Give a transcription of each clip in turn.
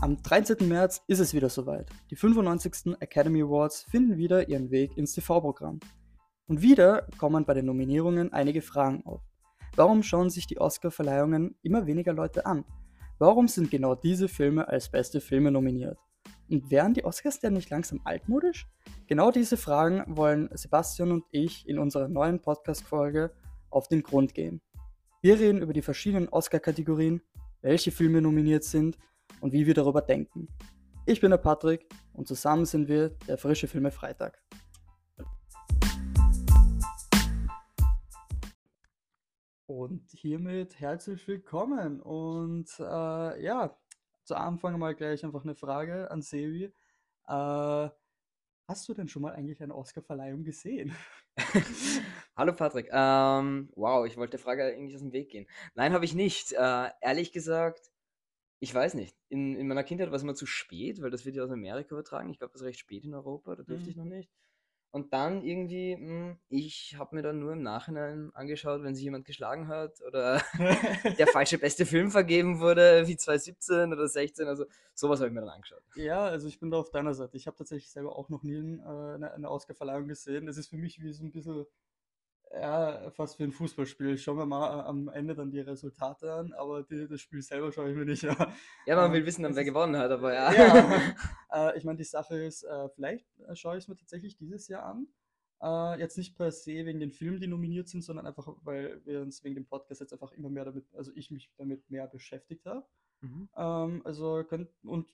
Am 13. März ist es wieder soweit. Die 95. Academy Awards finden wieder ihren Weg ins TV-Programm. Und wieder kommen bei den Nominierungen einige Fragen auf. Warum schauen sich die Oscar-Verleihungen immer weniger Leute an? Warum sind genau diese Filme als beste Filme nominiert? Und wären die Oscars denn nicht langsam altmodisch? Genau diese Fragen wollen Sebastian und ich in unserer neuen Podcast-Folge auf den Grund gehen. Wir reden über die verschiedenen Oscar-Kategorien, welche Filme nominiert sind und wie wir darüber denken. Ich bin der Patrick und zusammen sind wir der Frische Filme Freitag. Und hiermit herzlich willkommen. Und äh, ja, zu Anfang mal gleich einfach eine Frage an Sevi. Äh, hast du denn schon mal eigentlich eine Oscar-Verleihung gesehen? Hallo Patrick. Ähm, wow, ich wollte der Frage eigentlich aus dem Weg gehen. Nein, habe ich nicht. Äh, ehrlich gesagt, ich weiß nicht. In, in meiner Kindheit war es immer zu spät, weil das wird ja aus Amerika übertragen. Ich glaube, das ist recht spät in Europa, da dürfte Mhm. ich noch nicht. Und dann irgendwie, mh, ich habe mir dann nur im Nachhinein angeschaut, wenn sich jemand geschlagen hat oder der falsche beste Film vergeben wurde, wie 2017 oder 16. Also sowas habe ich mir dann angeschaut. Ja, also ich bin da auf deiner Seite. Ich habe tatsächlich selber auch noch nie äh, eine, eine Oscar-Verleihung gesehen. Es ist für mich wie so ein bisschen, ja, fast wie ein Fußballspiel. Ich schaue mir mal am Ende dann die Resultate an, aber die, das Spiel selber schaue ich mir nicht an. Ja, man Ähm, will wissen dann, wer ist- gewonnen hat, aber ja. Ja, äh, ich meine, die Sache ist, äh, vielleicht äh, schaue ich es mir tatsächlich dieses Jahr an. Äh, jetzt nicht per se wegen den Filmen, die nominiert sind, sondern einfach, weil wir uns wegen dem Podcast jetzt einfach immer mehr damit, also ich mich damit mehr beschäftigt habe. Mhm. Ähm, also könnt, und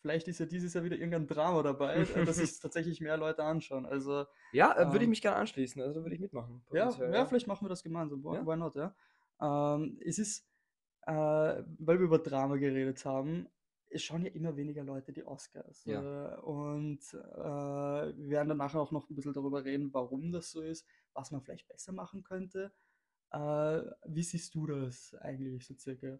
vielleicht ist ja dieses Jahr wieder irgendein Drama dabei, äh, dass sich tatsächlich mehr Leute anschauen. Also Ja, äh, würde ich Ähm, mich gerne anschließen. Also würde ich mitmachen. ja, ja, vielleicht machen wir das gemeinsam. Why, Ja. why not, ja? Ähm, es ist, äh, weil wir über Drama geredet haben, es schauen ja immer weniger Leute die Oscars. Ja. Äh, und äh, wir werden dann nachher auch noch ein bisschen darüber reden, warum das so ist, was man vielleicht besser machen könnte. Äh, wie siehst du das eigentlich so circa?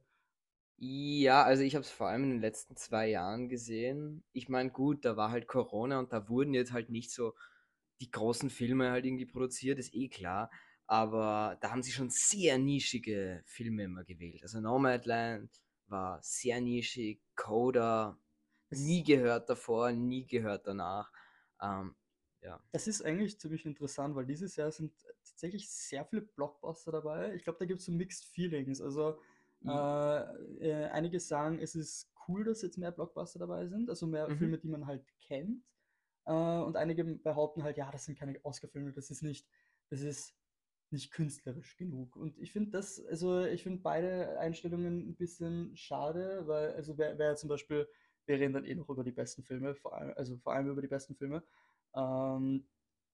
Ja, also ich habe es vor allem in den letzten zwei Jahren gesehen. Ich meine, gut, da war halt Corona und da wurden jetzt halt nicht so die großen Filme halt irgendwie produziert, ist eh klar. Aber da haben sie schon sehr nischige Filme immer gewählt. Also Nomadland war sehr nischig, Coda, nie gehört davor, nie gehört danach. Ähm, ja. Das ist eigentlich ziemlich interessant, weil dieses Jahr sind tatsächlich sehr viele Blockbuster dabei. Ich glaube, da gibt es so Mixed Feelings. Also I- äh, äh, einige sagen, es ist cool, dass jetzt mehr Blockbuster dabei sind, also mehr Mhm. Filme, die man halt kennt. Äh, und einige behaupten halt, ja, das sind keine Oscar-Filme, das ist nicht, das ist nicht künstlerisch genug. Und ich finde das, also ich finde beide Einstellungen ein bisschen schade, weil, also wer, wer zum Beispiel, wir reden dann eh noch über die besten Filme, vor allem, also vor allem über die besten Filme. Ähm,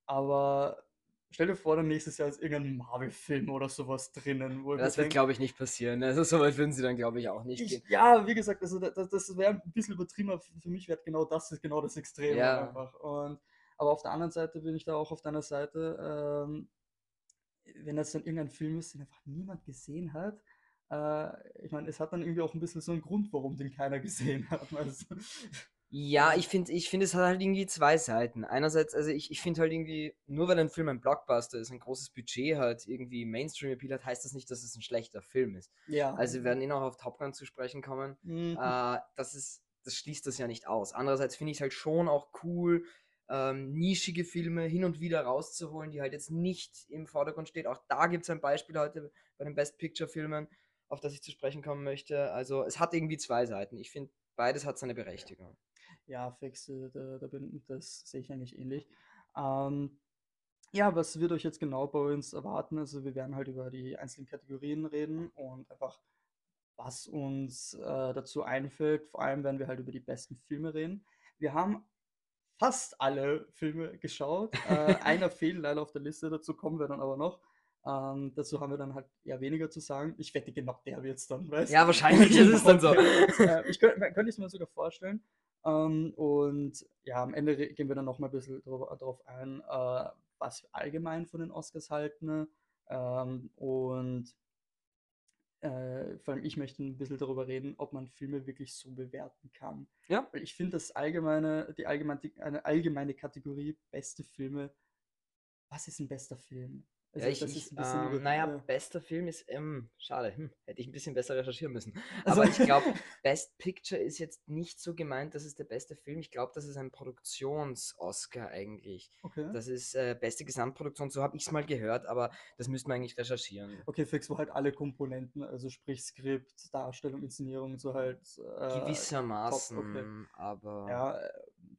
aber stell dir vor, dann nächstes Jahr ist irgendein Marvel-Film oder sowas drinnen, wo Das wird, glaube ich, nicht passieren. Also so weit würden sie dann, glaube ich, auch nicht ich, gehen. ja, wie gesagt, also das, das wäre ein bisschen übertrieben, für mich wäre genau das ist genau das Extreme Ja. einfach. Und, aber auf der anderen Seite bin ich da auch auf deiner Seite, ähm, wenn das dann irgendein Film ist, den einfach niemand gesehen hat, äh, ich meine, es hat dann irgendwie auch ein bisschen so einen Grund, warum den keiner gesehen hat. Du? Ja, ich finde, ich finde, es hat halt irgendwie zwei Seiten. Einerseits, also ich, ich finde halt irgendwie, nur weil ein Film ein Blockbuster ist, ein großes Budget hat, irgendwie Mainstream-Appeal hat, heißt das nicht, dass es ein schlechter Film ist. Ja. Also wir werden eh noch auf Top Gun zu sprechen kommen. Mhm. Äh, das ist, das schließt das ja nicht aus. Andererseits finde ich es halt schon auch cool, ähm, nischige Filme hin und wieder rauszuholen, die halt jetzt nicht im Vordergrund steht. Auch da gibt es ein Beispiel heute bei den Best Picture-Filmen, auf das ich zu sprechen kommen möchte. Also es hat irgendwie zwei Seiten. Ich finde, beides hat seine Berechtigung. Ja, fix, äh, da, da bin, das sehe ich eigentlich ähnlich. Ähm, ja, was wird euch jetzt genau bei uns erwarten? Also wir werden halt über die einzelnen Kategorien reden und einfach, was uns äh, dazu einfällt. Vor allem werden wir halt über die besten Filme reden. Wir haben fast alle Filme geschaut. Äh, einer fehlt leider auf der Liste, dazu kommen wir dann aber noch. Ähm, dazu haben wir dann halt eher weniger zu sagen. Ich wette, genau der wird es dann, weißt Ja, wahrscheinlich ist es dann so. äh, ich könnte könnte es mir sogar vorstellen. Ähm, und ja, am Ende gehen wir dann noch mal ein bisschen darauf, darauf ein, äh, was wir allgemein von den Oscars halten. ne? Ähm, und äh, vor allem ich möchte ein bisschen darüber reden, ob man Filme wirklich so bewerten kann. Ja. Weil ich finde, das allgemeine, die allgemeine, eine allgemeine Kategorie beste Filme, was ist ein bester Film? Also Ja, ich, ich, ähm, über, naja, bester Film ist, ähm, schade, hm, hätte ich ein bisschen besser recherchieren müssen. also Aber ich glaube, Best Picture ist jetzt nicht so gemeint, das ist der beste Film. Ich glaube, das ist ein Produktions-Oscar eigentlich. okay. Das ist äh, beste Gesamtproduktion, so habe ich es mal gehört, aber das müsste man eigentlich recherchieren. Okay, fix, wo halt alle Komponenten, also sprich Skript, Darstellung, Inszenierung, so halt äh, top, okay. Gewissermaßen, aber Ja, äh,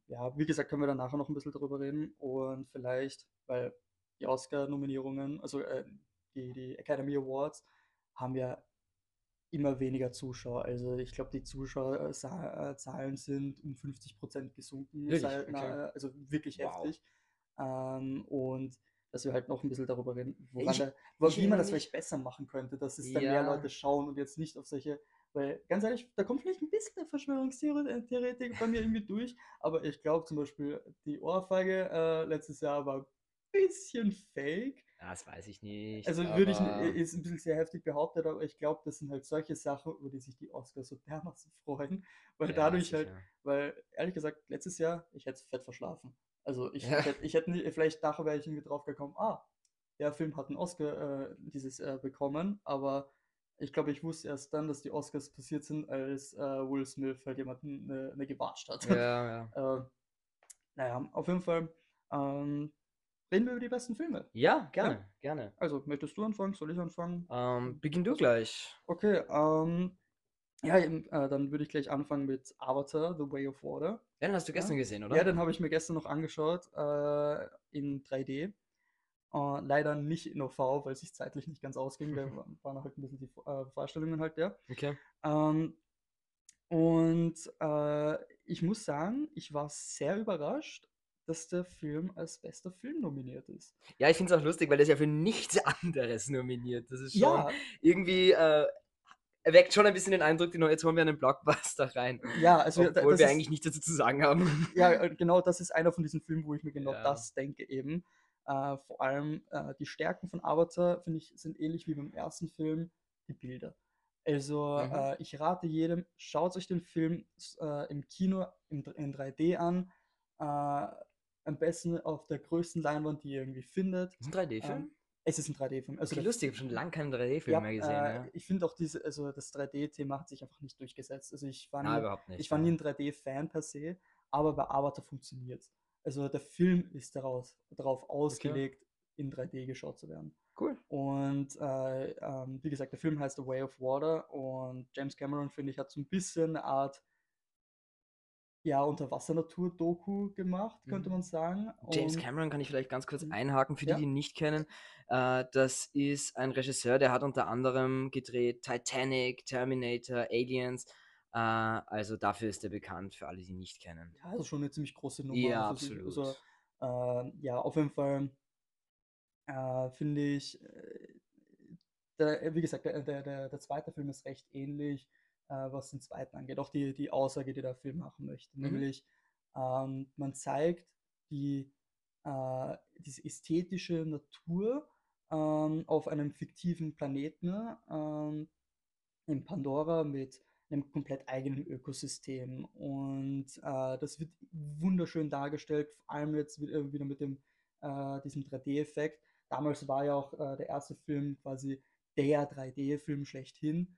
ja, wie gesagt, können wir dann nachher noch ein bisschen darüber reden und vielleicht, weil die Oscar-Nominierungen, also äh, die, die Academy Awards, haben ja immer weniger Zuschauer. Also ich glaube, die Zuschauerzahlen sind um 50% gesunken, wirklich, seit, na, also wirklich Wow. heftig. Ähm, und dass wir halt noch ein bisschen darüber reden, woran Ich, da, wo, ich wie man das vielleicht besser machen könnte, dass es dann mehr ja, Leute schauen und jetzt nicht auf solche, weil ganz ehrlich, da kommt vielleicht ein bisschen der Verschwörungstheoretik bei mir irgendwie durch, aber ich glaube zum Beispiel, die Ohrfeige äh, letztes Jahr war bisschen fake. das weiß ich nicht, Also würde ich, ist ein bisschen sehr heftig behauptet, aber ich glaube, das sind halt solche Sachen, über die sich die Oscars so dermaßen freuen, weil ja, dadurch halt, weil ehrlich gesagt, letztes Jahr, ich hätte es fett verschlafen. Also ich Ja, hätte, ich hätte nie, vielleicht nachher wäre ich irgendwie drauf gekommen, ah, der Film hat einen Oscar äh, dieses Jahr bekommen, aber ich glaube, ich wusste erst dann, dass die Oscars passiert sind, als äh, Will Smith halt jemanden eine, eine gewatscht hat. ja, ja. äh, naja, auf jeden Fall ähm, reden wir über die besten Filme. Ja, Ja, gerne, gerne. also möchtest du anfangen? Soll ich anfangen? Ähm, beginn du gleich. Okay, ähm, ja, eben, äh, dann würde ich gleich anfangen mit Avatar, The Way of Water. Ja, den hast du gestern Ja, gesehen, ja oder? den habe ich mir gestern noch angeschaut, äh, in 3D. Äh, leider nicht in OV, weil es sich zeitlich nicht ganz ausging. Da wa- waren halt ein bisschen die äh, Vorstellungen halt, ja. Okay. Ähm, und äh, ich muss sagen, ich war sehr überrascht, dass der Film als bester Film nominiert ist. Ja, ich finde es auch lustig, weil der ist ja für nichts anderes nominiert. Das ist schon Ja, irgendwie, äh, erweckt schon ein bisschen den Eindruck, die neue, jetzt holen wir einen Blockbuster rein. ja, also Obwohl das wir ist, eigentlich nichts dazu zu sagen haben. ja, äh, genau das ist einer von diesen Filmen, wo ich mir genau Ja. das denke eben. Äh, vor allem äh, die Stärken von Avatar, finde ich, sind ähnlich wie beim ersten Film, die Bilder. Also Mhm. äh, ich rate jedem, schaut euch den Film äh, im Kino dr- in 3D an. Am besten auf der größten Leinwand, die ihr irgendwie findet. Das ist ein 3D-Film? Ähm, es ist ein 3D-Film. Also Okay, lustig, ich habe schon lange keinen 3D-Film ja, mehr gesehen. äh, Ja. ich finde auch diese, also das 3D-Thema hat sich einfach nicht durchgesetzt. Also ich war nie, überhaupt ich nicht. war nie ein 3D-Fan per se, aber bei Avatar funktioniert Also der Film ist daraus, darauf Okay, ausgelegt, in 3D geschaut zu werden. cool. Und äh, ähm, wie gesagt, der Film heißt The Way of Water und James Cameron, finde ich, hat so ein bisschen eine Art ja, Unterwasser-Natur-Doku gemacht, könnte Mhm. man sagen. James Cameron kann ich vielleicht ganz kurz Mhm. einhaken, für die, ja, die ihn nicht kennen. Äh, das ist ein Regisseur, der hat unter anderem gedreht Titanic, Terminator, Aliens. Äh, also dafür ist er bekannt, für alle, die ihn nicht kennen. ja, ist schon eine ziemlich große Nummer. Ja, Also, sie- also absolut. äh, ja, auf jeden Fall äh, finde ich, äh, der, wie gesagt, der, der, der zweite Film ist recht ähnlich, äh, was den zweiten angeht. Auch die, die Aussage, die der Film machen möchte. Mhm. Nämlich, ähm, man zeigt die, äh, diese ästhetische Natur ähm, auf einem fiktiven Planeten ähm, in Pandora mit einem komplett eigenen Ökosystem. Und äh, das wird wunderschön dargestellt, vor allem jetzt äh, wieder mit dem, äh, diesem 3D-Effekt. Damals war ja auch äh, der erste Film quasi der 3D-Film schlechthin.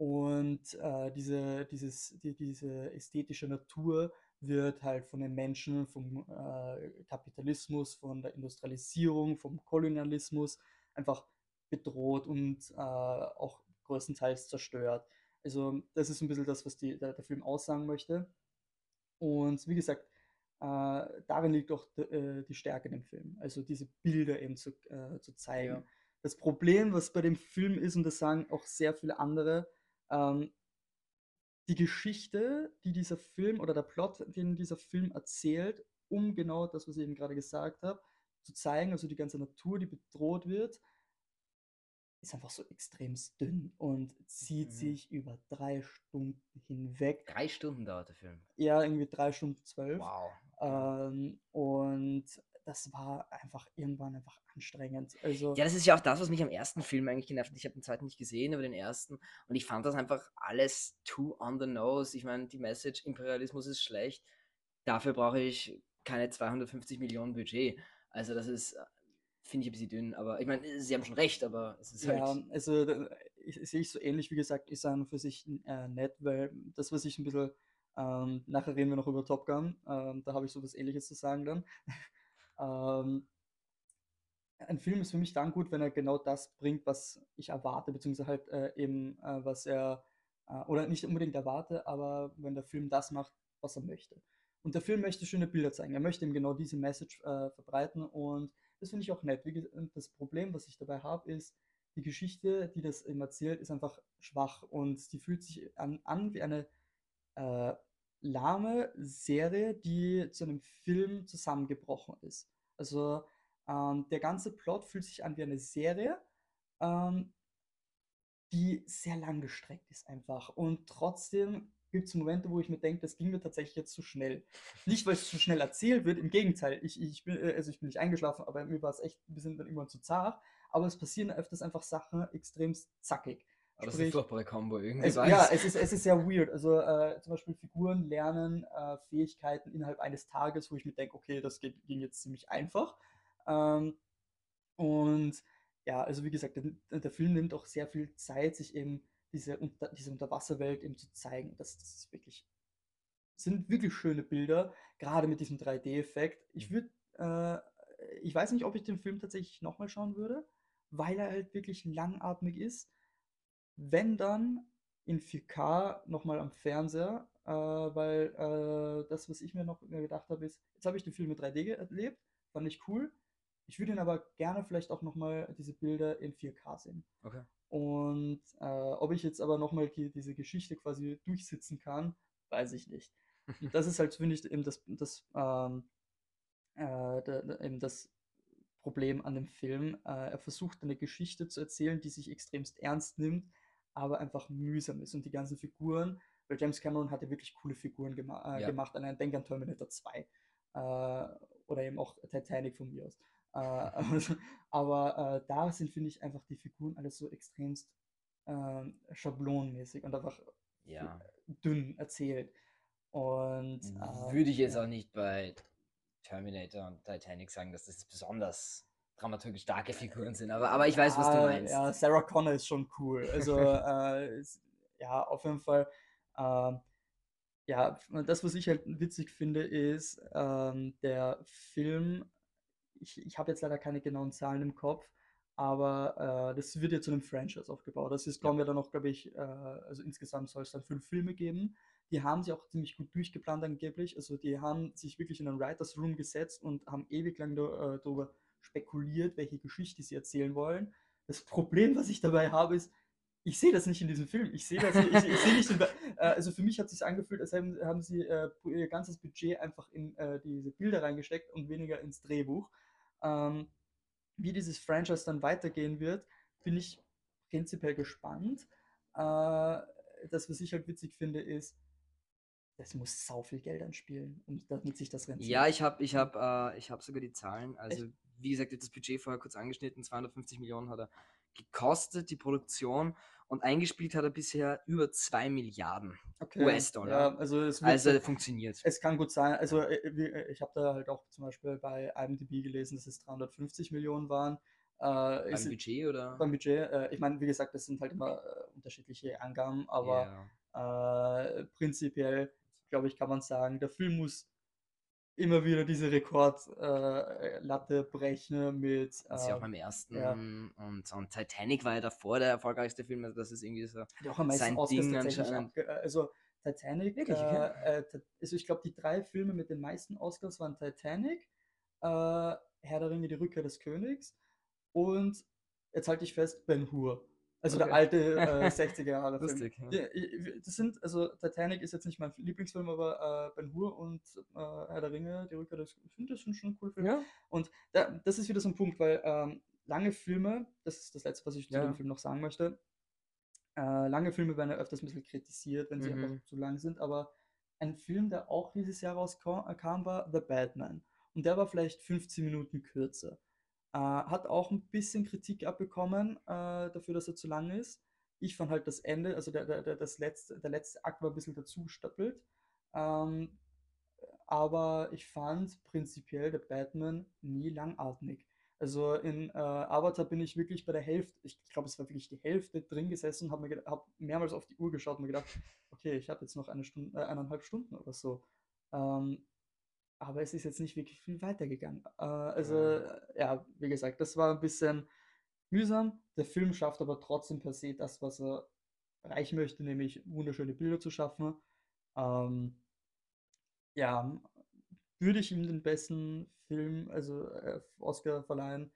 Und äh, diese, dieses, die, diese ästhetische Natur wird halt von den Menschen, vom äh, Kapitalismus, von der Industrialisierung, vom Kolonialismus einfach bedroht und äh, auch größtenteils zerstört. Also das ist ein bisschen das, was die, der, der Film aussagen möchte. Und wie gesagt, äh, darin liegt auch äh, die Stärke in dem Film. Also diese Bilder eben zu, äh, zu zeigen. Ja. Das Problem, was bei dem Film ist, und das sagen auch sehr viele andere, ähm, die Geschichte, die dieser Film oder der Plot, den dieser Film erzählt, um genau das, was ich eben gerade gesagt habe, zu zeigen, also die ganze Natur, die bedroht wird, ist einfach so extrem dünn und zieht Mhm. sich über drei Stunden hinweg. Drei Stunden dauert der Film. Ja, irgendwie drei Stunden zwölf. Wow. Ähm, und das war einfach irgendwann einfach anstrengend. Also, Ja, das ist ja auch das, was mich am ersten Film eigentlich genervt hat. Ich habe den zweiten nicht gesehen, aber den ersten. Und ich fand das einfach alles too on the nose. Ich meine, die Message, Imperialismus ist schlecht. Dafür brauche ich keine 250 Millionen Budget. Also das ist äh, finde ich ein bisschen dünn, aber ich meine, sie haben schon recht, aber es ist Ja, halt. also ich, sehe ich so ähnlich, wie gesagt, ist an und für sich äh, nett, weil das, was ich ein bisschen, ähm, nachher reden wir noch über Top Gun, ähm, da habe ich so was ähnliches zu sagen dann. Ähm, ein Film ist für mich dann gut, wenn er genau das bringt, was ich erwarte, beziehungsweise halt äh, eben, äh, was er, äh, oder nicht unbedingt erwarte, aber wenn der Film das macht, was er möchte. Und der Film möchte schöne Bilder zeigen. Er möchte eben genau diese Message äh, verbreiten und das finde ich auch nett. Das Problem, was ich dabei habe, ist, die Geschichte, die das eben erzählt, ist einfach schwach und die fühlt sich an, an wie eine äh, lahme Serie, die zu einem Film zusammengebrochen ist. Also ähm, der ganze Plot fühlt sich an wie eine Serie, ähm, die sehr lang gestreckt ist einfach. Und trotzdem gibt es Momente, wo ich mir denke, das ging mir tatsächlich jetzt zu schnell. Nicht, weil es zu schnell erzählt wird, im Gegenteil. Ich, ich, bin, äh, also ich bin nicht eingeschlafen, aber mir war es echt ein bisschen dann irgendwann zu zart. Aber es passieren öfters einfach Sachen extrem zackig. Aber das ist eine Sprich, furchtbare Kombo irgendwie. es, ja, es ist, es ist sehr weird. Also äh, zum Beispiel Figuren lernen äh, Fähigkeiten innerhalb eines Tages, wo ich mir denke, okay, das geht, ging jetzt ziemlich einfach. Ähm, und ja, also wie gesagt, der, der Film nimmt auch sehr viel Zeit, sich eben diese, unter, diese Unterwasserwelt eben zu zeigen. Das, das ist wirklich, sind wirklich schöne Bilder, gerade mit diesem 3D-Effekt. Ich würde, äh, ich weiß nicht, ob ich den Film tatsächlich nochmal schauen würde, weil er halt wirklich langatmig ist. Wenn dann in 4K nochmal am Fernseher, äh, weil äh, das, was ich mir noch gedacht habe, ist, jetzt habe ich den Film mit 3D erlebt, fand ich cool. Ich würde ihn aber gerne vielleicht auch nochmal diese Bilder in 4K sehen. Okay. Und äh, ob ich jetzt aber nochmal die, diese Geschichte quasi durchsitzen kann, weiß ich nicht. Und das ist halt, finde ich, eben das, das, ähm, äh, da, da, eben das Problem an dem Film. Äh, er versucht eine Geschichte zu erzählen, die sich extremst ernst nimmt, aber einfach mühsam ist. Und die ganzen Figuren, weil James Cameron hat ja wirklich coole Figuren gema äh, Ja. gemacht. Allein denk an Terminator 2 äh, oder eben auch Titanic von mir aus. Äh, aber äh, da sind, finde ich, einfach die Figuren alles so extremst ähm, schablonenmäßig und einfach Ja. dünn erzählt. Und äh, Würde ich jetzt ja. auch nicht bei Terminator und Titanic sagen, dass das dramaturgisch dramaturgisch starke Figuren sind, aber, aber ich weiß, was du Ja, meinst. Ja, Sarah Connor ist schon cool. Also, äh, ja, auf jeden Fall. ähm, ja, das, was ich halt witzig finde, ist, ähm, der Film, ich, ich habe jetzt leider keine genauen Zahlen im Kopf, aber äh, das wird ja zu einem Franchise aufgebaut. Das ist, Ja. kommen ja dann noch, glaube ich, äh, also insgesamt soll es dann fünf Filme geben. Die haben sie auch ziemlich gut durchgeplant angeblich. Also die haben sich wirklich in einen Writers Room gesetzt und haben ewig lang da, äh, darüber spekuliert, welche Geschichte sie erzählen wollen. Das Problem, was ich dabei habe, ist, ich sehe das nicht in diesem Film. Ich sehe das nicht, ich, ich sehe nicht, den, äh, also für mich hat es sich angefühlt, als haben, haben sie äh, ihr ganzes Budget einfach in äh, diese Bilder reingesteckt und weniger ins Drehbuch. Ähm, wie dieses Franchise dann weitergehen wird, bin ich prinzipiell gespannt. Äh, das, was ich halt witzig finde, ist, das muss sau viel Geld anspielen, um, damit sich das rentiert. Ja, ich habe ich hab, äh, ich hab sogar die Zahlen. Also, wie gesagt, das Budget vorher kurz angeschnitten. 250 Millionen hat er gekostet, die Produktion. Und eingespielt hat er bisher über 2 Milliarden Okay, US-Dollar. Ja, also es Also so- funktioniert. Es kann gut sein. Also äh, äh, ich habe da halt auch zum Beispiel bei IMDb gelesen, dass es 350 Millionen waren. Äh, Beim Budget oder? beim Budget. Äh, ich meine, wie gesagt, das sind halt immer äh, unterschiedliche Angaben, aber Ja. äh, prinzipiell, glaube ich, kann man sagen, der Film muss immer wieder diese Rekordlatte äh, brechen mit. Das ist ja auch Äh, beim ersten. ja. Und, und Titanic war ja davor der erfolgreichste Film. Also das ist irgendwie so. hat auch am meisten Ding anscheinend. abge Also Titanic, Wirklich, okay. äh, äh, Ta- also ich glaube, die drei Filme mit den meisten Oscars waren Titanic, äh, Herr der Ringe, die Rückkehr des Königs und jetzt halte ich fest, Ben Hur. Also der Okay. alte äh, 60er Jahre Film. Lustig. Ja. Das sind, also Titanic ist jetzt nicht mein Lieblingsfilm, aber äh, Ben Hur und äh, Herr der Ringe, die Rückkehr des finde das sind schon coole Filme. ja. Und da, das ist wieder so ein Punkt, weil ähm, lange Filme, das ist das Letzte, was ich zu Ja. dem Film noch sagen möchte, äh, lange Filme werden ja öfters ein bisschen kritisiert, wenn sie Mhm. einfach zu lang sind, aber ein Film, der auch dieses Jahr rauskam, war The Batman. Und der war vielleicht 15 Minuten kürzer. Äh, hat auch ein bisschen Kritik abbekommen äh, dafür, dass er zu lang ist. Ich fand halt das Ende, also der, der, das letzte, der letzte Akt war ein bisschen dazu gestappelt. Ähm, aber ich fand prinzipiell der Batman nie langatmig. Also in äh, Avatar bin ich wirklich bei der Hälfte, ich glaube, es war wirklich die Hälfte drin gesessen und habe hab mehrmals auf die Uhr geschaut und mir gedacht, okay, ich habe jetzt noch eine Stunde, äh, eineinhalb Stunden oder so. Ähm, aber es ist jetzt nicht wirklich viel weitergegangen. Äh, also, Mhm. ja, wie gesagt, das war ein bisschen mühsam. Der Film schafft aber trotzdem per se das, was er erreichen möchte, nämlich wunderschöne Bilder zu schaffen. Ähm, ja, würde ich ihm den besten Film, also äh, Oscar verleihen?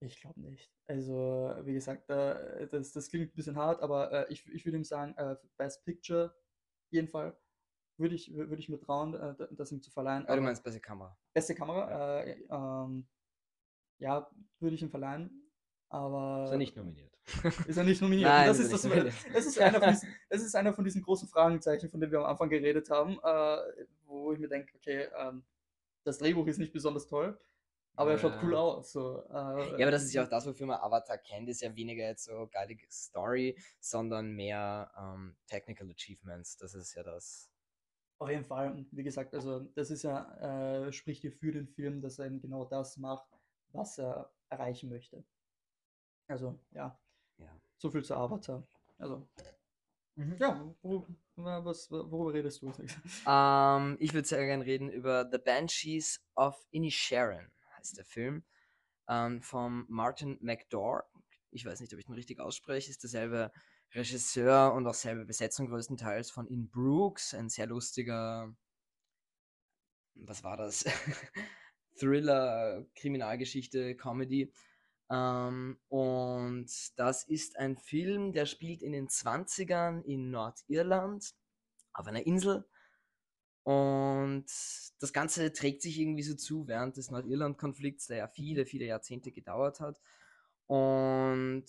Ich glaube nicht. Also, wie gesagt, äh, das, das klingt ein bisschen hart, aber äh, ich, ich würde ihm sagen, äh, Best Picture, jeden Fall, würde ich, würde ich mir trauen, äh, da- das ihm zu verleihen. Ah, du Aber meinst beste Kamera. beste Kamera, äh, ähm, ja, würde ich ihm verleihen. Ist er Aber nicht nominiert. ist er nicht nominiert. Nein, das ist ist, er das, nicht nominiert. das, ist einer von diesen, das ist einer von diesen großen Fragezeichen, von denen wir am Anfang geredet haben, äh, wo ich mir denke, okay, ähm, das Drehbuch ist nicht besonders toll, aber er schaut cool Ja. aus. So, äh, Ja, aber das ist ja auch das, wofür man Avatar kennt, ist ja weniger jetzt so geile Story, sondern mehr ähm, Technical Achievements. Das ist ja das. Auf jeden Fall, wie gesagt, also das ist ja, äh, spricht hier für den Film, dass er eben genau das macht, was er erreichen möchte. Also, ja, Ja. so viel zu Avatar. Also, ja, wo, was, worüber redest du? Ähm, ich würde sehr gerne reden über The Banshees of Inisherin, heißt der Film, ähm, vom Martin McDork. Ich weiß nicht, ob ich ihn richtig ausspreche. Ist derselbe Regisseur und auch selbe Besetzung größtenteils von In Brooks, ein sehr lustiger, was war das? Thriller, Kriminalgeschichte, Comedy. Ähm, und das ist ein Film, der spielt in den 20ern in Nordirland auf einer Insel. Und das Ganze trägt sich irgendwie so zu während des Nordirland-Konflikts, der ja viele, viele Jahrzehnte gedauert hat. Und,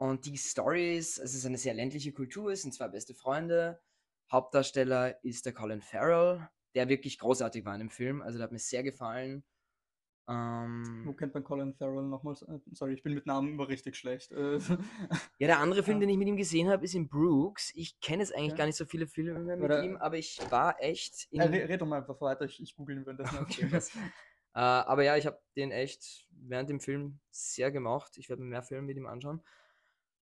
und die Story ist, es ist eine sehr ländliche Kultur, es sind zwei beste Freunde. Hauptdarsteller ist der Colin Farrell, der wirklich großartig war in dem Film. Also der hat mir sehr gefallen. Wo Ähm, kennt man Colin Farrell nochmals? Äh, Sorry, ich bin mit Namen immer richtig schlecht. Äh, ja, der andere Film, Ja. den ich mit ihm gesehen habe, ist in Brooks. Ich kenne jetzt eigentlich Okay. gar nicht so viele Filme mehr mit Oder- ihm, aber ich war echt in. re- red doch mal einfach weiter, ich, ich google ihn währenddessen. Okay, was? Äh, aber ja, ich habe den echt während dem Film sehr gemocht. Ich werde mir mehr Filme mit ihm anschauen.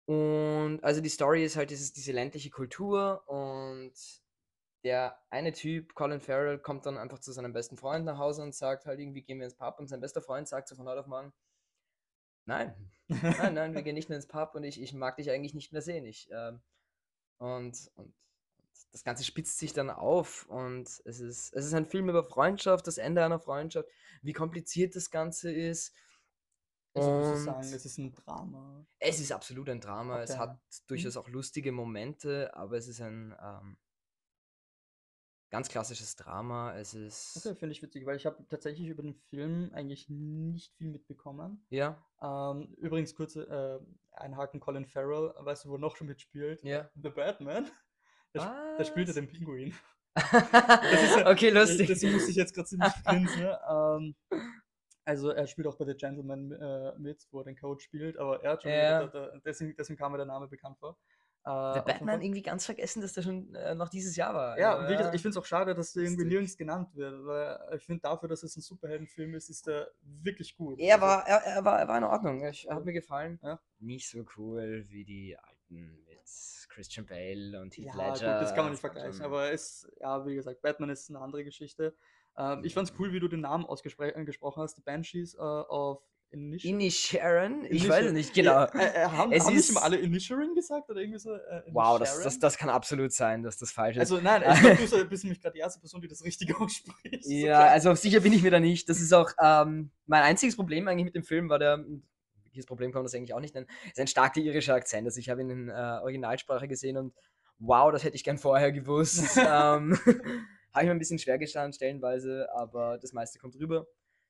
Und also die Story ist halt dieses, diese ländliche Kultur und der eine Typ, Colin Farrell, kommt dann einfach zu seinem besten Freund nach Hause und sagt halt irgendwie, gehen wir ins Pub und sein bester Freund sagt so von heute auf morgen, nein, nein, nein, wir gehen nicht mehr ins Pub und ich, ich mag dich eigentlich nicht mehr sehen. Ich, und, und, und das Ganze spitzt sich dann auf und es ist, es ist ein Film über Freundschaft, das Ende einer Freundschaft, wie kompliziert das Ganze ist. Also Und sagen, es ist ein Drama. es ist absolut ein Drama. Es Okay. hat durchaus auch lustige Momente, aber es ist ein ähm, ganz klassisches Drama. Es ist. Okay, finde ich witzig, weil ich habe tatsächlich über den Film eigentlich nicht viel mitbekommen. Ja, Ähm, übrigens, kurze äh, Einhaken, Colin Farrell, weißt du, wo er noch schon mitspielt? ja. The Batman. Da, sp- da spielt er den Pinguin. ja- okay, lustig. Deswegen muss ich jetzt gerade ziemlich grinsen. ne? Ähm, also er spielt auch bei The Gentleman äh, mit, wo er den Coach spielt, aber er hat schon, Ja. da, da, deswegen, deswegen kam mir der Name bekannt vor. Äh, Der Batman irgendwie ganz vergessen, dass der schon äh, noch dieses Jahr war. Ja, Also, wie gesagt, ich finde es auch schade, dass der irgendwie nirgends genannt wird, weil ich finde dafür, dass es ein Superheldenfilm ist, ist der wirklich gut. Er Also, war, er, er war, er war in Ordnung. Ich, er hat mir gefallen. Ja. Nicht so cool wie die alten mit Christian Bale und Heath ja, Ledger. gut, das kann man nicht vergleichen, aber es, ja, wie gesagt, Batman ist eine andere Geschichte. Ähm, ich fand's cool, wie du den Namen ausgesprochen hast, The Banshees äh, of Inisherin. Inisherin? Ich weiß es nicht genau. Ja, äh, äh, haben Es haben nicht ist- immer alle Inisherin gesagt oder irgendwie so? Äh, Wow, das, das, Inisherin? das kann absolut sein, dass das falsch ist. Also nein, glaube, du bist nämlich gerade die erste Person, die das richtig ausspricht. Ja, also sicher bin ich mir da nicht. Das ist auch ähm, mein einziges Problem eigentlich mit dem Film war der. Wirkliches Problem kann man das eigentlich auch nicht nennen. ist ein starker irischer Akzent. Also ich habe ihn in äh, Originalsprache gesehen und wow, das hätte ich gern vorher gewusst. ähm, habe ich mir ein bisschen schwer gestanden, stellenweise, aber das meiste kommt rüber.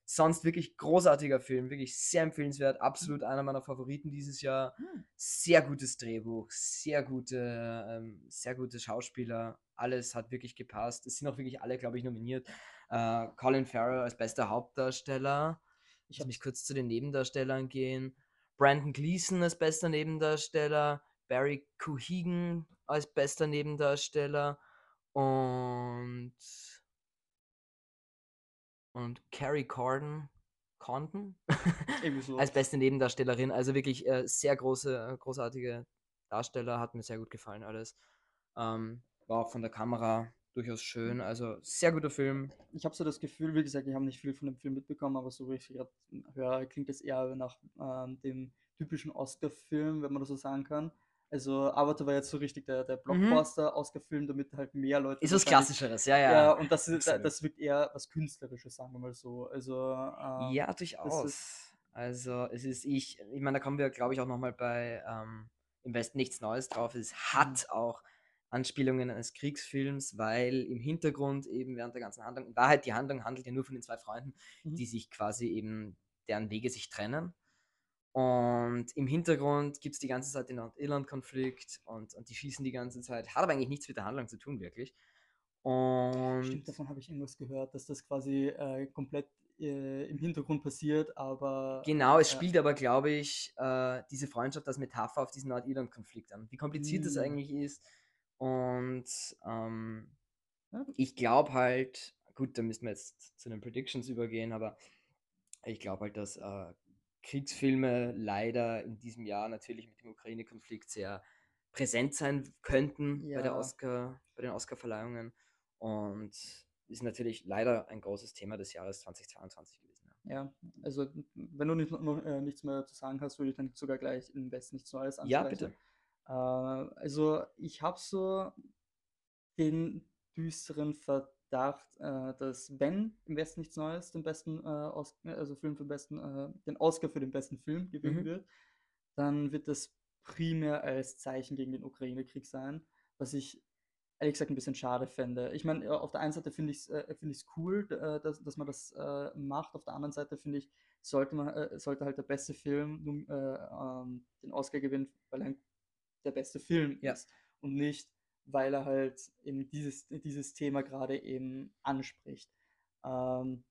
Sonst wirklich großartiger Film, wirklich sehr empfehlenswert, absolut einer meiner Favoriten dieses Jahr. Hm. Sehr gutes Drehbuch, sehr gute, ähm, sehr gute Schauspieler. Alles hat wirklich gepasst. Es sind auch wirklich alle, glaube ich, nominiert. Äh, Colin Farrell als bester Hauptdarsteller. Ich Ich hab- muss mich kurz zu den Nebendarstellern gehen. Brandon Gleeson als bester Nebendarsteller. Barry Cohegan als bester Nebendarsteller. Und. Und Carrie Corden. Condon als beste Nebendarstellerin. Also wirklich äh, sehr große, äh, großartige Darsteller, hat mir sehr gut gefallen alles. Ähm, war auch von der Kamera durchaus schön. Also sehr guter Film. Ich habe so das Gefühl, wie gesagt, ich habe nicht viel von dem Film mitbekommen, aber so wie ich gerade höre, klingt es eher nach ähm, dem typischen Oscar-Film, wenn man das so sagen kann. Also Avatar war jetzt so richtig der, der Mhm. Blockbuster-Oscar-Film, damit halt mehr Leute Ist was Klassischeres, ja, ja. Ja, und das, ist, das wirkt eher was Künstlerisches, sagen wir mal so. Also, ähm, Ja, durchaus. Also es ist ich, ich meine, da kommen wir, glaube ich, auch nochmal bei ähm, im Westen nichts Neues drauf. Es hat auch Anspielungen eines Kriegsfilms, weil im Hintergrund eben während der ganzen Handlung, in Wahrheit die Handlung handelt ja nur von den zwei Freunden, Mhm. die sich quasi eben, deren Wege sich trennen. Und im Hintergrund gibt es die ganze Zeit den Nordirland-Konflikt und, und die schießen die ganze Zeit. Hat aber eigentlich nichts mit der Handlung zu tun, wirklich. Und Stimmt, davon habe ich irgendwas gehört, dass das quasi äh, komplett äh, im Hintergrund passiert, aber. Genau, es ja. spielt aber, glaube ich, äh, diese Freundschaft als Metapher auf diesen Nordirland-Konflikt an. Wie kompliziert das Mm. eigentlich ist. Und ähm, Ja. ich glaube halt, gut, da müssen wir jetzt zu den Predictions übergehen, aber ich glaube halt, dass äh, Kriegsfilme leider in diesem Jahr natürlich mit dem Ukraine-Konflikt sehr präsent sein könnten bei, der Ja. Oscar, bei den Oscar-Verleihungen. Und ist natürlich leider ein großes Thema des Jahres 2022 gewesen. Ja. Ja, also wenn du nicht, noch, äh, nichts mehr zu sagen hast, würde ich dann sogar gleich im Westen nichts Neues Ja, ansprechen. bitte. Äh, also ich habe so den düsteren Verdacht, äh, dass wenn im Westen nichts Neues den besten äh, Os also Film für den besten, äh, den Oscar für den besten Film gewinnen Mhm. wird, dann wird das primär als Zeichen gegen den Ukraine-Krieg sein, was ich ehrlich gesagt ein bisschen schade fände. Ich meine, auf der einen Seite finde ich es äh, find cool, äh, dass, dass man das äh, macht. Auf der anderen Seite finde ich, sollte man äh, sollte halt der beste Film nun, äh, ähm, den Oscar gewinnen, weil er der beste Film Ja. ist und nicht, weil er halt eben dieses, dieses Thema gerade eben anspricht. Ähm,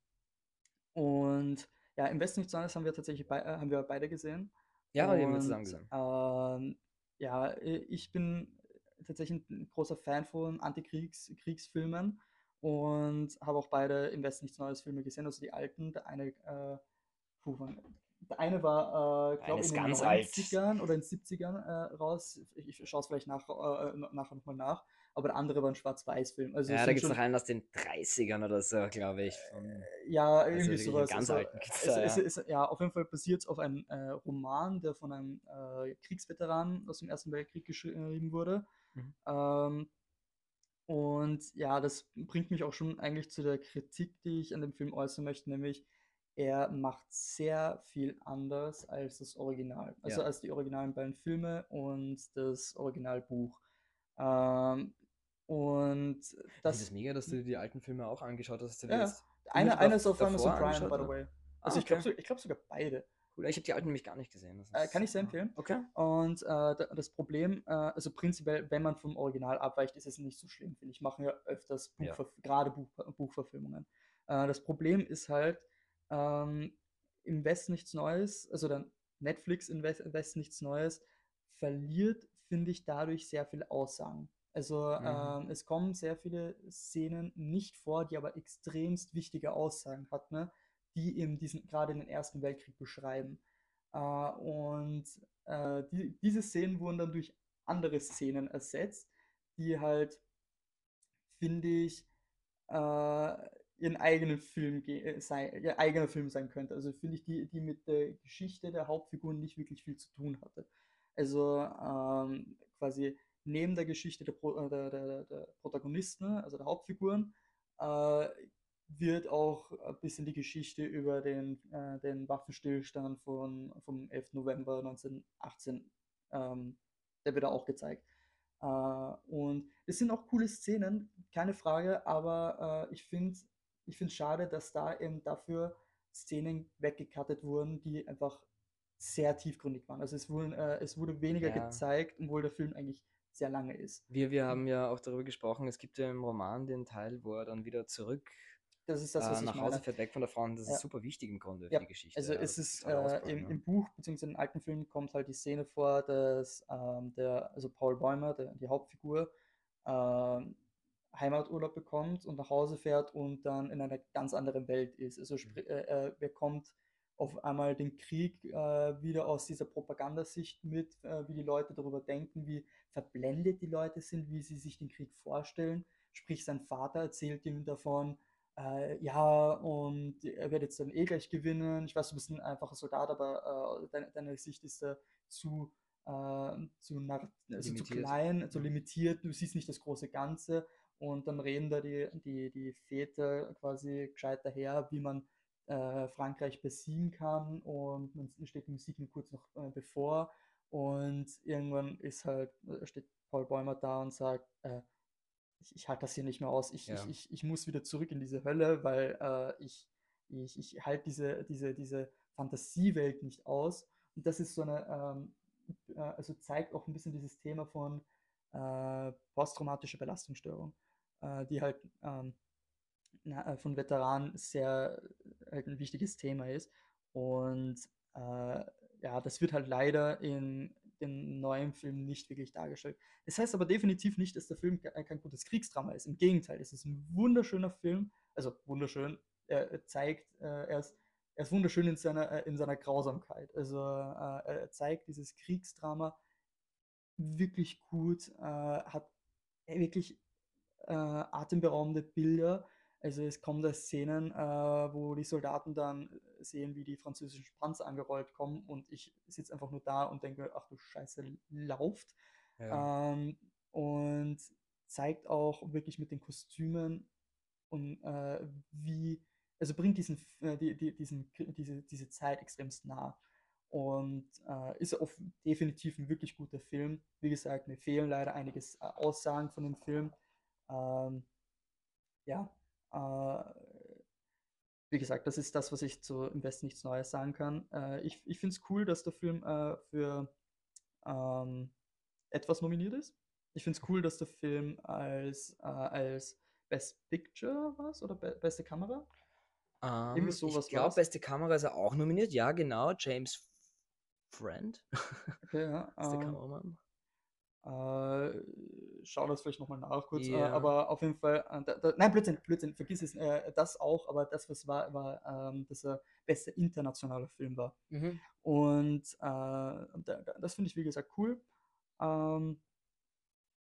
und ja, im Westen nichts Neues haben wir tatsächlich bei, äh, haben wir beide gesehen. Ja, die haben wir Und, zusammen gesehen. Ähm, ja, ich bin tatsächlich ein großer Fan von Antikriegsfilmen und habe auch beide im Westen nichts Neues Filme gesehen, also die alten. Der eine, äh, puh, wann, eine war, äh, glaube ich, in den ganz alt. 90ern oder in den 70ern äh, raus. Ich, ich schaue es vielleicht nach, äh, nachher nochmal nach. Aber der andere war ein Schwarz-Weiß-Film. Also ja, da gibt es noch einen aus den 30ern oder so, glaube ich. Von, ja, irgendwie wirklich einen sowas. ganz also, alten gibt's es, da, es, ja. es, ja, auf jeden Fall basiert es auf einem äh, Roman, der von einem äh, Kriegsveteran aus dem Ersten Weltkrieg geschrieben wurde. Mhm. Ähm, und ja, das bringt mich auch schon eigentlich zu der Kritik, die ich an dem Film äußern möchte, nämlich er macht sehr viel anders als das Original. Also Ja. als die originalen beiden Filme und das Originalbuch. Ähm, und finde das, es mega, dass du dir die alten Filme auch angeschaut hast. Ja, jetzt einer, einer ist auf Amazon Prime, by the way. Ah, Also ich glaube okay. ich glaub sogar beide. Cool, ich habe die alten nämlich gar nicht gesehen. Das Äh, kann ich ist, sehr äh, empfehlen. Okay. Und äh, da- das Problem, äh, also prinzipiell, wenn man vom Original abweicht, ist es nicht so schlimm, finde ich. Machen ja öfters Ja. Buchverf gerade Buch Buchverfilmungen. Äh, das Problem ist halt, ähm, im Westen nichts Neues, also dann Netflix im Westen nichts Neues, verliert, finde ich, dadurch sehr viele Aussagen. Also Mhm. ähm, es kommen sehr viele Szenen nicht vor, die aber extremst wichtige Aussagen hatten, ne? die eben diesen, gerade den Ersten Weltkrieg beschreiben. Äh, und äh, die, diese Szenen wurden dann durch andere Szenen ersetzt, die halt, finde ich, äh, ihren eigenen Film äh, sei, ihr eigener Film sein könnte. Also finde ich, die, die mit der Geschichte der Hauptfiguren nicht wirklich viel zu tun hatte. Also ähm, quasi neben der Geschichte der, Pro, äh, der, der, der Protagonisten, also der Hauptfiguren, äh, wird auch ein bisschen die Geschichte über den, äh, den Waffenstillstand von, vom 11. November 1918, ähm, der wird da auch gezeigt. Äh, und es sind auch coole Szenen, keine Frage, aber äh, ich finde ich finde es schade, dass da eben dafür Szenen weggekattet wurden, die einfach sehr tiefgründig waren. Also es, wurden, äh, es wurde weniger Ja. gezeigt, obwohl der Film eigentlich sehr lange ist. Wir, wir haben ja auch darüber gesprochen, es gibt ja im Roman den Teil, wo er dann wieder zurück Das ist das, was äh, ich nach Hause meine. fährt, weg von der Frau. Und das Ja. ist super wichtig im Grunde für Ja, die Geschichte. Also es ist äh, im, ja. im Buch bzw. im alten Film kommt halt die Szene vor, dass ähm, der, also Paul Bäumer, der, die Hauptfigur, ähm, Heimaturlaub bekommt und nach Hause fährt und dann in einer ganz anderen Welt ist. Also Mhm. sprich, äh, er bekommt auf einmal den Krieg äh, wieder aus dieser Propagandasicht mit, äh, wie die Leute darüber denken, wie verblendet die Leute sind, wie sie sich den Krieg vorstellen. Sprich, sein Vater erzählt ihm davon, äh, ja, und er wird jetzt dann eh gleich gewinnen. Ich weiß, du bist ein einfacher Soldat, aber äh, deine, deine Sicht ist da zu, äh, zu, also zu klein, zu limitiert. Du siehst nicht das große Ganze. Und dann reden da die, die, die Väter quasi gescheit daher, wie man äh, Frankreich besiegen kann. Und man steht die Musik nur kurz noch äh, bevor. Und irgendwann ist halt, äh, steht Paul Bäumer da und sagt, äh, ich, ich halte das hier nicht mehr aus. Ich, ja. ich, ich, ich muss wieder zurück in diese Hölle, weil äh, ich, ich, ich halte diese, diese, diese Fantasiewelt nicht aus. Und das ist so eine, ähm, äh, also zeigt auch ein bisschen dieses Thema von posttraumatischer Belastungsstörung, äh, die halt ähm, na, äh, von Veteranen sehr halt ein wichtiges Thema ist. Und äh, ja, das wird halt leider in, den neuen Film nicht wirklich dargestellt. Das heißt aber definitiv nicht, dass der Film kein gutes Kriegsdrama ist. Im Gegenteil, es ist ein wunderschöner Film. Also wunderschön. Er zeigt, äh, er ist, er ist wunderschön in seiner, äh, in seiner Grausamkeit. Also äh, er zeigt dieses Kriegsdrama wirklich gut, hat wirklich atemberaubende Bilder also es kommen da Szenen, äh, wo die Soldaten dann sehen, wie die französischen Panzer angerollt kommen und ich sitze einfach nur da und denke, ach du Scheiße, lauft. Ja. Ähm, und zeigt auch wirklich mit den Kostümen und äh, wie, also bringt diesen, äh, die, die, diesen, diese, diese Zeit extremst nah. Und äh, ist auf definitiv ein wirklich guter Film. Wie gesagt, mir fehlen leider einige äh, Aussagen von dem Film. Ähm, ja, äh, wie gesagt, das ist das, was ich zu Im Westen nichts Neues sagen kann. Äh, ich ich finde es cool, dass der Film äh, für ähm, etwas nominiert ist. Ich finde es cool, dass der Film als, äh, als Best Picture war oder be beste Kamera. Um, ähm, ich glaube, beste Kamera ist er auch nominiert. Ja, genau. James Friend. Okay, ja. beste um, ähm, Kameramann. Äh, schau das vielleicht nochmal nach kurz. Yeah. Äh, aber auf jeden Fall, äh, da, da, nein, Blödsinn, Blödsinn, vergiss es, das auch, aber das, was war, war, ähm, dass er beste internationale Film war. Mhm. Und das finde ich, wie gesagt, cool. Ähm,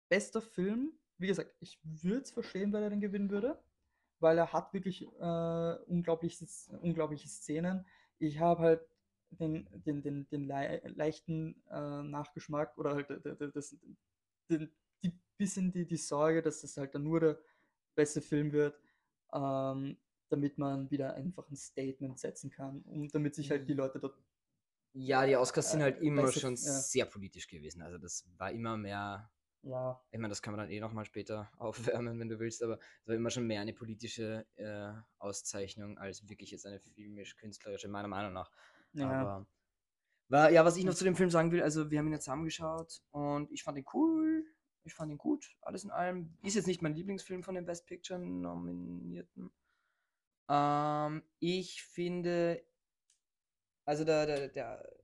bester Film, wie gesagt, ich würde es verstehen, weil er den gewinnen würde, weil er hat wirklich äh, unglaubliche, unglaubliche Szenen. Ich habe halt den, den, den, den le leichten äh, Nachgeschmack oder halt das, den, die bisschen die, die Sorge, dass das halt dann nur der beste Film wird, ähm, damit man wieder einfach ein Statement setzen kann und damit sich halt die mhm. Leute dort. Ja, die Oscars sind halt äh, immer schon ja. sehr politisch gewesen. Also das war immer mehr. Ja. Ich meine, das kann man dann eh nochmal später aufwärmen, wenn du willst, aber es war immer schon mehr eine politische äh, Auszeichnung als wirklich jetzt eine filmisch-künstlerische, meiner Meinung nach. Ja. Aber war, ja, was ich noch zu dem Film sagen will, also wir haben ihn jetzt zusammengeschaut und ich fand ihn cool, ich fand ihn gut, alles in allem. Ist jetzt nicht mein Lieblingsfilm von den Best Picture Nominierten. Ähm, ich finde, also der, der, der,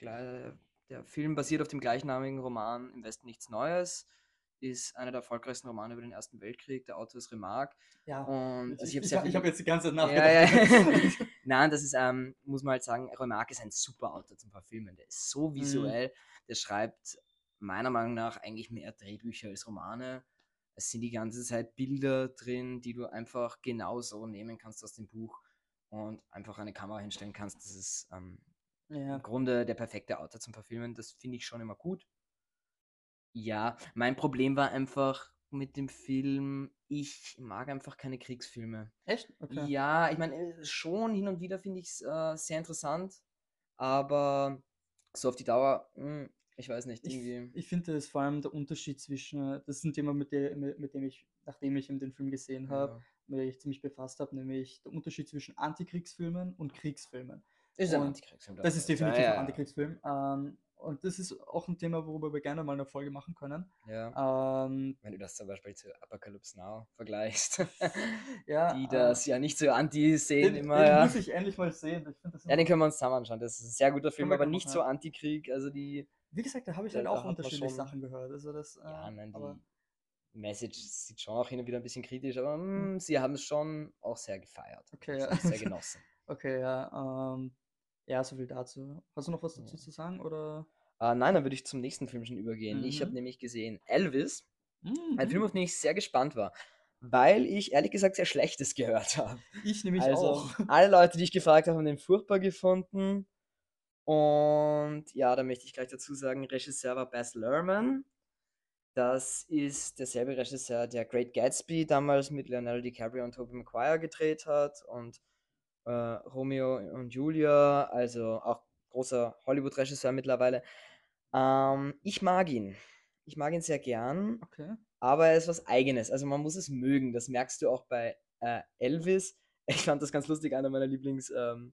der, der Film basiert auf dem gleichnamigen Roman Im Westen nichts Neues ist einer der erfolgreichsten Romane über den Ersten Weltkrieg. Der Autor ist Remarque. Ja. Und also ich, habe hab jetzt die ganze Zeit nachgedacht. Ja, ja. Nein, das ist, ähm, muss man halt sagen, Remarque ist ein super Autor zum Verfilmen. Der ist so mhm. visuell. Mhm. Der schreibt meiner Meinung nach eigentlich mehr Drehbücher als Romane. Es sind die ganze Zeit Bilder drin, die du einfach genauso nehmen kannst aus dem Buch und einfach eine Kamera hinstellen kannst. Das ist ähm, ja. im Grunde der perfekte Autor zum Verfilmen. Das finde ich schon immer gut. Ja, mein Problem war einfach mit dem Film, ich mag einfach keine Kriegsfilme. Echt? Okay. Ja, ich meine, äh, schon hin und wieder finde ich es äh, sehr interessant, aber so auf die Dauer, mh, hm, ich weiß nicht, irgendwie. Ich, ich finde, das vor allem der Unterschied zwischen, äh, das ist ein Thema, mit, der, mit, mit dem ich, nachdem ich den Film gesehen habe, ja. mit dem ich ziemlich befasst habe, nämlich der Unterschied zwischen Antikriegsfilmen und Kriegsfilmen. Das ist ein Antikriegsfilm. Das ist definitiv ja, ja, ein Antikriegsfilm. Ähm, und das ist auch ein Thema, worüber wir gerne mal eine Folge machen können. Ja. Ähm, Wenn du das zum Beispiel zu Apocalypse Now vergleichst, ja, die das äh, ja nicht so anti sehen den, immer. Den ja. muss ich endlich mal sehen. ja, den können wir uns zusammen anschauen. Das ist ein sehr guter Film, aber nicht machen, so Anti-Krieg. Also die. Wie gesagt, da habe ich halt auch unterschiedliche Sachen gehört. Also das, äh, ja, nein, die Message sieht schon auch hin und wieder ein bisschen kritisch, aber mh, hm, sie haben es schon auch sehr gefeiert. Okay, ja. Sehr genossen. Okay, ja. Ähm, ja, so viel dazu. Hast du noch was dazu Ja. zu sagen? Oder? Äh, nein, dann würde ich zum nächsten Film schon übergehen. Ich habe Mhm. nämlich gesehen Elvis, ein Film, Mhm. auf den ich sehr gespannt war, weil ich ehrlich gesagt sehr Schlechtes gehört habe. Ich nämlich Also, auch. alle Leute, die ich gefragt habe, haben den furchtbar gefunden. Und ja, da möchte ich gleich dazu sagen, Regisseur war Baz Luhrmann. Das ist derselbe Regisseur, der Great Gatsby damals mit Leonardo DiCaprio und Tobey Maguire gedreht hat und äh, Romeo und Julia, also auch großer Hollywood-Regisseur mittlerweile. Ähm, ich mag ihn. Ich mag ihn sehr gern, Okay. aber er ist was Eigenes. Also man muss es mögen. Das merkst du auch bei äh, Elvis. Ich fand das ganz lustig. Einer meiner Lieblings ähm,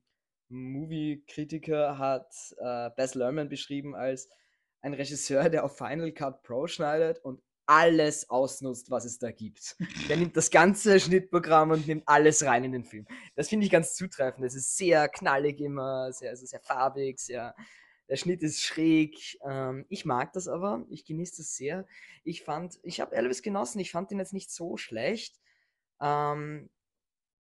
hat äh, Baz Luhrmann beschrieben als ein Regisseur, der auf Final Cut Pro schneidet und alles ausnutzt, was es da gibt. Der nimmt das ganze Schnittprogramm und nimmt alles rein in den Film. Das finde ich ganz zutreffend. Es ist sehr knallig immer, sehr, also sehr farbig, sehr, der Schnitt ist schräg. Ähm, ich mag das aber, ich genieße das sehr. Ich fand, ich habe Elvis genossen, ich fand ihn jetzt nicht so schlecht. Ähm,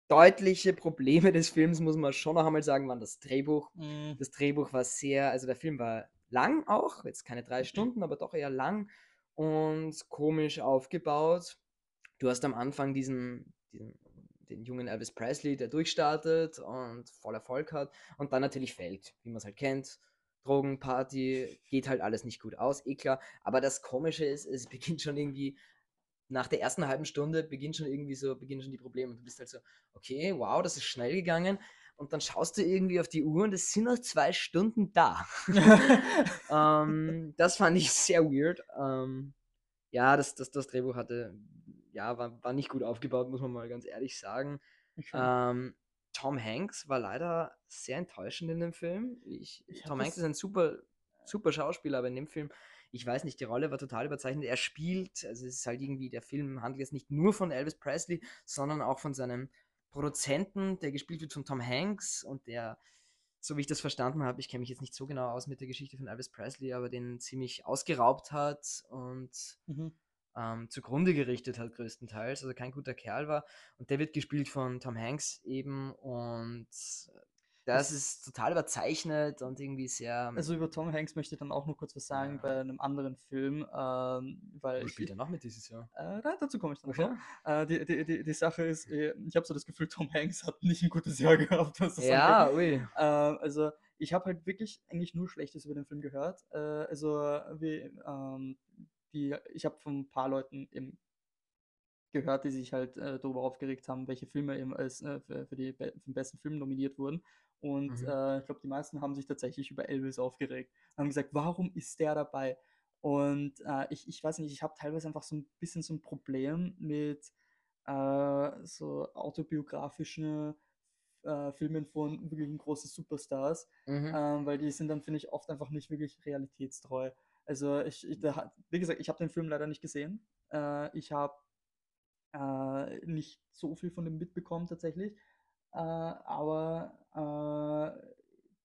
deutliche Probleme des Films, muss man schon noch einmal sagen, waren das Drehbuch. Mhm. Das Drehbuch war sehr, also der Film war lang auch, jetzt keine drei Stunden, aber doch eher lang und komisch aufgebaut. Du hast am Anfang diesen, diesen den jungen Elvis Presley, der durchstartet und voll Erfolg hat und dann natürlich fällt, wie man es halt kennt. Drogen, Party, geht halt alles nicht gut aus, eh klar. Aber das Komische ist, es beginnt schon irgendwie, nach der ersten halben Stunde beginnt schon irgendwie so, beginnen schon die Probleme. Du bist halt so, okay, wow, das ist schnell gegangen. Und dann schaust du irgendwie auf die Uhr und es sind noch zwei Stunden da. ähm, das fand ich sehr weird. Ähm, ja, das, das, das Drehbuch hatte, ja, war, war nicht gut aufgebaut, muss man mal ganz ehrlich sagen. Ähm, Tom Hanks war leider sehr enttäuschend in dem Film. Ich, Ich Tom Hanks ist ein super, super Schauspieler, aber in dem Film, ich weiß nicht, die Rolle war total überzeichnet. Er spielt, also es ist halt irgendwie, der Film handelt jetzt nicht nur von Elvis Presley, sondern auch von seinem Produzenten, der gespielt wird von Tom Hanks und der, so wie ich das verstanden habe, ich kenne mich jetzt nicht so genau aus mit der Geschichte von Elvis Presley, aber den ziemlich ausgeraubt hat und Mhm. ähm, zugrunde gerichtet hat, größtenteils. Also kein guter Kerl war. Und der wird gespielt von Tom Hanks eben. Und das ist total überzeichnet und irgendwie sehr. Also über Tom Hanks möchte ich dann auch noch kurz was sagen Ja. bei einem anderen Film, ähm, weil wo ich, spielt er noch mit dieses Jahr? äh, da- dazu komme ich dann Okay. noch. Äh, die, die, die, die Sache ist, äh, ich habe so das Gefühl, Tom Hanks hat nicht ein gutes Jahr gehabt, das angeht. Ja, ui. Äh, also ich habe halt wirklich eigentlich nur Schlechtes über den Film gehört. Äh, also wie, ähm, die, ich habe von ein paar Leuten eben gehört, die sich halt äh, darüber aufgeregt haben, welche Filme eben als, äh, für, für, die, für den besten Film nominiert wurden. Und Mhm. äh, ich glaube, die meisten haben sich tatsächlich über Elvis aufgeregt. Haben gesagt, warum ist der dabei? Und äh, ich, ich weiß nicht, ich habe teilweise einfach so ein bisschen so ein Problem mit äh, so autobiografischen äh, Filmen von wirklichen großen Superstars, Mhm. ähm, weil die sind dann, finde ich, oft einfach nicht wirklich realitätstreu. Also ich, ich da, hat- wie gesagt, ich habe den Film leider nicht gesehen. Äh, ich habe äh, nicht so viel von dem mitbekommen tatsächlich. Aber äh,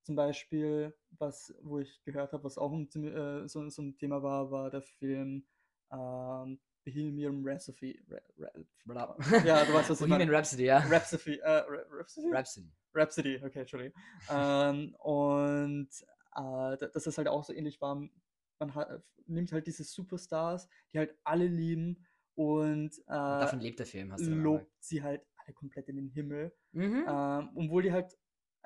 zum Beispiel, was, wo ich gehört habe, was auch ein, äh, so, so ein Thema war, war der Film ähm, Bohemian Rhapsody. Ra Ra ja, du weißt, was Bohemian. Rhapsody, ja. Rhapsody, äh, Rhapsody? Rhapsody. Rhapsody, okay, Entschuldigung. ähm, und äh, da- dass das halt auch so ähnlich war. Man hat, nimmt halt diese Superstars, die halt alle lieben und Und davon äh, lebt der Film, hast du lobt sie halt alle komplett in den Himmel. Mhm. Ähm, obwohl die halt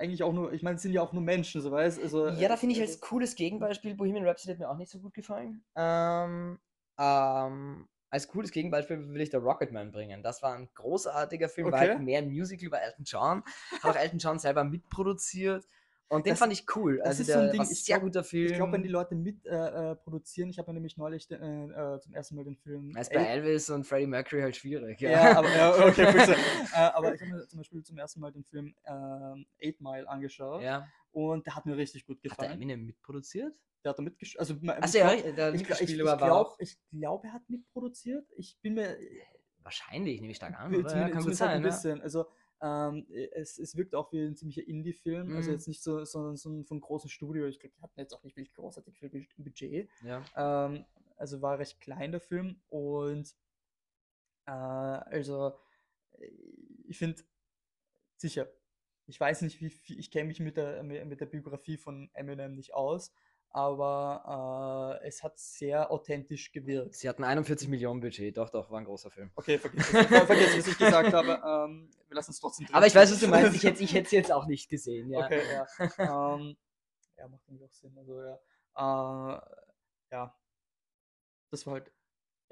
eigentlich auch nur, ich meine, es sind ja auch nur Menschen, so weißt also, Ja, da äh, finde ich also- als cooles Gegenbeispiel, Bohemian Rhapsody hat mir auch nicht so gut gefallen. Ähm, ähm, als cooles Gegenbeispiel will ich The Rocketman bringen. Das war ein großartiger Film, war halt Okay. mehr ein Musical über Elton John. Hat auch Elton John selber mitproduziert. Und den Das- fand ich cool. das Also ist so ein Ding, war sehr glaub- guter Film. Ich glaube, wenn die Leute mit äh, äh, produzieren, ich habe ja nämlich neulich de, äh, äh, zum ersten Mal den Film. ist bei El- Elvis und Freddie Mercury halt schwierig. Ja, aber ja, okay, bitte. äh, aber ich habe mir zum Beispiel zum ersten Mal den Film ähm, Eight Mile angeschaut ja. und der hat mir richtig gut Hat der gefallen. Eminem mitproduziert? Der hat da mitgespielt. Also, Achso, ich ja, der ich, ich, ich, war glaub, glaube, er hat mitproduziert. Ich bin mir Wahrscheinlich, nehme ich stark an. Bi- Oder? Ja, kann gut halt sein. ein Ja. bisschen. Also ähm, es, es wirkt auch wie ein ziemlicher Indie-Film. Also Mhm. jetzt nicht so, so, so ein, von großem Studio. Ich glaube, die hatten jetzt auch nicht wirklich großartig viel Bud- Budget. Ja. Ähm, also war recht klein der Film und äh, also äh, ich finde sicher, ich weiß nicht, wie viel, ich kenne mich mit der, mit der Biografie von Eminem nicht aus, aber äh, es hat sehr authentisch gewirkt. Sie hatten 41 Millionen Budget, doch, doch, war ein großer Film. Okay, vergiss, ver- vergiss was ich gesagt habe. Ähm, wir lassen es trotzdem drin. Aber ich weiß, was du meinst, ich hätte ich es jetzt auch nicht gesehen, ja. Okay, ja. ähm, ja, macht irgendwie auch Sinn. Also ja. Äh, ja. Das war halt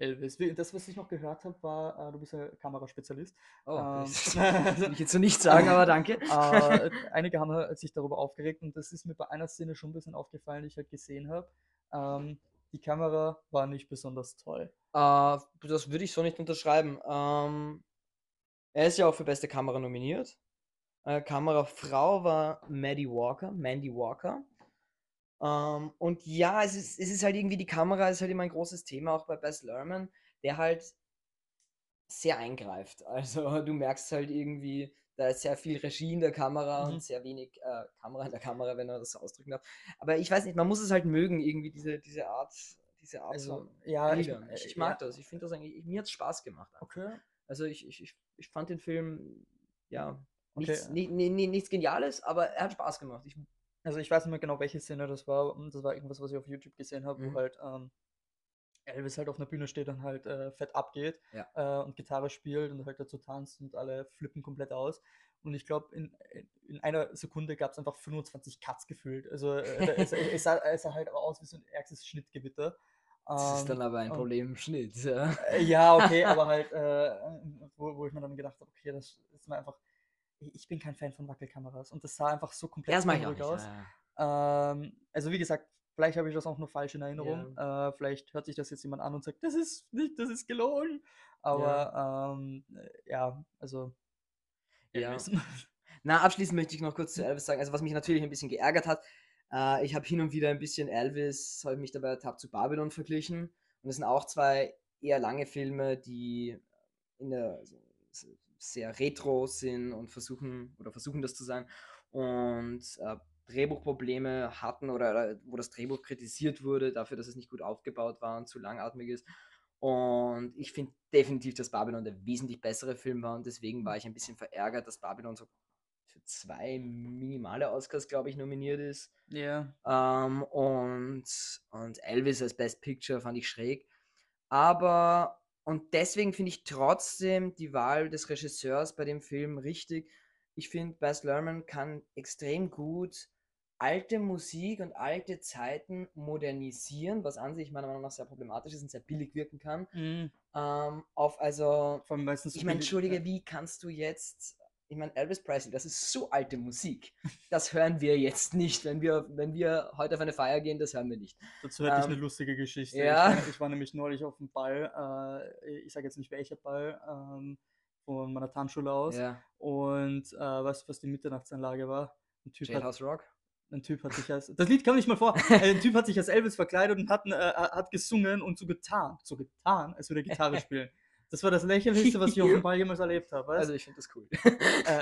Elvis. Das, was ich noch gehört habe, war, äh, du bist ja Kameraspezialist. Oh, Ähm, das will ich jetzt so nicht sagen, aber danke. äh, einige haben halt sich darüber aufgeregt und das ist mir bei einer Szene schon ein bisschen aufgefallen, die ich halt gesehen habe. Ähm, die Kamera war nicht besonders toll. Äh, das würde ich so nicht unterschreiben. Ähm, er ist ja auch für beste Kamera nominiert. Äh, Kamerafrau war Maddie Walker, Mandy Walker. Ähm, und ja, es ist, es ist halt irgendwie, die Kamera ist halt immer ein großes Thema, auch bei Bess Lerman, der halt sehr eingreift. Also du merkst halt irgendwie, da ist sehr viel Regie in der Kamera Mhm. und sehr wenig äh, Kamera in der Kamera, wenn man das so ausdrücken darf. Aber ich weiß nicht, man muss es halt mögen, irgendwie diese, diese Art, diese Art Also, ja, ich. Ich, ich äh, mag ja, das. Ich finde das eigentlich, ich- mir hat es Spaß gemacht. Okay. Also ich, ich, ich, fand den Film, ja, Okay. nichts, ni, ni, ni, nichts Geniales, aber er hat Spaß gemacht. Ich, Also ich weiß nicht mehr genau, welche Szene das war. und Das war irgendwas, was ich auf YouTube gesehen habe, Mhm. wo halt ähm, Elvis halt auf einer Bühne steht und halt äh, fett abgeht Ja. äh, und Gitarre spielt und halt dazu tanzt und alle flippen komplett aus. Und ich glaube, in, in einer Sekunde gab es einfach 25 Cuts gefühlt. Also äh, es, es, sah, es sah halt aber aus wie so ein ärgstes Schnittgewitter. das ist dann Ähm, aber ein und- Problem im Schnitt. Ja. äh, Ja, okay, aber halt, äh, wo, wo ich mir dann gedacht habe, okay, das ist mir einfach. Ich bin kein Fan von Wackelkameras und das sah einfach so komplett Ja, das nicht. aus. Ja, ja. Ähm, also wie gesagt, vielleicht habe ich das auch nur falsch in Erinnerung. Äh, vielleicht hört sich das jetzt jemand an und sagt, das ist nicht, das ist gelogen. Aber ähm, äh, ja, also. Ja. Na, abschließend möchte ich noch kurz zu Elvis sagen, also was mich natürlich ein bisschen geärgert hat, äh, ich habe hin und wieder ein bisschen Elvis, habe mich dabei ertappt, zu Babylon verglichen. Und das sind auch zwei eher lange Filme, die in der also, sehr retro sind und versuchen oder versuchen das zu sein und äh, Drehbuchprobleme hatten oder, wo das Drehbuch kritisiert wurde dafür, dass es nicht gut aufgebaut war und zu langatmig ist. Und ich finde definitiv, dass Babylon der wesentlich bessere Film war und deswegen war ich ein bisschen verärgert, dass Babylon so für zwei minimale Oscars, glaube ich, nominiert ist. Ja. Ähm, und, und Elvis als Best Picture fand ich schräg. Aber, und deswegen finde ich trotzdem die Wahl des Regisseurs bei dem Film richtig. Ich finde, Baz Luhrmann kann extrem gut alte Musik und alte Zeiten modernisieren, was an sich meiner Meinung nach sehr problematisch ist und sehr billig wirken kann. Mhm. Ähm, auf also, allem meistens. ich meine, entschuldige, wie kannst du jetzt, ich meine, Elvis Presley, das ist so alte Musik. Das hören wir jetzt nicht. Wenn wir, wenn wir heute auf eine Feier gehen, das hören wir nicht. Dazu hätte ich Ähm, eine lustige Geschichte. ja. Ich, war, ich war nämlich neulich auf dem Ball, äh, ich sage jetzt nicht welcher Ball, ähm, von meiner Tanzschule aus. Ja. Und äh, weißt du, was die Mitternachtsanlage war? Ein Typ, hat, Jailhouse Rock? ein typ hat sich als. Das Lied kam nicht mal vor. Ein Typ hat sich als Elvis verkleidet und hat, äh, hat gesungen und so getan. So getan, als würde er Gitarre spielen. Das war das lächerlichste, was ich auf dem Ball jemals erlebt habe. Weißt? Also ich finde das cool.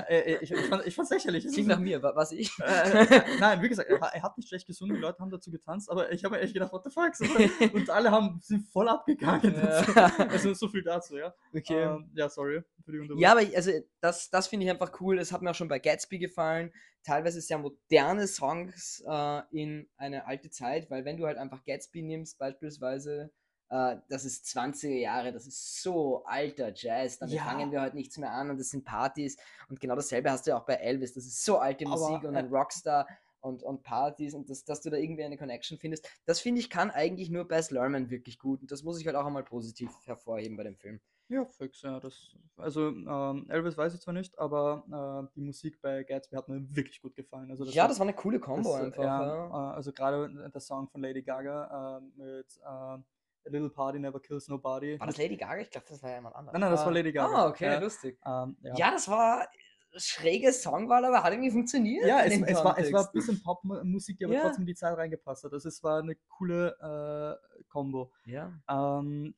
äh, äh, ich, ich, fand, ich fand's lächerlich. Es Klingt nach mir, wa- was ich. äh, äh, nein, wie gesagt, er, hat- er hat nicht schlecht gesungen, die Leute haben dazu getanzt, aber ich habe mir echt gedacht, what the fuck? So, und alle haben, sind voll abgegangen. Ja. Also so viel dazu, ja. okay. Ähm, ja, sorry für die Unterbrechung. Ja, aber ich, also das, das finde ich einfach cool. Das hat mir auch schon bei Gatsby gefallen. Teilweise sehr moderne Songs äh, in eine alte Zeit, weil wenn du halt einfach Gatsby nimmst, beispielsweise, äh, das ist 20er Jahre, das ist so alter Jazz, damit Ja. fangen wir heute nichts mehr an und das sind Partys. Und genau dasselbe hast du ja auch bei Elvis. Das ist so alte Aber, Musik und ein Rockstar. Und, und Partys und das, dass du da irgendwie eine Connection findest, das finde ich kann eigentlich nur Baz Luhrmann wirklich gut und das muss ich halt auch einmal positiv hervorheben bei dem Film. Ja, fix, ja. Das, also ähm, Elvis weiß ich zwar nicht, aber äh, die Musik bei Gatsby hat mir wirklich gut gefallen. Also ja, war- das war eine coole Combo das, einfach. Ja, ja. äh, also gerade der Song von Lady Gaga äh, mit äh, A Little Party Never Kills Nobody. War das Lady Gaga? Ich glaube, das war ja jemand anderes. Nein, nein, das war Lady Gaga. Ah, okay, Ja. lustig. Ähm, ja. Ja. das war schräge Songwahl, aber hat irgendwie funktioniert. Ja, es, es, war, es war ein bisschen Popmusik, die aber Ja. trotzdem in die Zeit reingepasst hat. Also es war eine coole äh, Combo. Ja. Ähm,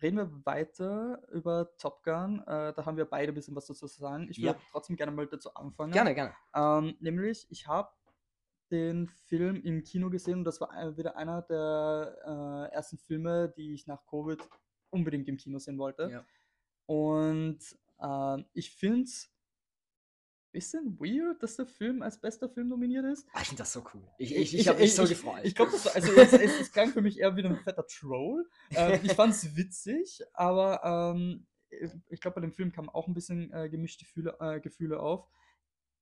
reden wir weiter über Top Gun. Äh, da haben wir beide ein bisschen was dazu zu sagen. Ich Ja. würde trotzdem gerne mal dazu anfangen. Gerne, gerne. Ähm, nämlich, ich habe den Film im Kino gesehen und das war ein- wieder einer der äh, ersten Filme, die ich nach Covid unbedingt im Kino sehen wollte. Ja. Und ähm, ich finde es bisschen weird, dass der Film als bester Film nominiert ist. Ah, ich finde das so cool. Ich, ich, ich, habe mich so gefreut. Ich glaube, also es, es, es klang für mich eher wie ein fetter Troll. Äh, ich fand es witzig, aber ähm, ich glaube, bei dem Film kamen auch ein bisschen äh, gemischte Gefühle, äh, Gefühle auf.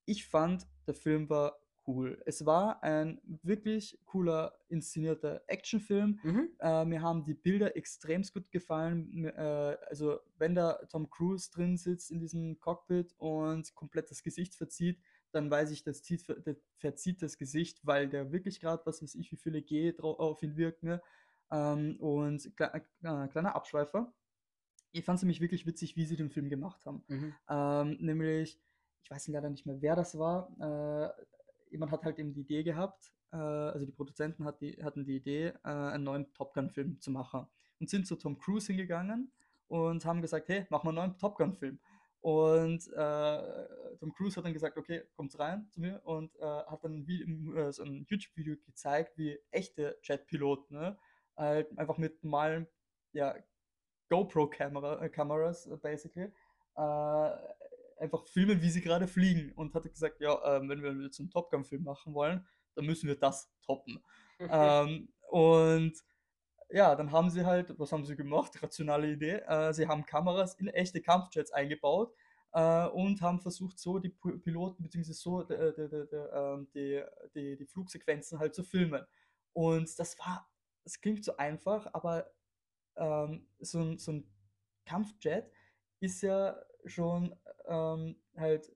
Ich fand, der Film war cool. Es war ein wirklich cooler inszenierter Actionfilm. Mhm. Äh, mir haben die Bilder extrem gut gefallen. Äh, also wenn da Tom Cruise drin sitzt in diesem Cockpit und komplett das Gesicht verzieht, dann weiß ich, das zieht, das verzieht das Gesicht, weil der wirklich gerade, was weiß ich, wie viele G auf ihn wirkt. Ne? Ähm, und kle äh, kleiner Abschweifer. Ich fand es nämlich wirklich witzig, wie sie den Film gemacht haben. Mhm. Ähm, nämlich, ich weiß leider nicht mehr, wer das war. Äh, jemand hat halt eben die Idee gehabt, äh, also die Produzenten hat die, hatten die Idee, äh, einen neuen Top Gun-Film zu machen. Und sind zu Tom Cruise hingegangen und haben gesagt, hey, mach mal einen neuen Top Gun-Film. Und äh, Tom Cruise hat dann gesagt, okay, kommt rein zu mir und äh, hat dann wie, äh, so ein YouTube-Video gezeigt, wie echte Jet-Piloten ne, halt einfach mit normalen ja, GoPro-Kameras, äh, basically, äh, einfach filmen, wie sie gerade fliegen und hat gesagt, ja, ähm, wenn wir jetzt einen Top Gun-Film machen wollen, dann müssen wir das toppen. ähm, und ja, dann haben sie halt, was haben sie gemacht? Rationale Idee. Äh, sie haben Kameras in echte Kampfjets eingebaut äh, und haben versucht, so die Piloten bzw. so die, die, die, die, die Flugsequenzen halt zu filmen. Und das war, es klingt so einfach, aber ähm, so, ein, so ein Kampfjet ist ja schon ähm, halt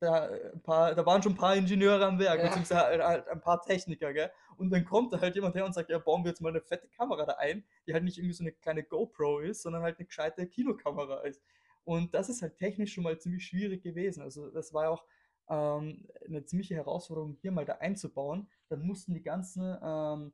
da, ein paar, da waren schon ein paar Ingenieure am Werk, ja. beziehungsweise halt, halt ein paar Techniker, gell? Und dann kommt da halt jemand her und sagt, ja, bauen wir jetzt mal eine fette Kamera da ein, die halt nicht irgendwie so eine kleine GoPro ist, sondern halt eine gescheite Kinokamera ist. Und das ist halt technisch schon mal ziemlich schwierig gewesen. Also das war auch ähm, eine ziemliche Herausforderung, hier mal da einzubauen. Dann mussten die ganzen ähm,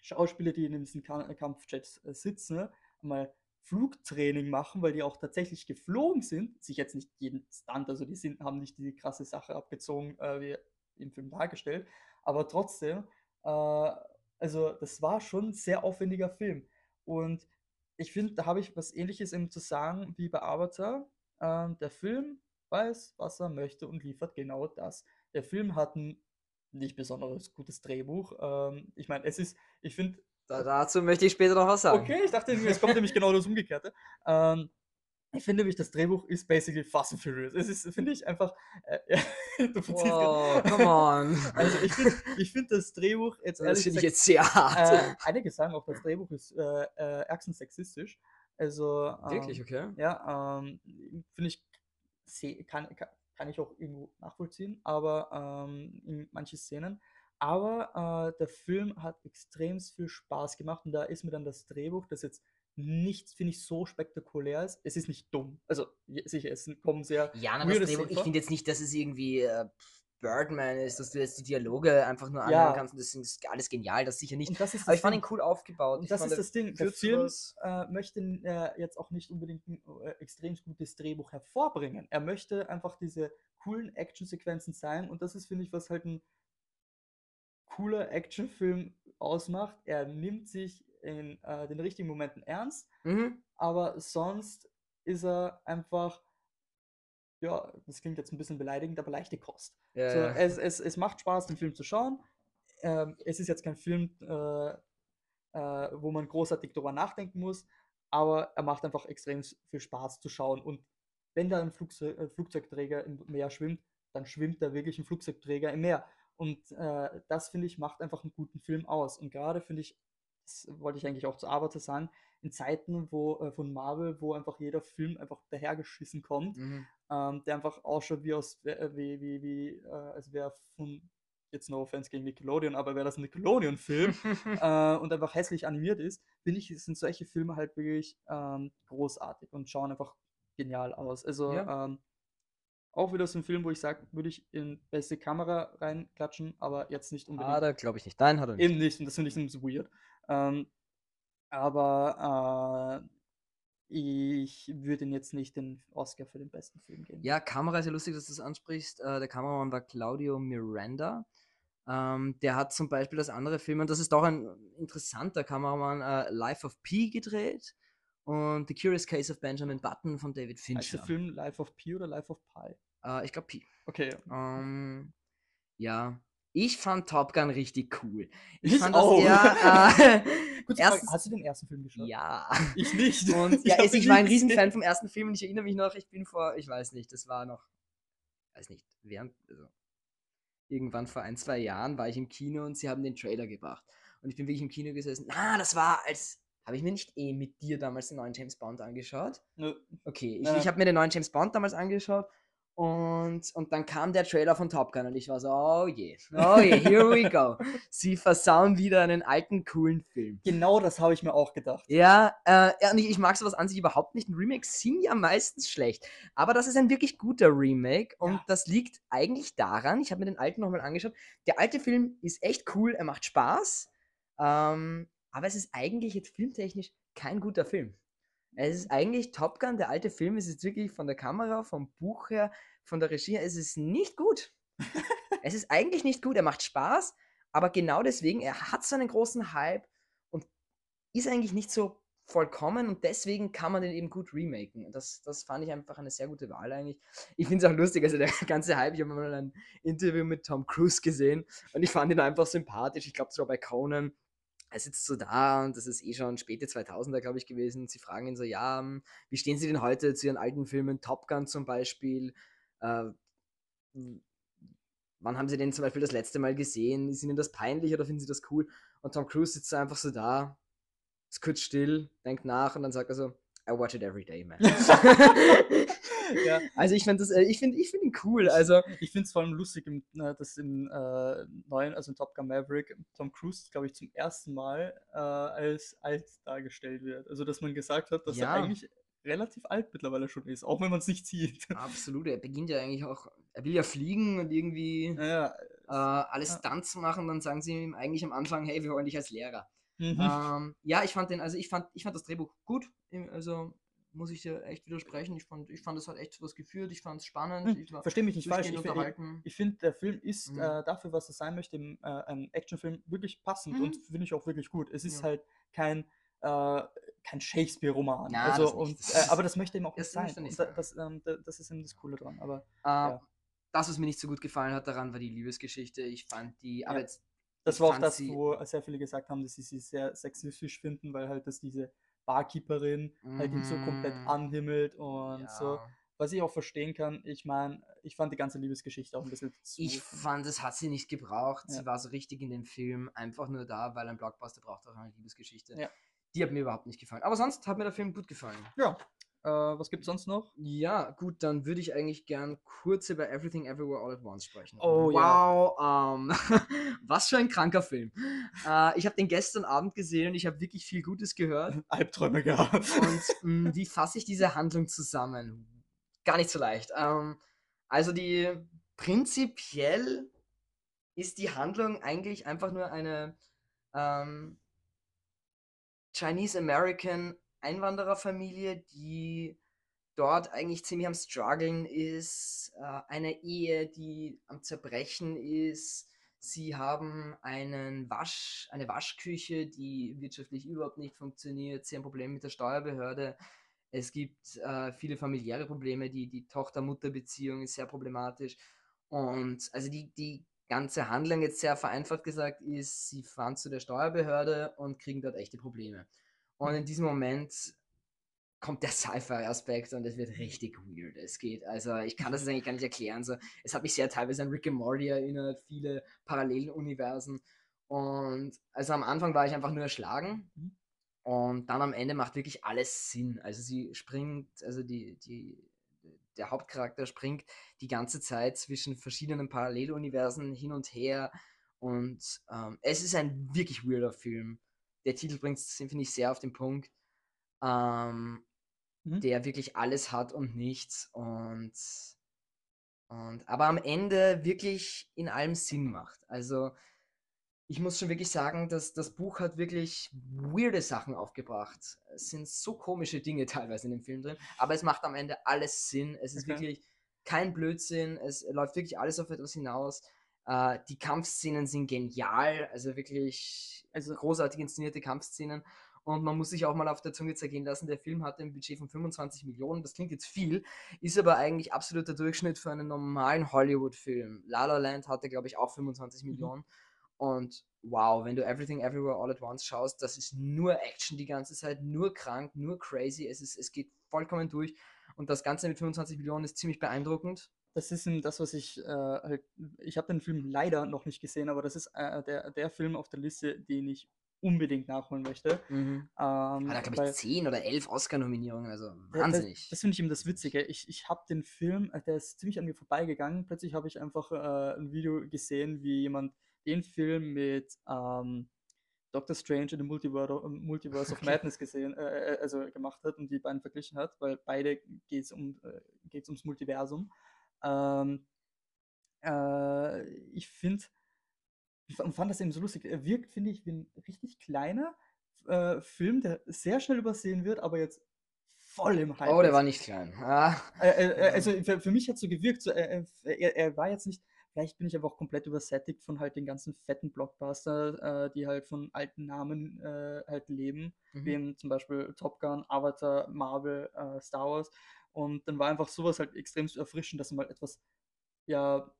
Schauspieler, die in diesen Kampfjets äh, sitzen, mal Flugtraining machen, weil die auch tatsächlich geflogen sind. Sich jetzt nicht jeden Stunt, also die sind, haben nicht die krasse Sache abgezogen, äh, wie im Film dargestellt. Aber trotzdem, äh, also das war schon ein sehr aufwendiger Film. Und ich finde, da habe ich was ähnliches eben zu sagen wie bei Avatar. Ähm, der Film weiß, was er möchte und liefert genau das. Der Film hat ein nicht besonders gutes Drehbuch. Ähm, ich meine, es ist, ich finde. Da, dazu möchte ich später noch was sagen. Okay, ich dachte, es kommt nämlich genau das Umgekehrte. Ähm, ich finde nämlich, das Drehbuch ist basically Fast and Furious. Es ist, finde ich, einfach. Äh, ja, du wow, come on. Also, ich finde ich find das Drehbuch jetzt Das finde ich jetzt sehr hart. Äh, einige sagen auch, das Drehbuch ist äh, äh, ärgstens sexistisch. Also. Ähm, Wirklich, okay. Ja, ähm, finde ich. Kann, kann, kann ich auch irgendwo nachvollziehen, aber ähm, in manchen Szenen. Aber äh, der Film hat extrem viel Spaß gemacht und da ist mir dann das Drehbuch, das jetzt nichts, finde ich, so spektakulär ist. Es ist nicht dumm. Also sicher, es kommen sehr. Ja, na, das Drehbuch, ich finde jetzt nicht, dass es irgendwie äh, Birdman ist, dass du jetzt die Dialoge einfach nur anhören ja. kannst und das ist alles genial, das sicher nicht. Das Aber ich fand ihn cool aufgebaut. Und das ist das Ding. Der Film äh, möchte äh, jetzt auch nicht unbedingt ein äh, extrem gutes Drehbuch hervorbringen. Er möchte einfach diese coolen Actionsequenzen zeigen und das ist, finde ich, was halt ein cooler Actionfilm ausmacht. Er nimmt sich in äh, den richtigen Momenten ernst, mhm. aber sonst ist er einfach ja, das klingt jetzt ein bisschen beleidigend, aber leichte Kost. Ja, so, ja. Es, es, es macht Spaß, den Film zu schauen. Ähm, es ist jetzt kein Film, äh, äh, wo man großartig darüber nachdenken muss, aber er macht einfach extrem viel Spaß zu schauen. Und wenn da ein Flugzeug, äh, Flugzeugträger im Meer schwimmt, dann schwimmt da wirklich ein Flugzeugträger im Meer. Und äh, das, finde ich, macht einfach einen guten Film aus. Und gerade finde ich, das wollte ich eigentlich auch zu Avatar sagen, in Zeiten wo, äh, von Marvel, wo einfach jeder Film einfach dahergeschissen kommt, mhm. ähm, der einfach ausschaut wie aus, äh, wie, wie, wie, äh, als wäre von, jetzt no offense gegen Nickelodeon, aber wäre das ein Nickelodeon-Film äh, und einfach hässlich animiert ist, finde ich, sind solche Filme halt wirklich ähm, großartig und schauen einfach genial aus. Also, ja. ähm, auch wieder so ein Film, wo ich sage, würde ich in beste Kamera reinklatschen, aber jetzt nicht unbedingt. Ah, da glaube ich nicht. Nein, hat er nicht. Eben nicht, und das finde ich so weird. Ähm, aber äh, ich würde jetzt nicht den Oscar für den besten Film geben. Ja, Kamera ist ja lustig, dass du das ansprichst. Äh, der Kameramann war Claudio Miranda. Ähm, der hat zum Beispiel das andere Film, und das ist doch ein interessanter Kameramann, äh, Life of Pi gedreht und The Curious Case of Benjamin Button von David Fincher. Heißt der Film Life of Pi oder Life of Pi? Äh, ich glaube Pi. Okay. Ähm, ja, ich fand Top Gun richtig cool. Ich fand auch. das ja. Äh, erstens, hast du den ersten Film geschaut? ja. Ich nicht. Und ja, hab ich, ich war ein Riesenfan vom ersten Film und ich erinnere mich noch, ich bin vor, ich weiß nicht, das war noch, weiß nicht, während, also irgendwann vor ein, zwei Jahren war ich im Kino und sie haben den Trailer gebracht. Und ich bin wirklich im Kino gesessen. Na, das war als, habe ich mir nicht eh mit dir damals den neuen James Bond angeschaut? Nö. Okay, ich, Ja. ich habe mir den neuen James Bond damals angeschaut und, und dann kam der Trailer von Top Gun und ich war so, oh je, oh je, here we go. Sie versauen wieder einen alten, coolen Film. Genau das habe ich mir auch gedacht. Ja, äh, ja, und ich, ich mag sowas an sich überhaupt nicht. Remakes sind ja meistens schlecht. Aber das ist ein wirklich guter Remake und Ja. das liegt eigentlich daran, ich habe mir den alten nochmal angeschaut. Der alte Film ist echt cool, er macht Spaß, ähm, aber es ist eigentlich jetzt filmtechnisch kein guter Film. Es ist eigentlich Top Gun, der alte Film, es ist wirklich von der Kamera, vom Buch her, von der Regie her, es ist nicht gut. es ist eigentlich nicht gut, er macht Spaß, aber genau deswegen, er hat so einen großen Hype und ist eigentlich nicht so vollkommen und deswegen kann man den eben gut remaken. Und Das, das fand ich einfach eine sehr gute Wahl eigentlich. Ich finde es auch lustig, also der ganze Hype, ich habe mal ein Interview mit Tom Cruise gesehen und ich fand ihn einfach sympathisch. Ich glaube, es war bei Conan. Er sitzt so da und das ist eh schon späte 2000er, glaube ich, gewesen. Sie fragen ihn so, ja, hm, wie stehen Sie denn heute zu Ihren alten Filmen, Top Gun zum Beispiel? Äh, wann haben Sie den zum Beispiel das letzte Mal gesehen? Ist Ihnen das peinlich oder finden Sie das cool? Und Tom Cruise sitzt so einfach so da, ist kurz still, denkt nach und dann sagt er so, I watch it every day, man. Ja. Also ich finde das, äh, ich finde, ich finde ihn cool. Also Ich finde es vor allem lustig, dass im äh, neuen, also in Top Gun Maverick, Tom Cruise, glaube ich, zum ersten Mal äh, als alt dargestellt wird. Also, dass man gesagt hat, dass Ja. er eigentlich relativ alt mittlerweile schon ist, auch wenn man es nicht sieht. absolut, er beginnt ja eigentlich auch, er will ja fliegen und irgendwie Ja, äh, alles. Stunts machen, dann sagen sie ihm eigentlich am Anfang, hey, wir wollen dich als Lehrer. mhm. Ähm, ja, ich fand den, also ich fand, ich fand das Drehbuch gut. Also muss ich dir echt widersprechen. Ich fand, ich fand, es hat echt was geführt. Ich fand es spannend. Hm, Ich war Versteh mich nicht falsch. Ich, ich, finde, der Film ist Mhm. äh, dafür, was er sein möchte, im, äh, ein Actionfilm wirklich passend und Mhm. finde ich auch wirklich gut. Es ist Ja. halt kein, äh, kein Shakespeare-Roman. Na, also, das und, äh, aber das möchte eben auch nicht das sein. nicht Und sein. das, ähm, da, das ist eben das Coole dran. Aber Äh, ja. Das, was mir nicht so gut gefallen hat daran, war die Liebesgeschichte. Ich fand die, aber Ja. jetzt, das war auch das, sie- wo sehr viele gesagt haben, dass sie sie sehr sexistisch finden, weil halt das diese Barkeeperin halt ihn so komplett Mhm. anhimmelt und so. ja. Was ich auch verstehen kann, ich meine, ich fand die ganze Liebesgeschichte auch ein bisschen zu. Ich fand, das hat sie nicht gebraucht. Ja. Sie war so richtig in dem Film einfach nur da, weil ein Blockbuster braucht auch eine Liebesgeschichte. Ja. Die hat mir überhaupt nicht gefallen. Aber sonst hat mir der Film gut gefallen. ja. Äh, was gibt's sonst noch? Ja, gut, dann würde ich eigentlich gern kurz über Everything Everywhere All at Once sprechen. Oh, ja. wow, ähm, was für ein kranker Film. Äh, ich habe den gestern Abend gesehen und ich habe wirklich viel Gutes gehört. Albträume gehabt. Und mh, wie fasse ich diese Handlung zusammen? Gar nicht so leicht. Ähm, also die prinzipiell ist die Handlung eigentlich einfach nur eine ähm, Chinese American Einwandererfamilie, die dort eigentlich ziemlich am struggeln ist, äh, eine Ehe, die am zerbrechen ist. Sie haben einen Wasch, eine Waschküche, die wirtschaftlich überhaupt nicht funktioniert. Sie haben Probleme mit der Steuerbehörde. Es gibt äh, viele familiäre Probleme. Die, die Tochter-Mutter-Beziehung ist sehr problematisch. Und also die, die ganze Handlung jetzt sehr vereinfacht gesagt ist, sie fahren zu der Steuerbehörde und kriegen dort echte Probleme. Und in diesem Moment kommt der Sci-Fi-Aspekt und es wird richtig weird. Es geht, also ich kann das jetzt eigentlich gar nicht erklären. So, es hat mich sehr teilweise an Rick and Morty erinnert, viele Paralleluniversen. Und also am Anfang war ich einfach nur erschlagen. Mhm. Und dann am Ende macht wirklich alles Sinn. Also sie springt, also die, die, der Hauptcharakter springt die ganze Zeit zwischen verschiedenen Paralleluniversen hin und her. Und ähm, es ist ein wirklich weirder Film. Der Titel bringt es, finde ich, sehr auf den Punkt. Ähm, Mhm. der wirklich alles hat und nichts und, und aber am Ende wirklich in allem Sinn macht. Also ich muss schon wirklich sagen, dass das Buch hat wirklich weirde Sachen aufgebracht. Es sind so komische Dinge teilweise in dem Film drin, aber es macht am Ende alles Sinn. Es ist Okay. wirklich kein Blödsinn, es läuft wirklich alles auf etwas hinaus. Äh, die Kampfszenen sind genial, also wirklich Also großartig inszenierte Kampfszenen. Und man muss sich auch mal auf der Zunge zergehen lassen, der Film hatte ein Budget von 25 Millionen. Das klingt jetzt viel, ist aber eigentlich absoluter Durchschnitt für einen normalen Hollywood-Film. La La Land hatte, glaube ich, auch 25 Mhm. Millionen. Und wow, wenn du Everything Everywhere All at Once schaust, das ist nur Action die ganze Zeit, nur krank, nur crazy. Es, ist, es geht vollkommen durch. Und das Ganze mit 25 Millionen ist ziemlich beeindruckend. Das ist eben das, was ich äh, halt. Ich habe den Film leider noch nicht gesehen, aber das ist äh, der, der Film auf der Liste, den ich unbedingt nachholen möchte. Ähm, Hat er, glaube ich, 10 oder 11 Oscar-Nominierungen, also Ja, das- wahnsinnig. Das, finde ich eben das Witzige. Ich, ich habe den Film, äh, der ist ziemlich an mir vorbeigegangen. Plötzlich habe ich einfach äh, ein Video gesehen, wie jemand den Film mit ähm, Doctor Strange in the Multiverse, Multiverse of. Madness gesehen, äh, äh, also gemacht hat und die beiden verglichen hat, weil beide geht es um, äh, geht's ums Multiversum. Ähm, äh, ich finde, fand das eben so lustig. Er wirkt, finde ich, wie ein richtig kleiner äh, Film, der sehr schnell übersehen wird, aber jetzt voll im Hype oh, der war nicht klein. Ah, Äh, äh, äh, also für, für mich hat es so gewirkt, so, äh, er, er war jetzt nicht, vielleicht bin ich aber auch komplett übersättigt von halt den ganzen fetten Blockbuster, äh, die halt von alten Namen äh, halt leben, mhm. wie zum Beispiel Top Gun, Avatar, Marvel, äh, Star Wars. Und dann war einfach sowas halt extrem erfrischend, dass mal etwas, ja,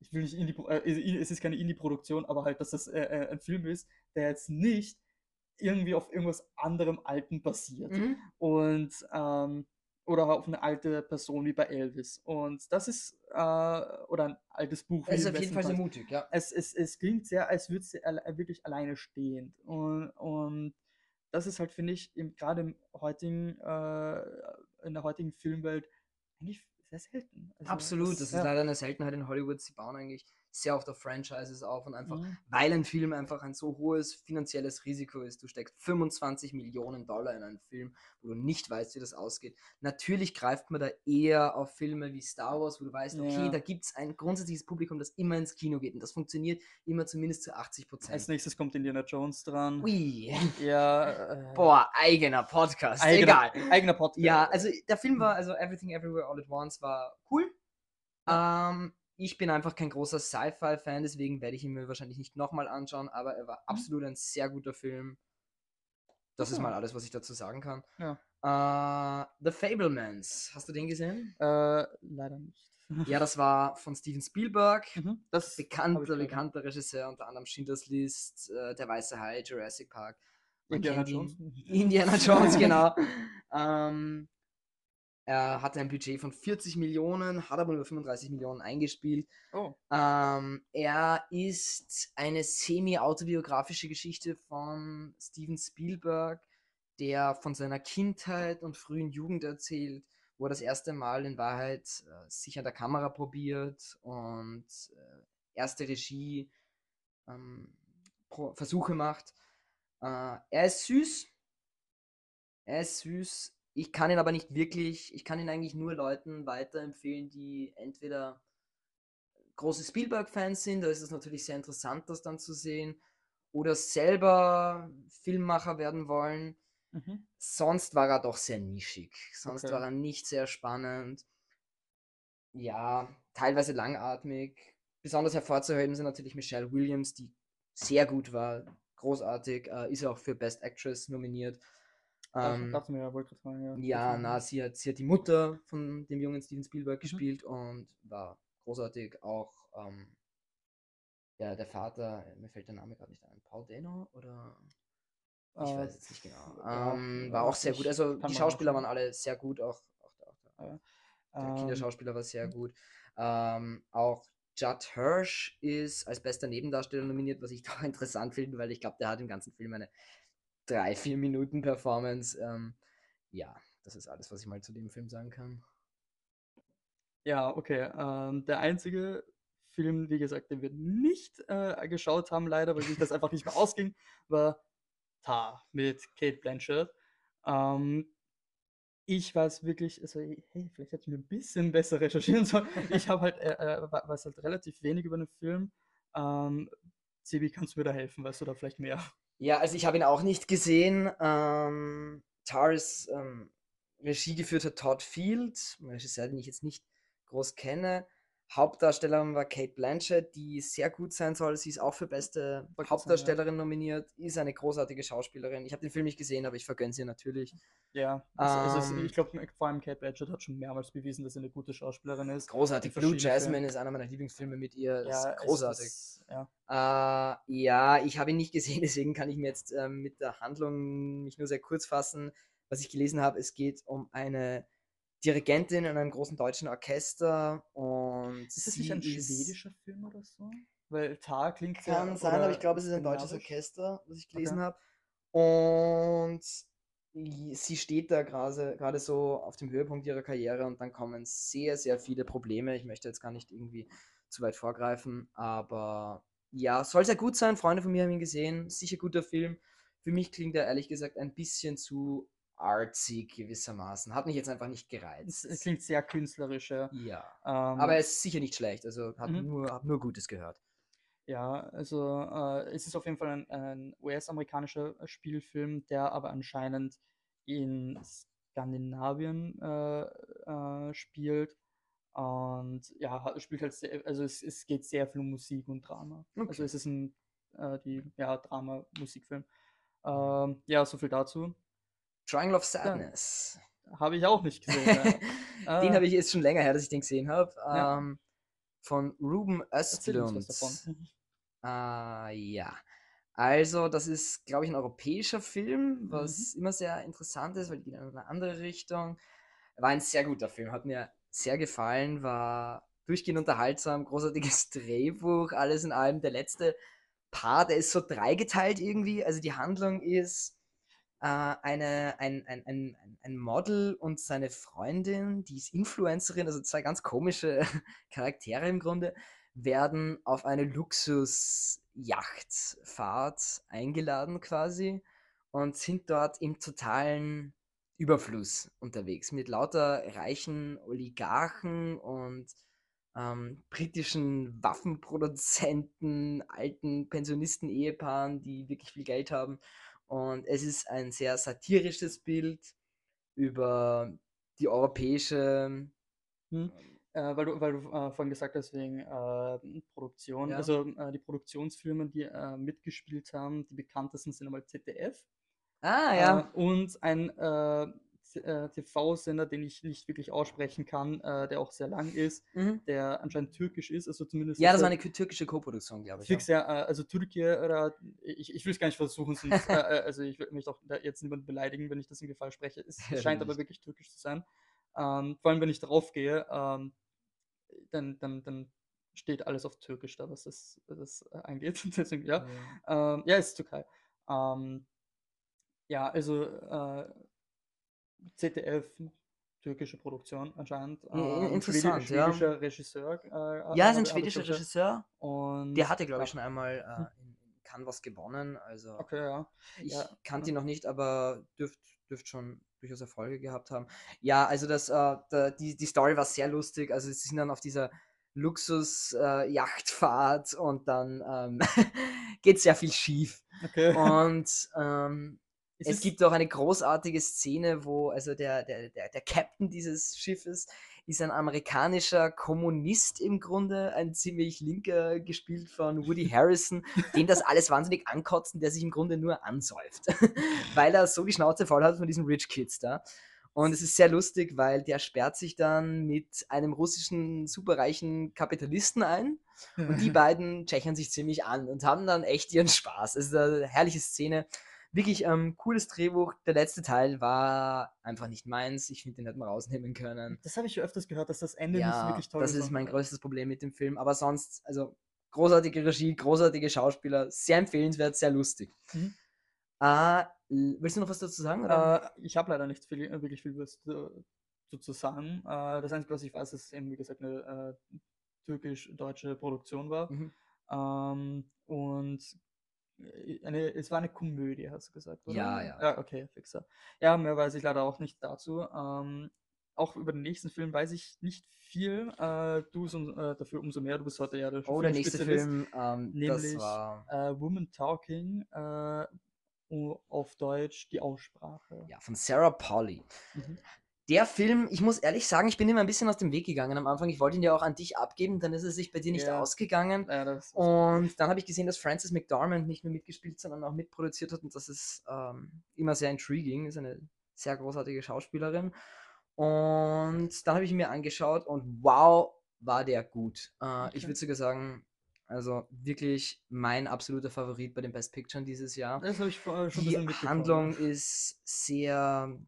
ich will nicht Indie, äh, es ist keine Indie-Produktion, aber halt, dass das äh, äh, ein Film ist, der jetzt nicht irgendwie auf irgendwas anderem Alten basiert Mhm. und ähm, oder auf eine alte Person wie bei Elvis. Und das ist, äh, oder ein altes Buch. Er ist auf jeden Fall sehr mutig, ja. es, es, es klingt sehr, als würde sie alle, wirklich alleine stehend. Und, und das ist halt, finde ich, gerade im heutigen, äh, in der heutigen Filmwelt eigentlich sehr selten. Also Absolut, das ist ja. leider eine Seltenheit in Hollywood. Sie bauen eigentlich sehr oft auf Franchises auf und einfach, Mhm. weil ein Film einfach ein so hohes finanzielles Risiko ist. Du steckst 25 Millionen Dollar in einen Film, wo du nicht weißt, wie das ausgeht. Natürlich greift man da eher auf Filme wie Star Wars, wo du weißt, okay, Ja. da gibt es ein grundsätzliches Publikum, das immer ins Kino geht. Und das funktioniert immer zumindest zu 80 Als Prozent. nächstes kommt Indiana Jones dran. Ui. Ja, äh, Boah, eigener Podcast. eigener, Egal. eigener Podcast. Ja, also der Film war, also Everything Everywhere All at Once war cool. Ähm, ich bin einfach kein großer Sci-Fi-Fan, deswegen werde ich ihn mir wahrscheinlich nicht nochmal anschauen, aber er war absolut ein sehr guter Film. Das ist Ja. mal alles, was ich dazu sagen kann. Ja. Äh, The Fablemans, hast du den gesehen? Äh, leider nicht. Ja, das war von Steven Spielberg. Mhm, das Bekannter, bekannter Regisseur, unter anderem Schindlers List, äh, Der Weiße Hai, Jurassic Park. Man Indiana. Jones. Indiana Jones, genau. ähm, er hatte ein Budget von 40 Millionen, hat aber nur 35 Millionen eingespielt. Oh, Ähm, er ist eine semi-autobiografische Geschichte von Steven Spielberg, der von seiner Kindheit und frühen Jugend erzählt, wo er das erste Mal in Wahrheit äh, sich an der Kamera probiert und äh, erste Regie ähm, Versuche macht. Äh, er ist süß. Er ist süß. Ich kann ihn aber nicht wirklich, ich kann ihn eigentlich nur Leuten weiterempfehlen, die entweder große Spielberg-Fans sind, da ist es natürlich sehr interessant, das dann zu sehen, oder selber Filmmacher werden wollen. mhm. Sonst war er doch sehr nischig. Sonst Okay. war er nicht sehr spannend. Ja, teilweise langatmig. Besonders hervorzuheben sind natürlich Michelle Williams, die sehr gut war, großartig, äh, ist ja auch für Best Actress nominiert. Ach, Ähm, dachte mir, ja, sagen, ja. ja, na, sie hat, sie hat die Mutter von dem jungen Steven Spielberg Mhm. gespielt und war großartig. Auch ähm, ja, der Vater, mir fällt der Name gerade nicht ein, Paul Dano oder ich Äh, weiß jetzt nicht genau. ja, Ähm, war ja, auch sehr gut. Also die Schauspieler waren alle sehr gut, auch, auch, der, auch der, der Ähm, Kinderschauspieler war sehr gut. Ähm, auch Judd Hirsch ist als bester Nebendarsteller nominiert, was ich doch interessant finde, weil ich glaube, der hat im ganzen Film eine 3-4 Minuten Performance. Ähm, ja, das ist alles, was ich mal zu dem Film sagen kann. Ja, okay. Ähm, der einzige Film, wie gesagt, den wir nicht äh, geschaut haben, leider, weil sich das einfach nicht mehr ausging, war Tar mit Kate Blanchett. Ähm, ich weiß wirklich, also, hey, vielleicht hätte ich mir ein bisschen besser recherchieren sollen. Ich habe halt, äh, äh, weiß halt relativ wenig über den Film. Ähm, Sebi, kannst du mir da helfen? Weißt du da vielleicht mehr? Ja, also ich habe ihn auch nicht gesehen. Ähm, Tar ist ähm, Regie geführt hat Todd Field, Regisseur, den ich jetzt nicht groß kenne. Hauptdarstellerin war Kate Blanchett, die sehr gut sein soll. Sie ist auch für beste grad sagen, ja. Hauptdarstellerin nominiert. Ist eine großartige Schauspielerin. Ich habe den Film nicht gesehen, aber ich vergönne sie natürlich. Ja, also, also Ähm, ich glaube, vor allem Kate Blanchett hat schon mehrmals bewiesen, dass sie eine gute Schauspielerin ist. Großartig. Blue Jasmine Filmen. ist einer meiner Lieblingsfilme mit ihr. Ja, ist großartig. es- ja. Äh, ja, ich habe ihn nicht gesehen, deswegen kann ich mir jetzt ähm, mit der Handlung mich nur sehr kurz fassen. Was ich gelesen habe, es geht um eine Dirigentin in einem großen deutschen Orchester und Ist das nicht ein schwedischer Film oder so? Weil Tar klingt Kann ja, sein, aber ich glaube, es ist ein deutsches. Orchester, was ich Okay. gelesen habe. Und sie steht da gerade gerade so auf dem Höhepunkt ihrer Karriere und dann kommen sehr, sehr viele Probleme. Ich möchte jetzt gar nicht irgendwie zu weit vorgreifen, aber ja, soll sehr gut sein. Freunde von mir haben ihn gesehen. Sicher guter Film. Für mich klingt er ehrlich gesagt ein bisschen zu artsy gewissermaßen. Hat mich jetzt einfach nicht Es, gereizt. es klingt sehr künstlerisch, ja. ja. Ähm, Aber er ist sicher nicht schlecht. Also hat Mhm. nur, hab nur Gutes gehört. Ja, also äh, es ist auf jeden Fall ein, ein US-amerikanischer Spielfilm, der aber anscheinend in Skandinavien äh, äh, spielt. Und ja, spielt halt sehr, also es, es geht sehr viel um Musik und Drama. Also Okay. es ist ein äh, die, ja, Drama-Musikfilm. Ähm, ja, so viel dazu. Triangle of Sadness. Habe ich auch nicht gesehen. ja. den Äh, habe ich jetzt schon länger her, dass ich den gesehen habe. Ja. Ähm, von Ruben Östlund. Ah, ja. Also, das ist, glaube ich, ein europäischer Mhm. Film, was immer sehr interessant ist, weil die gehen in eine andere Richtung. War ein sehr guter Film, hat mir sehr gefallen, war durchgehend unterhaltsam, großartiges Drehbuch, alles in allem. Der letzte Part, der ist so dreigeteilt irgendwie. Also die Handlung ist äh, eine, ein, ein, ein, ein- Model und seine Freundin, die ist Influencerin, also zwei ganz komische Charaktere im Grunde, werden auf eine Luxus-Yachtfahrt eingeladen quasi und sind dort im totalen Überfluss unterwegs mit lauter reichen Oligarchen und ähm, britischen Waffenproduzenten, alten Pensionisten-Ehepaaren, die wirklich viel Geld haben. Und es ist ein sehr satirisches Bild über die europäische. Hm. Äh, weil du, weil du äh, vorhin gesagt hast, wegen äh, Produktion. Ja. Also äh, die Produktionsfirmen, die äh, mitgespielt haben, die bekanntesten sind einmal ZDF Ah, ja. äh, und ein äh, TV-Sender, den ich nicht wirklich aussprechen kann, äh, der auch sehr lang ist, Mhm. der anscheinend türkisch ist, also zumindest Ja, das war eine türkische Co-Produktion, glaube ich. fix, ja, äh, also Türkei oder ich, ich will es gar nicht versuchen, sonst, äh, äh, also ich doch da jetzt niemanden beleidigen, wenn ich das irgendwie falsch spreche. Es scheint aber wirklich türkisch zu sein. Ähm, vor allem, wenn ich drauf gehe, ähm, dann, dann, dann steht alles auf Türkisch da, was das, das angeht. Deswegen, ja. Ja. Ähm, ja, ist Türkei. Ähm, ja, also äh, ZDF, türkische Produktion anscheinend. Schwedi- interessant, ja. schwedischer Regisseur. Äh, Ja, ist habe- ein schwedischer. Regisseur. Und Der hatte, glaube ich, schon einmal äh, in, in Cannes was gewonnen. Also Okay, ja. ich ja, kannte ihn noch nicht, aber dürft, dürft schon durchaus Erfolge gehabt haben. Ja, also das, äh, da, die, die Story war sehr lustig. Also sie sind dann auf dieser Luxus-Yachtfahrt und dann ähm, geht sehr viel schief. Okay. Und ähm, Ist es gibt auch eine großartige Szene, wo also der, der, der, der Captain dieses Schiffes ist ein amerikanischer Kommunist im Grunde, ein ziemlich linker, gespielt von Woody Harrison, den das alles wahnsinnig ankotzt und der sich im Grunde nur ansäuft, weil er so die Schnauze voll hat von diesen Rich Kids da. Und es ist sehr lustig, weil der sperrt sich dann mit einem russischen superreichen Kapitalisten ein und die beiden tschechern sich ziemlich an und haben dann echt ihren Spaß. Es ist eine herrliche Szene. Wirklich ähm, cooles Drehbuch. Der letzte Teil war einfach nicht meins. Ich finde den hätte man rausnehmen können. Das habe ich schon öfters gehört, dass das Ende nicht Ja, wirklich toll das ist. ist und- mein größtes Problem mit dem Film. Aber sonst, also großartige Regie, großartige Schauspieler, sehr empfehlenswert, sehr lustig. Mhm. Äh, willst du noch was dazu sagen? Äh, ich habe leider nicht viel, äh, wirklich viel was zu, zu, zu sagen. Äh, das Einzige, was ich weiß, ist eben, wie gesagt, eine äh, türkisch-deutsche Produktion war. Mhm. Ähm, und äh, eine, es war eine Komödie, hast du gesagt, oder? Ja, ja. Ja, okay, fixer. Ja, mehr weiß ich leider auch nicht dazu. Ähm, auch über den nächsten Film weiß ich nicht viel. Äh, du um, äh, dafür umso mehr. Du bist heute ja der Oh, der nächste. Film, ähm, nämlich, war Äh, Woman Talking, äh, auf Deutsch die Aussprache. ja, von Sarah Polly. Mhm. Der Film, ich muss ehrlich sagen, ich bin immer ein bisschen aus dem Weg gegangen am Anfang. Ich wollte ihn ja auch an dich abgeben, dann ist es sich bei dir nicht Ja. ausgegangen. Ja, Und dann habe ich gesehen, dass Frances McDormand nicht nur mitgespielt, sondern auch mitproduziert hat. Und das ist ähm, immer sehr intriguing. Ist eine sehr großartige Schauspielerin. Und dann habe ich ihn mir angeschaut und wow, war der gut. Äh, Ich Okay. würde sogar sagen, also wirklich mein absoluter Favorit bei den Best Picture dieses Jahr. das habe ich vorher schon ein Die. Handlung ist sehr,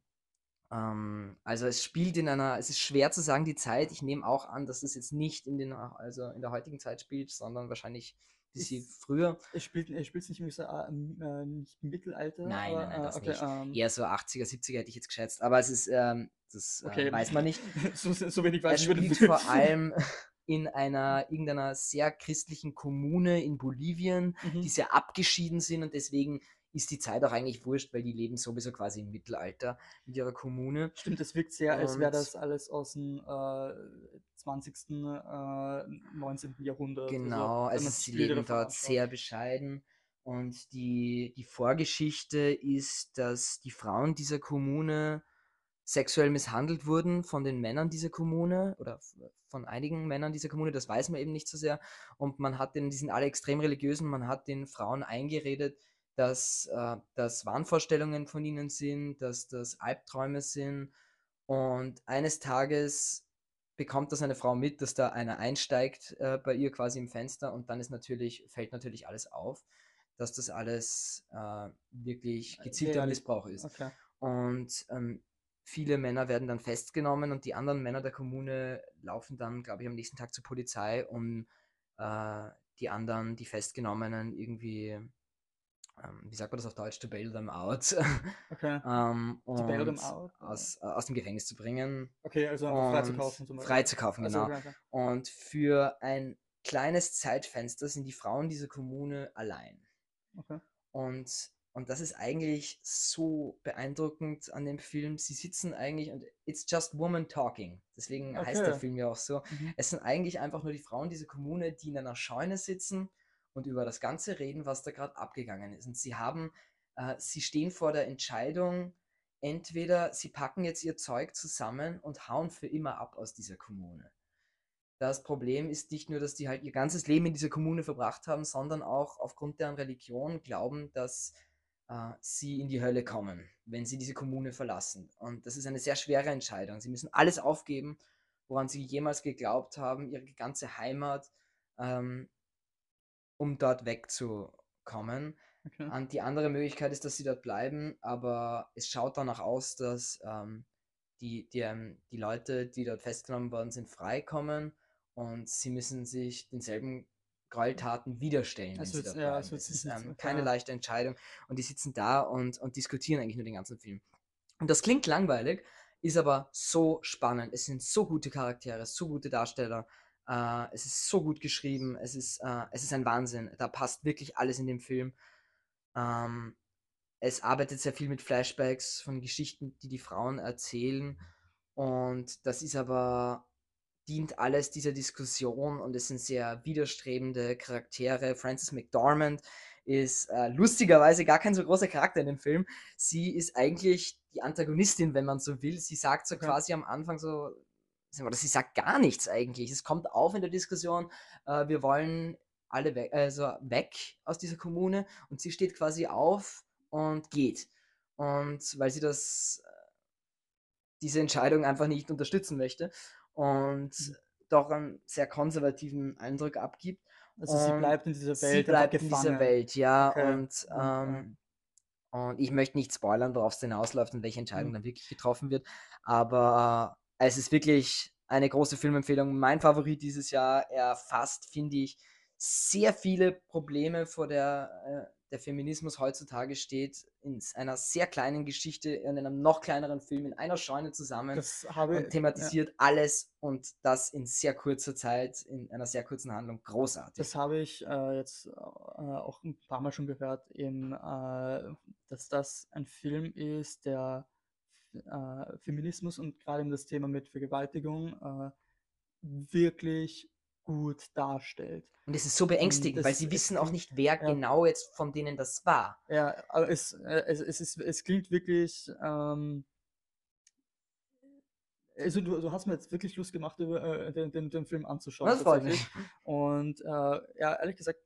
ähm, also es spielt in einer, es ist schwer zu sagen, die Zeit. Ich nehme auch an, dass es jetzt nicht in den, also in der heutigen Zeit spielt, sondern wahrscheinlich ein bisschen Ist- früher. Es spielt, es spielt nicht, im, äh, im, äh, nicht im Mittelalter. Nein, aber, nein, nein, das okay, nicht. Ähm, Eher so 80er, 70er hätte ich jetzt geschätzt, aber es ist, ähm, das äh, okay. weiß man nicht. so, so wenig weiß ich den spielt vor allem in einer irgendeiner sehr christlichen Kommune in Bolivien, Mhm. die sehr abgeschieden sind und deswegen ist die Zeit auch eigentlich wurscht, weil die leben sowieso quasi im Mittelalter mit ihrer Kommune. Stimmt, es wirkt sehr, als wäre das alles aus dem äh, 20., äh, 19. Jahrhundert. Genau, wenn also sich sie leben dort anschaut. sehr bescheiden. Und die, die Vorgeschichte ist, dass die Frauen dieser Kommune sexuell misshandelt wurden von den Männern dieser Kommune oder von einigen Männern dieser Kommune, das weiß man eben nicht so sehr. Und man hat den, die sind alle extrem religiös und man hat den Frauen eingeredet, dass äh, das Wahnvorstellungen von ihnen sind, dass das Albträume sind. Und eines Tages bekommt das eine Frau mit, dass da einer einsteigt äh, bei ihr quasi im Fenster und dann ist natürlich, fällt natürlich alles auf, dass das alles äh, wirklich gezielter Reali- Missbrauch ist. Okay. Und ähm, viele Männer werden dann festgenommen und die anderen Männer der Kommune laufen dann, glaube ich, am nächsten Tag zur Polizei, um äh, die anderen, die Festgenommenen, irgendwie, wie sagt man das auf Deutsch, to bail them out, Okay. ähm, To bail them out, aus, äh, aus dem Gefängnis zu bringen okay, also einfach frei zu kaufen. Zum Beispiel. freizukaufen, Also, genau. okay, okay. Und für ein kleines Zeitfenster sind die Frauen dieser Kommune allein. okay. Und, und das ist eigentlich so beeindruckend an dem Film. Sie sitzen eigentlich und it's just woman talking. Deswegen heißt der Okay. Film ja auch so. Mhm. Es sind eigentlich einfach nur die Frauen dieser Kommune, die in einer Scheune sitzen und über das Ganze reden, was da gerade abgegangen ist. Und sie haben, äh, sie stehen vor der Entscheidung, entweder sie packen jetzt ihr Zeug zusammen und hauen für immer ab aus dieser Kommune. Das Problem ist nicht nur, dass die halt ihr ganzes Leben in dieser Kommune verbracht haben, sondern auch aufgrund deren Religion glauben, dass äh, sie in die Hölle kommen, wenn sie diese Kommune verlassen. Und das ist eine sehr schwere Entscheidung. Sie müssen alles aufgeben, woran sie jemals geglaubt haben, ihre ganze Heimat, ähm, um dort wegzukommen. okay. Und die andere Möglichkeit ist, dass sie dort bleiben, aber es schaut danach aus, dass ähm, die, die, ähm, die Leute, die dort festgenommen worden sind, freikommen und sie müssen sich denselben Gräueltaten widerstellen, Es sie ja, wird Es ist ähm, keine leichte Entscheidung und die sitzen da und, und diskutieren eigentlich nur den ganzen Film. Und das klingt langweilig, ist aber so spannend. Es sind so gute Charaktere, so gute Darsteller. Äh, es ist so gut geschrieben. Es ist, äh, es ist ein Wahnsinn. Da passt wirklich alles in dem Film. Ähm, es arbeitet sehr viel mit Flashbacks von Geschichten, die die Frauen erzählen. Und das ist aber, dient alles dieser Diskussion und es sind sehr widerstrebende Charaktere. Frances McDormand ist äh, lustigerweise gar kein so großer Charakter in dem Film. Sie ist eigentlich die Antagonistin, wenn man so will. Sie sagt so quasi am Anfang so, oder sie sagt gar nichts eigentlich. Es kommt auf in der Diskussion, äh, wir wollen alle weg, also weg aus dieser Kommune und sie steht quasi auf und geht. Und weil sie das, äh, diese Entscheidung einfach nicht unterstützen möchte und Mhm. doch einen sehr konservativen Eindruck abgibt. Also sie Und bleibt in dieser Sie Welt einfach bleibt in dieser. Welt, ja. Okay. Und, äh, ähm, und ich möchte nicht spoilern, worauf es hinausläuft und welche Entscheidung Mhm. dann wirklich getroffen wird. Aber es ist wirklich eine große Filmempfehlung. Mein Favorit dieses Jahr. Er fasst, finde ich, sehr viele Probleme, vor der äh, der Feminismus heutzutage steht, in einer sehr kleinen Geschichte, in einem noch kleineren Film, in einer Scheune zusammen Das habe und thematisiert alles und das in sehr kurzer Zeit, in einer sehr kurzen Handlung. Großartig. Das habe ich äh, jetzt äh, auch ein paar Mal schon gehört, in, äh, dass das ein Film ist, der äh, Feminismus und gerade eben das Thema mit Vergewaltigung äh, wirklich gut darstellt. Und es ist so beängstigend, weil das- sie es wissen auch klingt- nicht, wer ja. genau jetzt von denen das war. Ja, aber es, äh, es, es, ist, es klingt wirklich, ähm, Also du, du hast mir jetzt wirklich Lust gemacht, äh, den, den, den Film anzuschauen. Das freut tatsächlich. Und äh, ja, ehrlich gesagt,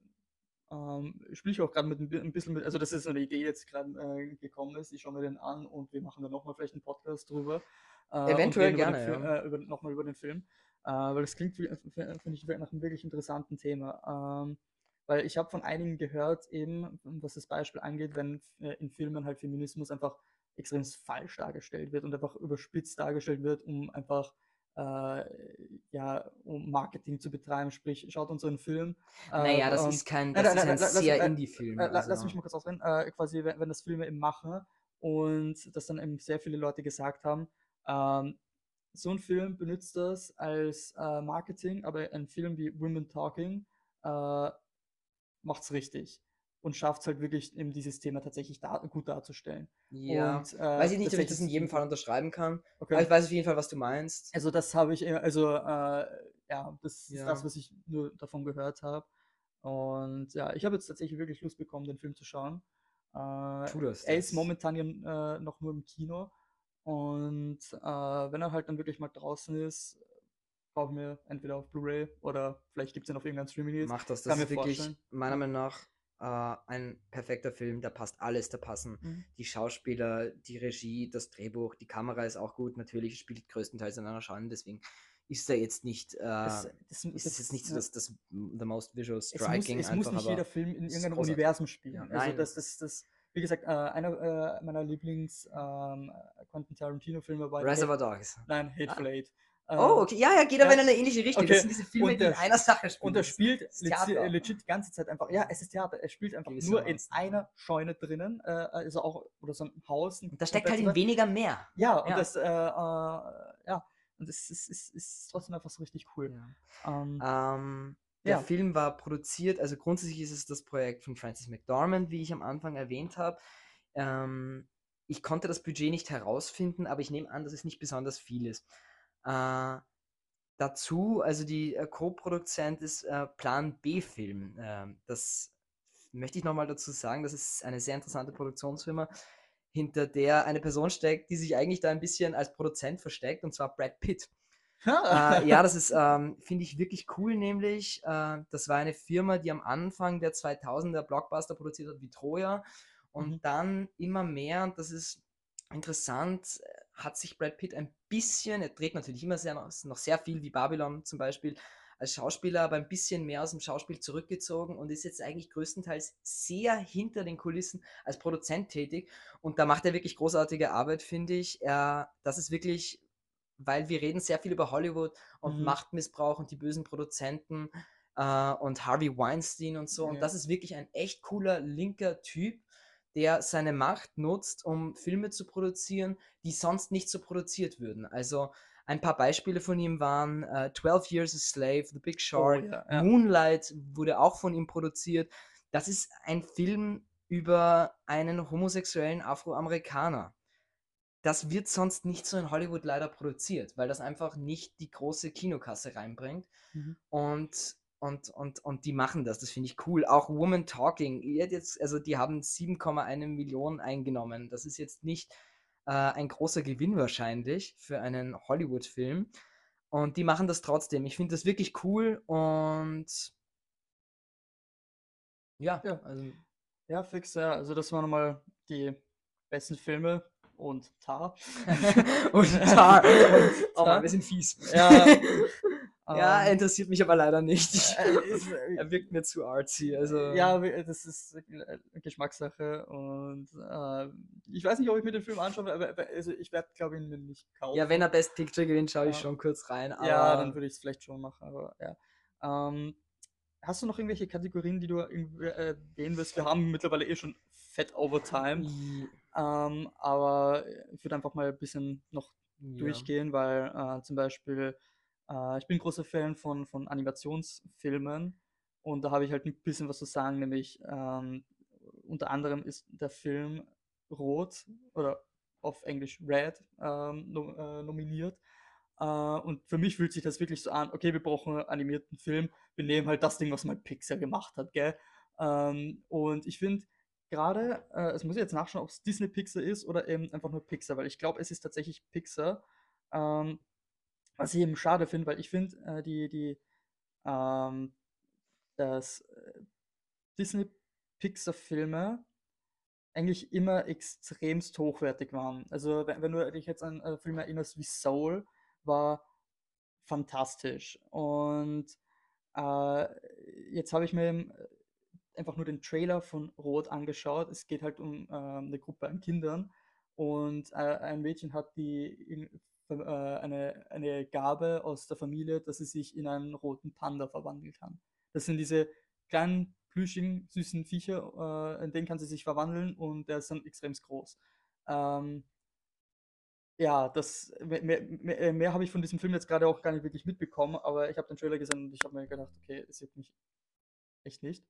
ähm, spiele ich auch gerade mit ein bi- ein bisschen mit, also das ist so eine Idee, die jetzt gerade äh, gekommen ist. Ich schaue mir den an und wir machen dann nochmal vielleicht einen Podcast drüber. Äh, Eventuell gerne, Film, ja. äh, nochmal über den Film. Äh, weil das klingt, wie- f- finde ich, nach einem wirklich interessanten Thema. Ähm, weil ich habe von einigen gehört, eben, was das Beispiel angeht, wenn äh, in Filmen halt Feminismus einfach extrem falsch dargestellt wird und einfach überspitzt dargestellt wird, um einfach äh, ja, um Marketing zu betreiben. Sprich, schaut unseren Film. äh, Naja, das ähm, ist kein, das ist ein sehr äh, Indie-Film. äh, la- Lass also. mich mal kurz ausreden. Äh, quasi, wenn, das Filme eben machen und das dann eben sehr viele Leute gesagt haben, ähm, so ein Film benutzt das als äh, Marketing, aber ein Film wie Women Talking äh, macht es richtig und schafft es halt wirklich, eben dieses Thema tatsächlich da, gut darzustellen. Ja, Und, äh, weiß ich nicht, ob ich das in ist- jedem Fall unterschreiben kann. Okay. Aber ich weiß auf jeden Fall, was du meinst. Also das habe ich, eher- also äh, ja, das ist Ja. das, was ich nur davon gehört habe. Und ja, ich habe jetzt tatsächlich wirklich Lust bekommen, den Film zu schauen. Äh, Tu das, er ist momentan ja, äh, noch nur im Kino. Und äh, wenn er halt dann wirklich mal draußen ist, kaufe ich mir entweder auf Blu-ray oder vielleicht gibt es ihn auf irgendeinem Streaming-Dienst. Mach das, das ist wirklich vorstellen. meiner Meinung nach äh, ein perfekter Film. Da passt alles, da passen Mhm. die Schauspieler, die Regie, das Drehbuch, die Kamera ist auch gut. Natürlich es spielt größtenteils in einer Scheune, deswegen ist er jetzt nicht, äh, Das, das, ist das- jetzt nicht so das, das the most visual es muss, striking es einfach, muss nicht jeder Film in irgendeinem. Universum spielen. Ja, also das, das, das, wie gesagt, äh, einer äh, meiner Lieblings ähm, Quentin Tarantino-Filme war Reservoir Dogs. Nein, Hateful Eight. Oh, Ähm, okay. Ja, ja, geht aber ja. in eine ähnliche Richtung. Okay. Das sind diese Filme, Und die der in einer Sache spielen. Und er spielt das ist legi- Theater. äh, legit die ganze Zeit einfach, ja, es ist Theater, er spielt einfach nur in einer Scheune drinnen, äh, also auch, oder so ein Haus. Und da steckt halt in weniger mehr. Ja, und ja. das, äh, äh, ja, und es ist, ist, ist trotzdem einfach so richtig cool. Ähm, Ähm, der Ja. Film war produziert, also grundsätzlich ist es das Projekt von Francis McDormand, wie ich am Anfang erwähnt habe. Ähm, ich konnte das Budget nicht herausfinden, aber ich nehme an, dass es nicht besonders viel ist. Äh, dazu, also die äh, Co-Produzent ist äh, Plan B-Film. Ähm, das möchte ich nochmal dazu sagen, das ist eine sehr interessante Produktionsfirma, hinter der eine Person steckt, die sich eigentlich da ein bisschen als Produzent versteckt, und zwar Brad Pitt. äh, ja, das ist, ähm, finde ich wirklich cool, nämlich, äh, das war eine Firma, die am Anfang der 2000er Blockbuster produziert hat, wie Troja, und Mhm. dann immer mehr, und das ist interessant, äh, hat sich Brad Pitt ein bisschen, er dreht natürlich immer sehr, noch, sehr viel, wie Babylon zum Beispiel, als Schauspieler, aber ein bisschen mehr aus dem Schauspiel zurückgezogen und ist jetzt eigentlich größtenteils sehr hinter den Kulissen als Produzent tätig. Und da macht er wirklich großartige Arbeit, finde ich. Er, das ist wirklich, weil wir reden sehr viel über Hollywood und Mhm. Machtmissbrauch und die bösen Produzenten äh, und Harvey Weinstein und so. Und Ja. das ist wirklich ein echt cooler linker Typ, der seine Macht nutzt, um Filme zu produzieren, die sonst nicht so produziert würden. Also ein paar Beispiele von ihm waren äh, 12 Years a Slave, The Big Short, ja, ja. Moonlight wurde auch von ihm produziert. Das ist ein Film über einen homosexuellen Afroamerikaner. Das wird sonst nicht so in Hollywood leider produziert, weil das einfach nicht die große Kinokasse reinbringt. Mhm. Und, und, und, und die machen das, das finde ich cool. Auch Woman Talking, jetzt, also die haben 7,1 Millionen eingenommen. Das ist jetzt nicht äh, ein großer Gewinn wahrscheinlich für einen Hollywood-Film. Und die machen das trotzdem. Ich finde das wirklich cool und ja, Ja. also Ja, fix, ja. Also das waren nochmal die besten Filme und Tar. und Tar. Und Oh. Mann, wir sind fies. Ja, ja, ähm, interessiert mich aber leider nicht. äh, ist, äh, er wirkt mir zu artsy. Also Ja, das ist äh, Geschmackssache und äh, ich weiß nicht, ob ich mir den Film anschaue, aber also ich werde, glaube ich, ihn nicht kaufen. Ja, wenn er Best Picture gewinnt, schaue ich Ja. schon kurz rein. Ja, dann würde ich es vielleicht schon machen, aber ja. Ähm, hast du noch irgendwelche Kategorien, die du äh, erwähnen willst? Wir haben mittlerweile eh schon fett Overtime, I- ähm, aber ich würde einfach mal ein bisschen noch ja. durchgehen, weil äh, zum Beispiel, äh, ich bin großer Fan von, von Animationsfilmen und da habe ich halt ein bisschen was zu sagen, nämlich ähm, unter anderem ist der Film Rot oder auf Englisch Red ähm, no, äh, nominiert. Äh, und für mich fühlt sich das wirklich so an, okay, wir brauchen einen animierten Film, wir nehmen halt das Ding, was mal Pixar gemacht hat, gell? Ähm, und ich finde, gerade, äh, es muss ich jetzt nachschauen, ob es Disney Pixar ist oder eben einfach nur Pixar, weil ich glaube, es ist tatsächlich Pixar. Ähm, Was ich eben schade finde, weil ich finde, äh, die, die, ähm, dass äh, Disney-Pixar-Filme eigentlich immer extremst hochwertig waren. Also wenn, wenn du dich jetzt an äh, Filme erinnerst wie Soul, war fantastisch. Und äh, jetzt habe ich mir äh, einfach nur den Trailer von Rot angeschaut. Es geht halt um äh, eine Gruppe an Kindern und äh, ein Mädchen hat die eine, eine Gabe aus der Familie, dass sie sich in einen roten Panda verwandeln kann. Das sind diese kleinen, plüschigen, süßen Viecher, äh, in denen kann sie sich verwandeln und der ist dann extrem groß. Ähm, ja, das mehr, mehr, äh, mehr habe ich von diesem Film jetzt gerade auch gar nicht wirklich mitbekommen, aber ich habe den Trailer gesehen und ich habe mir gedacht, okay, es juckt mich echt nicht.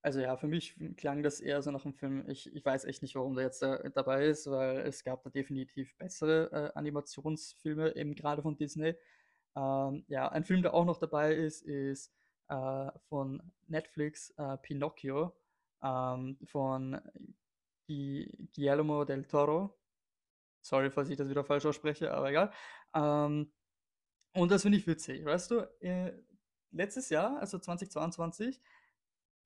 Also ja, für mich klang das eher so nach einem Film. Ich, ich weiß echt nicht, warum der jetzt da, dabei ist, weil es gab da definitiv bessere äh, Animationsfilme, eben gerade von Disney. Ähm, ja, ein Film, der auch noch dabei ist, ist äh, von Netflix äh, Pinocchio ähm, von Guillermo del Toro. Sorry, falls ich das wieder falsch ausspreche, aber egal. Ähm, und das finde ich witzig. Weißt du, äh, letztes Jahr, also 2022,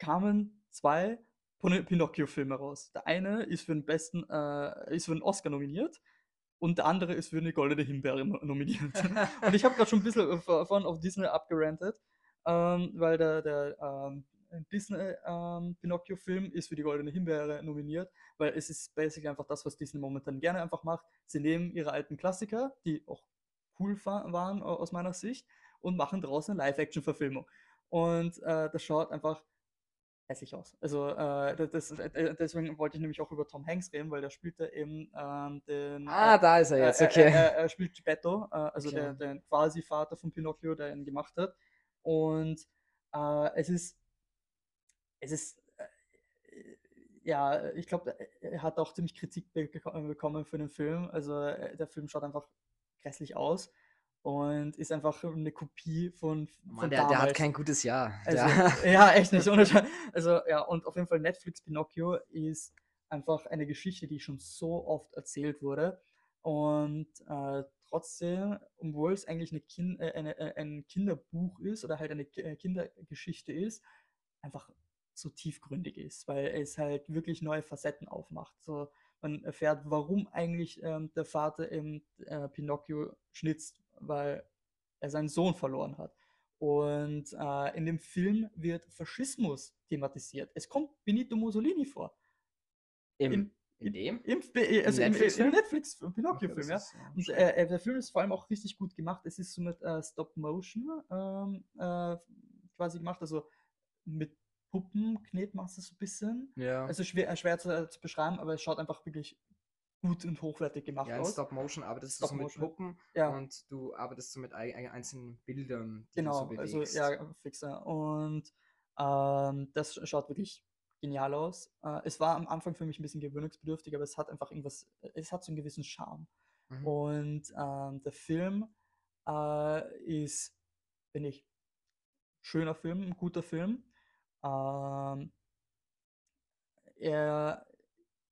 kamen zwei Pinocchio-Filme raus. Der eine ist für den besten, äh, ist für einen Oscar nominiert und der andere ist für eine goldene Himbeere nominiert. und ich habe gerade schon ein bisschen von auf Disney abgerantet, ähm, weil der, der ähm, Disney ähm, Pinocchio-Film ist für die goldene Himbeere nominiert, weil es ist basically einfach das, was Disney momentan gerne einfach macht. Sie nehmen ihre alten Klassiker, die auch cool waren aus meiner Sicht, und machen daraus eine Live-Action-Verfilmung. Und äh, das schaut einfach hässlich aus. Also äh, das, äh, deswegen wollte ich nämlich auch über Tom Hanks reden, weil der spielte eben ähm, den. Ah, äh, da ist er äh, jetzt, okay. Er, spielt Geppetto, äh, also Okay. der quasi Vater von Pinocchio, der ihn gemacht hat. Und äh, es ist, es ist, äh, ja, ich glaube, er hat auch ziemlich Kritik bek- bekommen für den Film. Also äh, der Film schaut einfach grässlich aus und ist einfach eine Kopie von, Mann, von der, der hat kein gutes Jahr. Also, ja, echt nicht. Also, ja, und auf jeden Fall Netflix Pinocchio ist einfach eine Geschichte, die schon so oft erzählt wurde. Und äh, trotzdem, obwohl es eigentlich eine kind, äh, eine, äh, ein Kinderbuch ist oder halt eine äh, Kindergeschichte ist, einfach so tiefgründig ist, weil es halt wirklich neue Facetten aufmacht. So, man erfährt, warum eigentlich ähm, der Vater eben äh, Pinocchio schnitzt, weil er seinen Sohn verloren hat. Und äh, in dem Film wird Faschismus thematisiert. Es kommt Benito Mussolini vor. Im, in- in dem? Im, Be- also im, Netflix-Film? im Netflix Pinocchio-Film, ja. das ist, ja, Und schön. äh, äh, der Film ist vor allem auch richtig gut gemacht. Es ist so mit äh, Stop Motion ähm, äh, quasi gemacht, also mit Puppen knetet man es so ein bisschen. ja. Also schwer, äh, schwer zu, äh, zu beschreiben, aber es schaut einfach wirklich gut und hochwertig gemacht ja, aus. Stop Motion arbeitest du so mit. Puppen Ja. und du arbeitest so mit ei- ei- einzelnen Bildern, die Genau, du so also bewegst. ja, fixer. Und ähm, das sch- schaut wirklich genial aus. Äh, es war am Anfang für mich ein bisschen gewöhnungsbedürftig, aber es hat einfach irgendwas, es hat so einen gewissen Charme. Mhm. Und ähm, der Film äh, ist, finde ich, schöner Film, ein guter Film. Ähm, er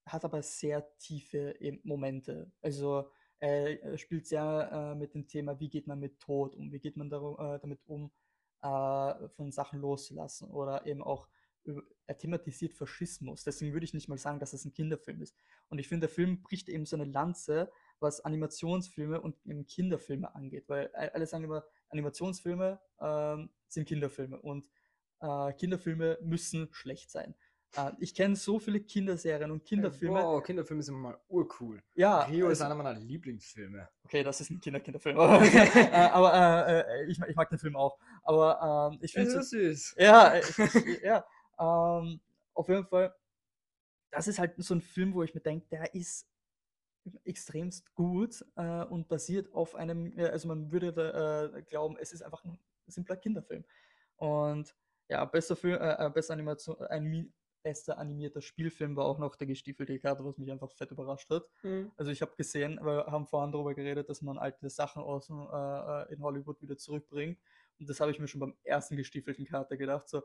hat aber sehr tiefe Momente. Also er, spielt sehr äh, mit dem Thema, wie geht man mit Tod um, wie geht man darum, äh, damit um, äh, von Sachen loszulassen oder eben auch er thematisiert Faschismus. Deswegen würde ich nicht mal sagen, dass es ein Kinderfilm ist. Und ich finde, der Film bricht eben so eine Lanze, was Animationsfilme und eben Kinderfilme angeht, weil alle sagen immer, Animationsfilme ähm, sind Kinderfilme und äh, Kinderfilme müssen schlecht sein. Äh, ich kenne so viele Kinderserien und Kinderfilme. Wow, Kinderfilme sind mal urcool. Ja, Rio ist einer meiner Lieblingsfilme. Okay, das ist ein Kinder-Kinderfilm. äh, aber äh, äh, ich, mag- ich mag den Film auch. Aber ähm, ich finde Das ist süß. ja, ich, ja ähm, auf jeden Fall, das ist halt so ein Film, wo ich mir denke, der ist extremst gut äh, und basiert auf einem, also man würde äh, glauben, es ist einfach ein simpler Kinderfilm. Und ja, bester Film, äh, äh, bester Animation, animi bester animierter Spielfilm war auch noch der gestiefelte Kater, was mich einfach fett überrascht hat. Mhm. Also ich habe gesehen, wir haben vorhin darüber geredet, dass man alte Sachen aus äh, äh, in Hollywood wieder zurückbringt. Und das habe ich mir schon beim ersten gestiefelten Kater gedacht. So,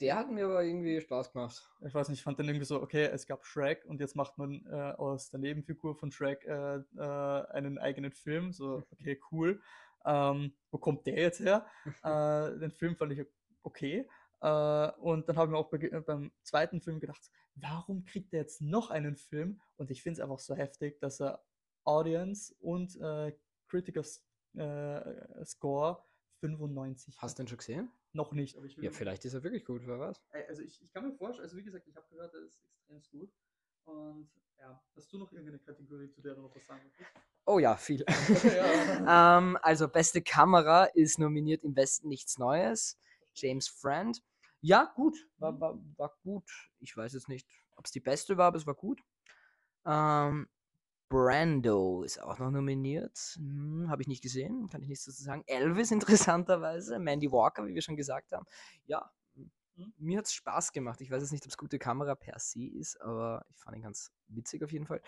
Der hat mir aber irgendwie Spaß gemacht. ich weiß nicht, ich fand dann irgendwie so, okay, es gab Shrek und jetzt macht man äh, aus der Nebenfigur von Shrek äh, äh, einen eigenen Film. So, okay, cool. Ähm, wo kommt der jetzt her? äh, den Film fand ich okay. Äh, und dann habe ich mir auch bei, äh, beim zweiten Film gedacht, warum kriegt der jetzt noch einen Film? Und ich finde es einfach so heftig, dass er Audience und äh, Criticals äh, Score 95 Hast du den schon gesehen? noch nicht. Aber ich will Ja, vielleicht ist er wirklich gut, wer weiß. Also ich, ich kann mir vorstellen, also wie gesagt, ich habe gehört, er ist extrem gut. Und ja, hast du noch irgendeine Kategorie, zu der du noch was sagen möchtest? Oh ja, viel. Ja. ähm, also, beste Kamera ist nominiert im Westen nichts Neues. James Friend. Ja, gut. War, Mhm. war, war gut. Ich weiß jetzt nicht, ob es die beste war, aber es war gut. Ähm, Brando ist auch noch nominiert. Hm, Habe ich nicht gesehen, kann ich nichts dazu sagen. Elvis interessanterweise. Mandy Walker, wie wir schon gesagt haben. Ja, m- Mhm. mir hat es Spaß gemacht. Ich weiß jetzt nicht, ob es gute Kamera per se ist, aber ich fand ihn ganz witzig auf jeden Fall.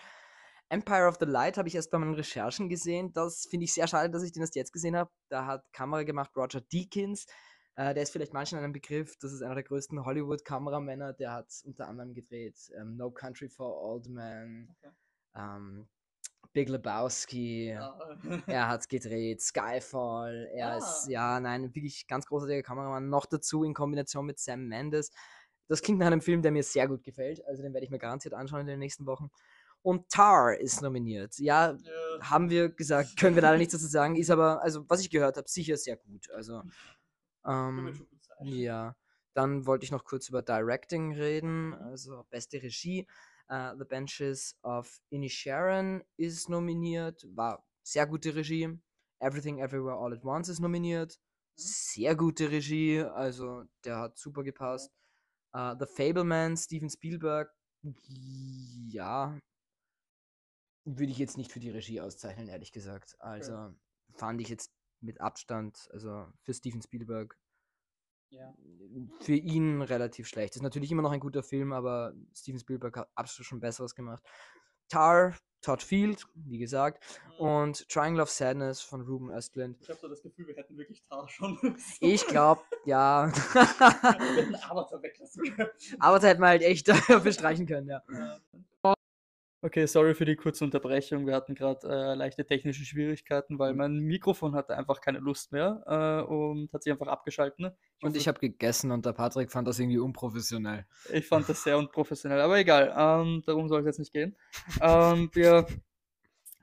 Empire of the Light habe ich erst bei meinen Recherchen gesehen. Das finde ich sehr schade, dass ich den erst jetzt gesehen habe. Da hat Kamera gemacht Roger Deakins. Äh, der ist vielleicht manchen ein Begriff. Das ist einer der größten Hollywood-Kameramänner. Der hat unter anderem gedreht ähm, No Country for Old Men, Okay. ähm, Big Lebowski. Ja. Er hat gedreht, Skyfall. Er ist, Ah. ja, nein, wirklich ganz großartiger Kameramann. Noch dazu in Kombination mit Sam Mendes. Das klingt nach einem Film, der mir sehr gut gefällt. Also den werde ich mir garantiert anschauen in den nächsten Wochen. Und Tar ist nominiert. Ja, Ja. haben wir gesagt, können wir leider nichts dazu sagen. Ist aber, also was ich gehört habe, sicher sehr gut. Also, ähm, ja. Dann wollte ich noch kurz über Directing reden, also beste Regie. Äh, The Benches of Inisharan ist nominiert, war sehr gute Regie. Everything Everywhere All at Once ist nominiert, sehr gute Regie, also der hat super gepasst. Äh, The Fableman, Steven Spielberg, ja, würde ich jetzt nicht für die Regie auszeichnen, ehrlich gesagt. Also fand ich jetzt mit Abstand, also für Steven Spielberg Ja. für ihn relativ schlecht. Ist natürlich immer noch ein guter Film, aber Steven Spielberg hat absolut schon Besseres gemacht. Tar, Todd Field, wie gesagt, und Triangle of Sadness von Ruben Östlund. Ich habe so das Gefühl, wir hätten wirklich Tar schon. Ich glaube, ja. wir hätten Avatar weglassen können. aber da hätte man halt echt dafür streichen können, ja. Okay, sorry für die kurze Unterbrechung. Wir hatten gerade äh, leichte technische Schwierigkeiten, weil mein Mikrofon hatte einfach keine Lust mehr äh, und hat sich einfach abgeschalten. ne? Und ich habe gegessen und der Patrick fand das irgendwie unprofessionell. Ich fand das sehr unprofessionell, aber egal, ähm, darum soll es jetzt nicht gehen. Ähm, wir,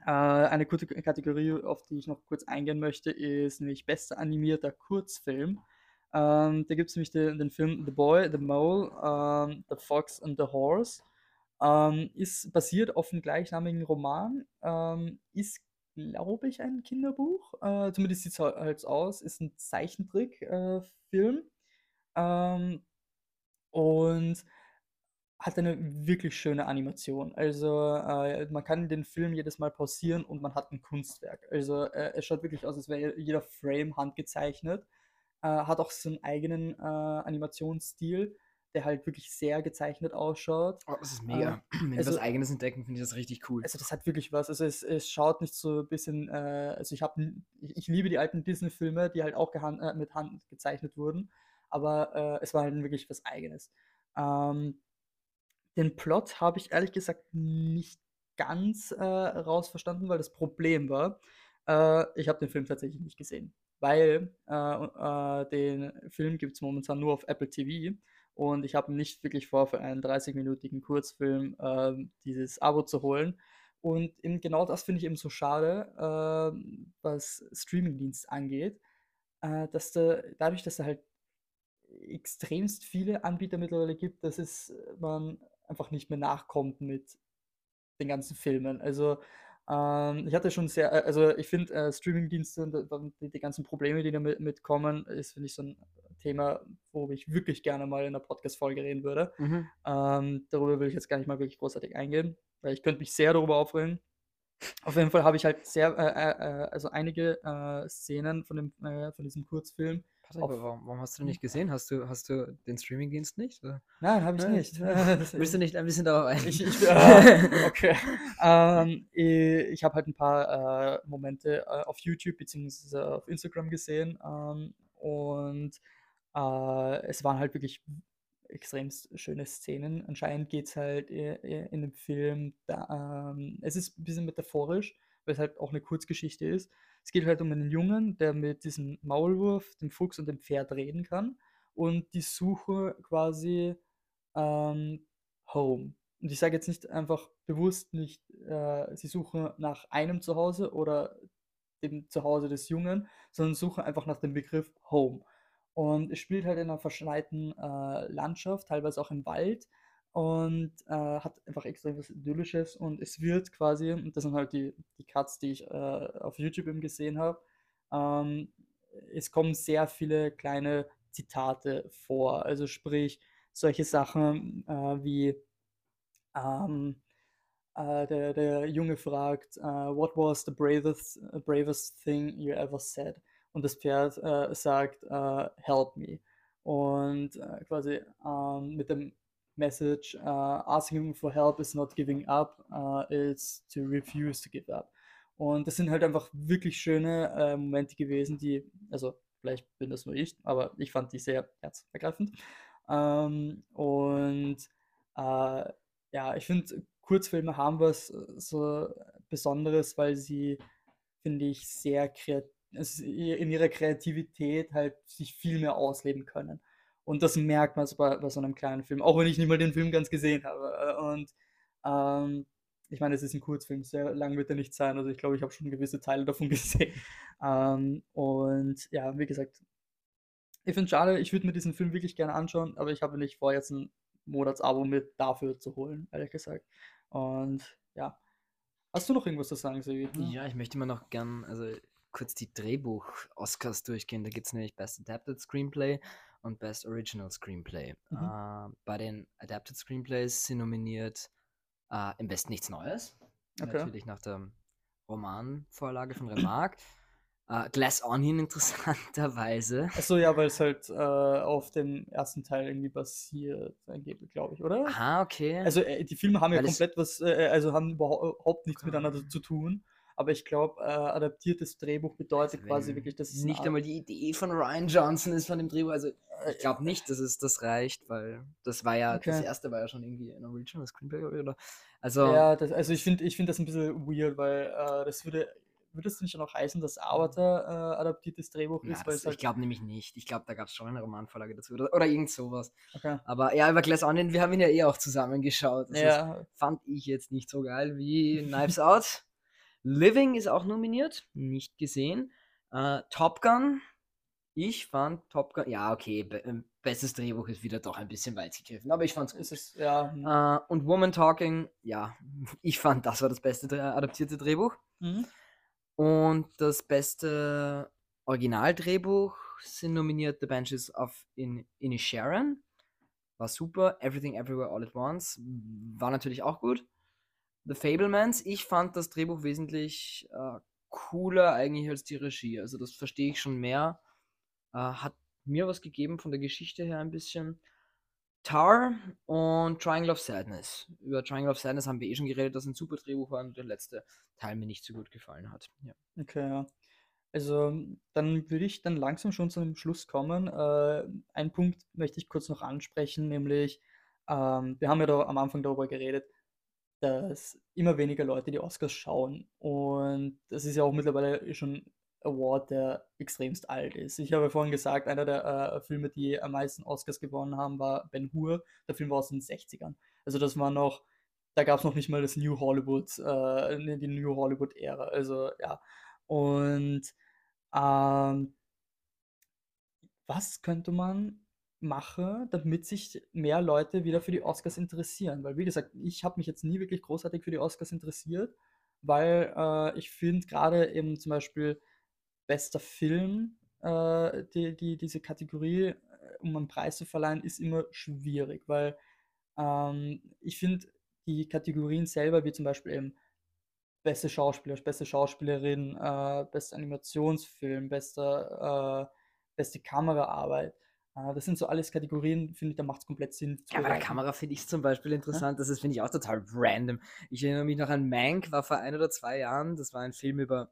äh, eine gute Kategorie, auf die ich noch kurz eingehen möchte, ist nämlich bester animierter Kurzfilm. Ähm, da gibt es nämlich den, den Film The Boy, The Mole, ähm, The Fox and the Horse. Ähm, ist basiert auf dem gleichnamigen Roman, ähm, ist, glaube ich, ein Kinderbuch. Äh, zumindest sieht es halt aus, ist ein Zeichentrickfilm. Äh, ähm, und hat eine wirklich schöne Animation. Also äh, man kann den Film jedes Mal pausieren und man hat ein Kunstwerk. Also äh, es schaut wirklich aus, als wäre jeder Frame handgezeichnet. Äh, hat auch so einen eigenen äh, Animationsstil, der halt wirklich sehr gezeichnet ausschaut. Oh, das ist mega. Wenn wir also- was Eigenes entdecken, finde ich das richtig cool. Also das hat wirklich was. Also es, es schaut nicht so ein bisschen, äh, also ich habe, ich, ich liebe die alten Disney-Filme, die halt auch äh, mit Hand gezeichnet wurden, aber äh, es war halt wirklich was Eigenes. Ähm, den Plot habe ich ehrlich gesagt nicht ganz äh, rausverstanden, weil das Problem war, äh, ich habe den Film tatsächlich nicht gesehen, weil äh, äh, den Film gibt es momentan nur auf Apple TV und ich habe nicht wirklich vor, für einen 30-minütigen Kurzfilm ähm, dieses Abo zu holen. Und eben genau das finde ich eben so schade, ähm, was Streamingdienst angeht, äh, dass da, dadurch, dass da halt extremst viele Anbieter mittlerweile gibt, dass es äh, man einfach nicht mehr nachkommt mit den ganzen Filmen. Also ähm, ich hatte schon sehr, äh, also ich finde äh, Streamingdienste und äh, die, die ganzen Probleme, die damit mitkommen, ist finde ich so ein Thema, worüber ich wirklich gerne mal in einer Podcast-Folge reden würde. Mhm. Ähm, darüber will ich jetzt gar nicht mal wirklich großartig eingehen, weil ich könnte mich sehr darüber aufregen. Auf jeden Fall habe ich halt sehr, äh, äh, äh, also einige äh, Szenen von, dem, äh, von diesem Kurzfilm. Patrick, Auf- aber warum, warum hast du den nicht gesehen? Hast du, hast du den Streamingdienst nicht? Oder? Nein, habe ich Nein, nicht. Willst du nicht ein bisschen darauf ein? Ich, ich, äh, okay. ähm, ich habe halt ein paar äh, Momente auf YouTube bzw. auf Instagram gesehen ähm, und Äh, es waren halt wirklich extremst schöne Szenen. Anscheinend geht es halt in dem Film, da, ähm, es ist ein bisschen metaphorisch, weil es halt auch eine Kurzgeschichte ist. Es geht halt um einen Jungen, der mit diesem Maulwurf, dem Fuchs und dem Pferd reden kann und die Suche quasi ähm, Home. Und ich sage jetzt nicht einfach bewusst nicht, äh, sie suchen nach einem Zuhause oder dem Zuhause des Jungen, sondern suchen einfach nach dem Begriff Home. Und es spielt halt in einer verschneiten äh, Landschaft, teilweise auch im Wald und äh, hat einfach extrem was Idyllisches und es wird quasi, und das sind halt die, die Cuts, die ich äh, auf YouTube eben gesehen habe, ähm, es kommen sehr viele kleine Zitate vor. Also sprich, solche Sachen äh, wie ähm, äh, der, der Junge fragt, äh, What was the bravest, bravest thing you ever said? Und das Pferd äh, sagt, äh, Help me. Und äh, quasi ähm, mit dem Message, äh, Asking for help is not giving up, äh, it's to refuse to give up. Und das sind halt einfach wirklich schöne äh, Momente gewesen, die, also vielleicht bin das nur ich, aber ich fand die sehr herzergreifend. Ähm, und ja, ich finde, Kurzfilme haben was so Besonderes, weil sie, finde ich, sehr kreativ, in ihrer Kreativität halt sich viel mehr ausleben können. Und das merkt man so bei, bei so einem kleinen Film, auch wenn ich nicht mal den Film ganz gesehen habe. Und ähm, ich meine, es ist ein Kurzfilm, sehr lang wird er nicht sein. Also ich glaube, ich habe schon gewisse Teile davon gesehen. Ähm, und ja, wie gesagt, ich finde es schade, ich würde mir diesen Film wirklich gerne anschauen, aber ich habe nicht vor, jetzt ein Monatsabo mit dafür zu holen, ehrlich gesagt. Und ja. Hast du noch irgendwas zu sagen, Sevi? Ja, ich möchte mal noch gern, also kurz die Drehbuch-Oscars durchgehen. Da gibt es nämlich Best Adapted Screenplay und Best Original Screenplay. Mhm. Äh, bei den Adapted Screenplays sind nominiert äh, im Besten nichts Neues. Okay. Natürlich nach der Romanvorlage von Remarque. äh, Glass Onion interessanterweise. Achso, ja, weil es halt äh, auf dem ersten Teil irgendwie basiert, angeblich, glaube ich, oder? Ah, okay. Also äh, die Filme haben ja Weil es- komplett was, äh, also haben überhaupt nichts Okay. miteinander zu tun. Aber ich glaube, äh, adaptiertes Drehbuch bedeutet Also quasi wirklich, dass es nicht einmal die Idee von Ryan Johnson ist von dem Drehbuch. Also ich glaube nicht, dass es das reicht, weil das war ja, das Okay. erste war ja schon irgendwie ein Original Screenplay, oder? Also, Ja, das, also ich finde ich find das ein bisschen weird, weil äh, das würde, würde es nicht schon auch heißen, dass Avatar äh, adaptiertes Drehbuch na, ist, das, halt. ich glaube nämlich nicht. Ich glaube, da gab es schon eine Romanvorlage dazu oder, oder irgend sowas. Okay. Aber ja, über Glass Onion, wir haben ihn ja eh auch zusammengeschaut. Das Ja, fand ich jetzt nicht so geil wie Knives Out. Living ist auch nominiert, nicht gesehen. Äh, Top Gun, ich fand Top Gun, ja, okay, be ähm, bestes Drehbuch ist wieder doch ein bisschen weit gegriffen, aber ich fand's gut. ist es, ja. hm. Äh, und Woman Talking, ja, ich fand, das war das beste adaptierte Drehbuch. Mhm. Und das beste Originaldrehbuch sind nominiert The Benches of in Inisharan. War super. Everything Everywhere All at Once war natürlich auch gut. The Fablemans, ich fand das Drehbuch wesentlich äh, cooler eigentlich als die Regie. Also das verstehe ich schon mehr. Äh, hat mir was gegeben von der Geschichte her ein bisschen. Tar und Triangle of Sadness. Über Triangle of Sadness haben wir eh schon geredet, dass ein super Drehbuch war und der letzte Teil mir nicht so gut gefallen hat. Ja. Okay, ja. Also dann würde ich dann langsam schon zu einem Schluss kommen. Äh, einen Punkt möchte ich kurz noch ansprechen, nämlich ähm, wir haben ja da am Anfang darüber geredet, dass immer weniger Leute die Oscars schauen. Und das ist ja auch mittlerweile schon ein Award, der extremst alt ist. Ich habe vorhin gesagt, einer der äh, Filme, die am meisten Oscars gewonnen haben, war Ben Hur. Der Film war aus den 60ern. Also das war noch, da gab es noch nicht mal das New Hollywood, äh, die New Hollywood-Ära. Also ja. Und ähm, was könnte man machen, damit sich mehr Leute wieder für die Oscars interessieren? Weil, wie gesagt, ich habe mich jetzt nie wirklich großartig für die Oscars interessiert, weil äh, ich finde gerade eben zum Beispiel bester Film, äh, die, die, diese Kategorie, äh, um einen Preis zu verleihen, ist immer schwierig, weil ähm, ich finde die Kategorien selber, wie zum Beispiel eben beste Schauspieler, beste Schauspielerin, äh, bester Animationsfilm, bester, äh, beste Kameraarbeit. Äh, das sind so alles Kategorien, finde ich, da macht es komplett Sinn. Ja, bei der. Kamera finde ich zum Beispiel interessant, das ist, finde ich, auch total random. Ich erinnere mich noch an Mank, war vor ein oder zwei Jahren, das war ein Film über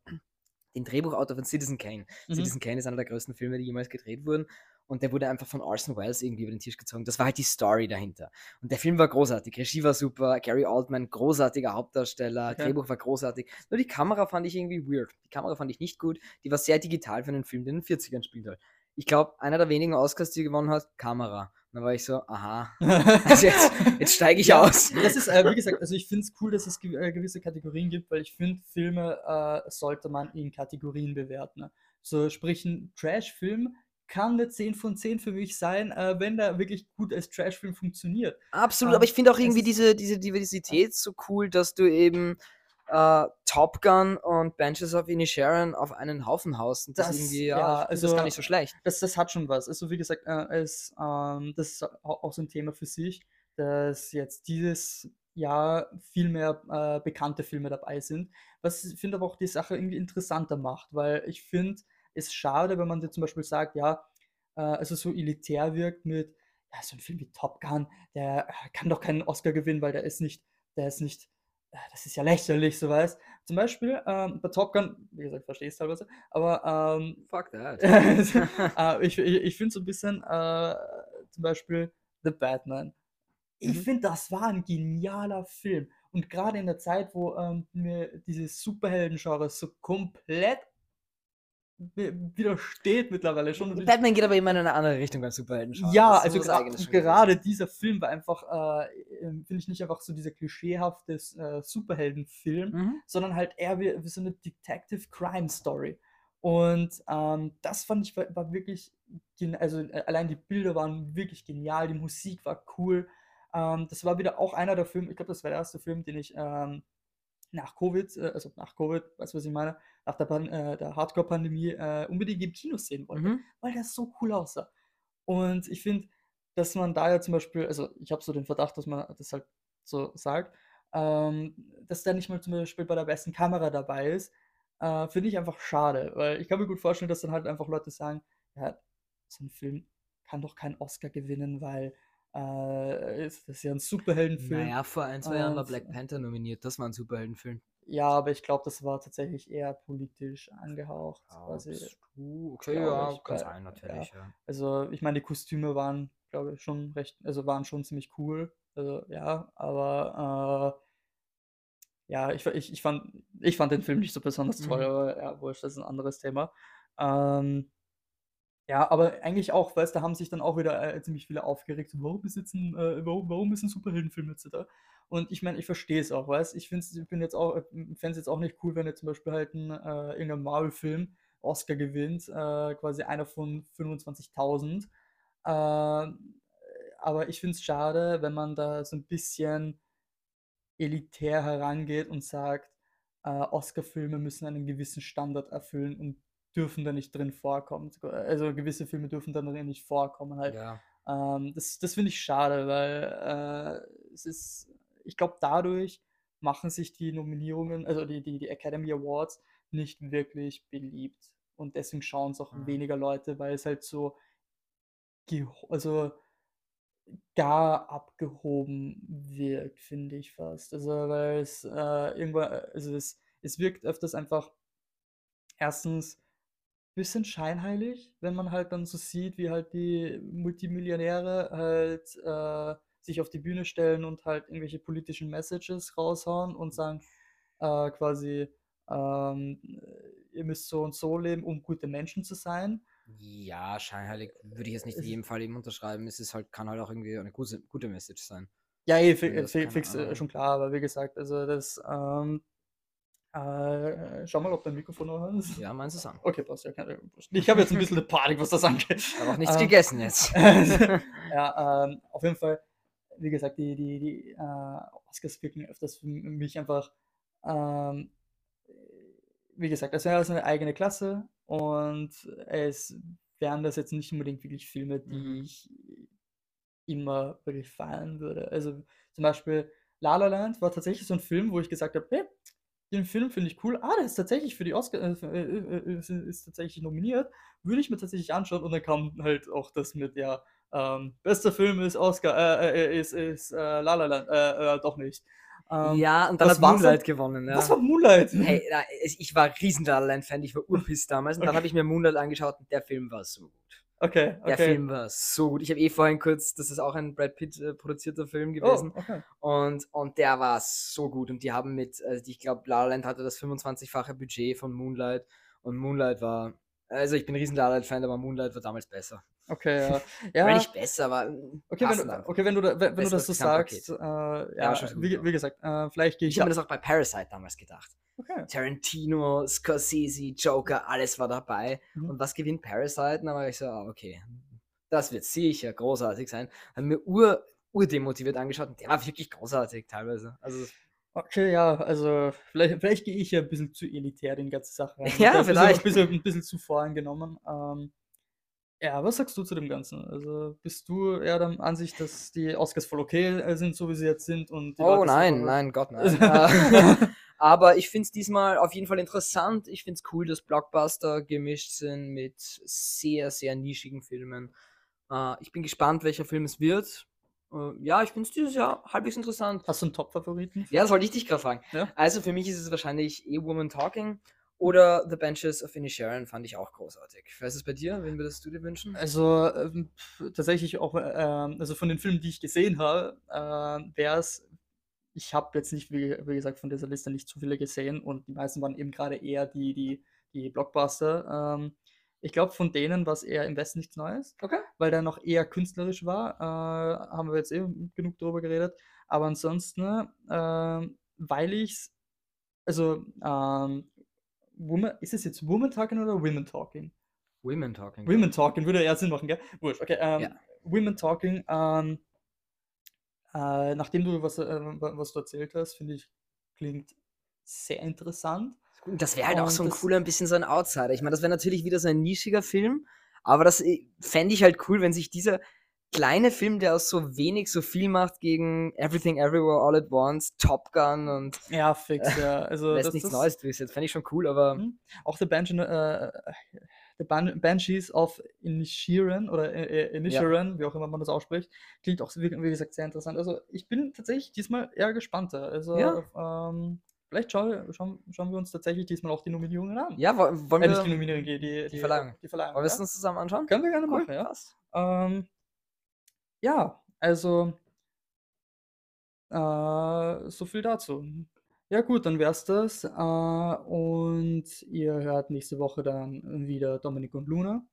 den Drehbuchautor von Citizen Kane. Mhm. Citizen Kane ist einer der größten Filme, die jemals gedreht wurden. und der wurde einfach von Orson Welles irgendwie über den Tisch gezogen. Das war halt die Story dahinter. Und der Film war großartig, Regie war super, Gary Oldman, großartiger Hauptdarsteller, Okay. Drehbuch war großartig. Nur die Kamera fand ich irgendwie weird. Die Kamera fand ich nicht gut. Die war sehr digital für einen Film, der in den 40ern spielt halt. Ich glaube, einer der wenigen Oscars, die gewonnen hat, Kamera. Und dann war ich so, aha, also jetzt, jetzt steige ich Ja, aus. Das ist, äh, wie gesagt, also ich finde es cool, dass es ge äh, gewisse Kategorien gibt, weil ich finde, Filme äh, sollte man in Kategorien bewerten. Ne? So, sprich, ein Trash-Film kann eine 10 von 10 für mich sein, äh, wenn der wirklich gut als Trash-Film funktioniert. Absolut, Ähm, aber ich finde auch irgendwie diese, diese Diversität so cool, dass du eben äh, Top Gun und Benches of Inisherin auf einen Haufen haust. Und das, Das- irgendwie, ja, ja, find das also- gar nicht so schlecht. Das, das hat schon was. Also, wie gesagt, äh, es, ähm, das ist au- auch so ein Thema für sich, dass jetzt dieses Jahr viel mehr äh, bekannte Filme dabei sind, was ich finde aber auch die Sache irgendwie interessanter macht, weil ich finde es schade, wenn man jetzt zum Beispiel sagt, ja, äh, also so elitär wirkt mit, ja, so ein Film wie Top Gun, der äh, kann doch keinen Oscar gewinnen, weil der ist nicht, der ist nicht, das ist ja lächerlich, so weißt. Zum Beispiel ähm, bei Top Gun, wie gesagt, verstehe ich es teilweise, aber ähm, Fuck that. äh, ich ich, ich finde so ein bisschen äh, zum Beispiel The Batman. Ich Mhm. finde, das war ein genialer Film. Und gerade in der Zeit, wo ähm, mir dieses Superhelden-Genre so komplett widersteht mittlerweile schon. ich- Batman geht aber immer in eine andere Richtung als Superhelden. ja, also gra gerade dieser Film war einfach, äh, ähm, finde ich nicht einfach so dieser klischeehafte äh, Superheldenfilm, Mhm. sondern halt eher wie, wie so eine Detective Crime Story. Und ähm, das fand ich war, war wirklich, also äh, allein die Bilder waren wirklich genial, die Musik war cool. Ähm, das war wieder auch einer der Filme, ich glaube, das war der erste Film, den ich ähm, nach Covid, äh, also nach Covid, weißt du, was ich meine, nach der, Pan- äh, der Hardcore-Pandemie äh, unbedingt im Kino sehen wollte Mhm. weil der so cool aussah. Und ich finde, dass man da ja zum Beispiel, also ich habe so den Verdacht, dass man das halt so sagt, ähm, dass der nicht mal zum Beispiel bei der besten Kamera dabei ist, äh, finde ich einfach schade, weil ich kann mir gut vorstellen, dass dann halt einfach Leute sagen, ja, so ein Film kann doch keinen Oscar gewinnen, weil äh, ist- das ist ja ein Superheldenfilm. Naja, vor ein, zwei Jahren war Black Panther nominiert. Das war ein Superheldenfilm. Ja, aber ich glaube, das war tatsächlich eher politisch angehaucht. quasi. Du? Okay, ja, ich, kann sein, natürlich. Ja. Also, ich meine, die Kostüme waren, glaube ich, schon recht, also waren schon ziemlich cool. Also, ja, aber äh, ja, ich, ich, ich, fand, ich fand den Film nicht so besonders toll, Mhm. aber ja, wurscht, das ist ein anderes Thema. Ähm, ja, aber eigentlich auch, weißt du, da haben sich dann auch wieder äh, ziemlich viele aufgeregt, warum ist jetzt ein, äh, warum, warum ist ein Superheldenfilm jetzt da? Und ich meine, ich verstehe es auch, weißt ich find's, ich auch, fände es jetzt auch nicht cool, wenn jetzt zum Beispiel halt ein äh, irgendein Marvel-Film Oscar gewinnt, äh, quasi einer von 25.000. Ähm, aber ich finde es schade, wenn man da so ein bisschen elitär herangeht und sagt, äh, Oscar-Filme müssen einen gewissen Standard erfüllen und dürfen da nicht drin vorkommen. Also gewisse Filme dürfen da drin nicht vorkommen halt. ja. Ähm, das das finde ich schade, weil äh, es ist, ich glaube, dadurch machen sich die Nominierungen, also die, die, die Academy Awards, nicht wirklich beliebt. Und deswegen schauen es auch Mhm. weniger Leute, weil es halt so, also gar abgehoben wirkt, finde ich fast. Also, weil es äh, irgendwo, also es, es wirkt öfters einfach erstens bisschen scheinheilig, wenn man halt dann so sieht, wie halt die Multimillionäre halt äh, sich auf die Bühne stellen und halt irgendwelche politischen Messages raushauen und sagen äh, quasi, ähm, ihr müsst so und so leben, um gute Menschen zu sein. Ja, scheinheilig würde ich jetzt nicht in jedem Fall eben unterschreiben. Es ist halt, kann halt auch irgendwie eine gute, gute Message sein. Ja, eh, fi Ja, das fi keine fix, äh, schon klar, aber wie gesagt, also das, ähm, äh, schau mal, ob dein Mikrofon noch an ist. Ja, meinst du es an? Okay, passt, ja, keine, ich habe jetzt ein bisschen eine Panik, was das angeht. Ich habe auch nichts Ähm, gegessen jetzt. ja, ähm, auf jeden Fall, wie gesagt, die, die, die äh, Oscars wirken öfters für mich einfach, ähm, wie gesagt, das wäre also eine eigene Klasse und es wären das jetzt nicht unbedingt wirklich Filme, die Mhm. ich immer wirklich feiern würde. Also zum Beispiel La La Land war tatsächlich so ein Film, wo ich gesagt habe, hey, den Film finde ich cool. Ah, der ist tatsächlich für die Oscar, äh, äh, äh, ist, ist tatsächlich nominiert. Würde ich mir tatsächlich anschauen und dann kam halt auch das mit, ja, ähm, bester Film ist Oscar, äh, äh, ist, ist äh, La La Land, äh, äh, doch nicht. Ähm, ja, und dann hat Moonlight dann? gewonnen. Ja. Das war Moonlight. Hey, na, ich war riesen La La Land Fan, ich war urpiss damals und dann Okay. habe ich mir Moonlight angeschaut und der Film war so gut. Okay, Der okay. Film war so gut. Ich habe eh vorhin kurz, das ist auch ein Brad Pitt äh, produzierter Film Oh, gewesen. okay. Und, und der war so gut. Und die haben mit, also ich glaube, La La Land hatte das 25-fache Budget von Moonlight. Und Moonlight war, also ich bin ein riesen La La Land-Fan, aber Moonlight war damals besser. Okay, ja. Ja. Ja, nicht besser, aber okay, wenn du, okay, wenn du, wenn, wenn du das so sagst, äh, ja, schon wie, wie gesagt, äh, vielleicht gehe ich Ich habe mir das auch bei Parasite damals gedacht. Okay. Tarantino, Scorsese, Joker, alles war dabei. Mhm. Und was gewinnt Parasite? Und dann war ich so, ah, okay, das wird sicher großartig sein. Haben mir ur, urdemotiviert angeschaut und der war wirklich großartig teilweise. Also, Okay, ja, also vielleicht, vielleicht gehe ich ja ein bisschen zu elitär in die ganze Sache rein. Ja, vielleicht. Ein bisschen, ein bisschen zu voreingenommen. Ähm, ja, was sagst du zu dem Ganzen? Also bist du eher der Ansicht, dass die Oscars voll okay äh, sind, so wie sie jetzt sind? Und die oh Leute nein, nein, Gott nein. Aber ich finde es diesmal auf jeden Fall interessant. Ich finde es cool, dass Blockbuster gemischt sind mit sehr, sehr nischigen Filmen. Äh, ich bin gespannt, welcher Film es wird. Äh, ja, ich finde es dieses Jahr halbwegs interessant. Hast du einen Top-Favoriten? Ja, das wollte ich dich gerade fragen. Ja. Also für mich ist es wahrscheinlich A Woman Talking oder The Benches of Inisherin fand ich auch großartig. Was ist bei dir? Wen würdest du dir wünschen? Also ähm, tatsächlich auch, ähm, also von den Filmen, die ich gesehen habe, äh, wäre es, ich habe jetzt nicht, wie, wie gesagt, von dieser Liste nicht zu viele gesehen und die meisten waren eben gerade eher die, die, die Blockbuster. Ähm, ich glaube, von denen war es eher im Westen nichts Neues, Okay. weil der noch eher künstlerisch war. Äh, haben wir jetzt eh genug darüber geredet. Aber ansonsten, ähm, weil ich es, also, ähm, Woman, ist es jetzt Woman Talking oder Women Talking? Women Talking. Women Talking würde eher Sinn machen, gell? Wurscht, okay. Ähm, Ja. Women Talking, ähm, äh, nachdem du was, äh, wa- was du erzählt hast, finde ich, klingt sehr interessant. Das wäre halt auch Und so ein cooler, ein bisschen so ein Outsider. Ich meine, das wäre natürlich wieder so ein nischiger Film, aber das äh, fände ich halt cool, wenn sich dieser kleine Film, der aus so wenig so viel macht, gegen Everything Everywhere All at Once, Top Gun und Ja, fix, ja. Also, lässt das, nichts Neues durchsetzt. Fände ich schon cool, aber Mhm. Auch The, Banshee, äh, The Ban Banshees of Inisherin oder äh, äh, Inisherin, wie auch immer man das ausspricht, klingt auch, wie, gesagt, sehr interessant. Also, ich bin tatsächlich diesmal eher gespannter. Also, Ja. ähm, vielleicht schau, schauen, schauen wir uns tatsächlich diesmal auch die Nominierungen an. ja, wo- wollen Äh, nicht die wir, Nominierung, die, die, die Verleihung. Die Verleihung wollen wir ja? es uns zusammen anschauen? Können wir gerne Cool, machen, ja. Ähm, ja, also äh, so viel dazu. Ja gut, dann wär's das. Äh, und ihr hört nächste Woche dann wieder Dominik und Luna.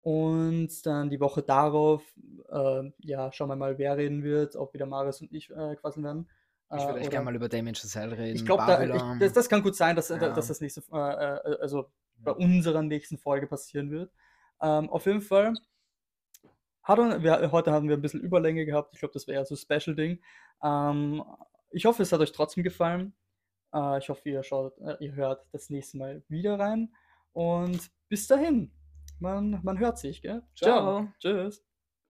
Und dann die Woche darauf, äh, ja, schauen wir mal, wer reden wird, ob wieder Marius und ich äh, quasseln werden. Ich Äh, würde echt gerne mal über Damien Chazelle reden. ich glaube, da, ich, das, das kann gut sein, dass, Ja. dass das nächste, äh, äh, also bei Ja. unserer nächsten Folge passieren wird. Ähm, auf jeden Fall, hat, wir, heute haben wir ein bisschen Überlänge gehabt. Ich glaube, das wäre eher so ein Special-Ding. Ähm, ich hoffe, es hat euch trotzdem gefallen. Äh, ich hoffe, ihr, schaut, äh, ihr hört das nächste Mal wieder rein. Und bis dahin, man, man hört sich, gell? Ciao. Tschüss.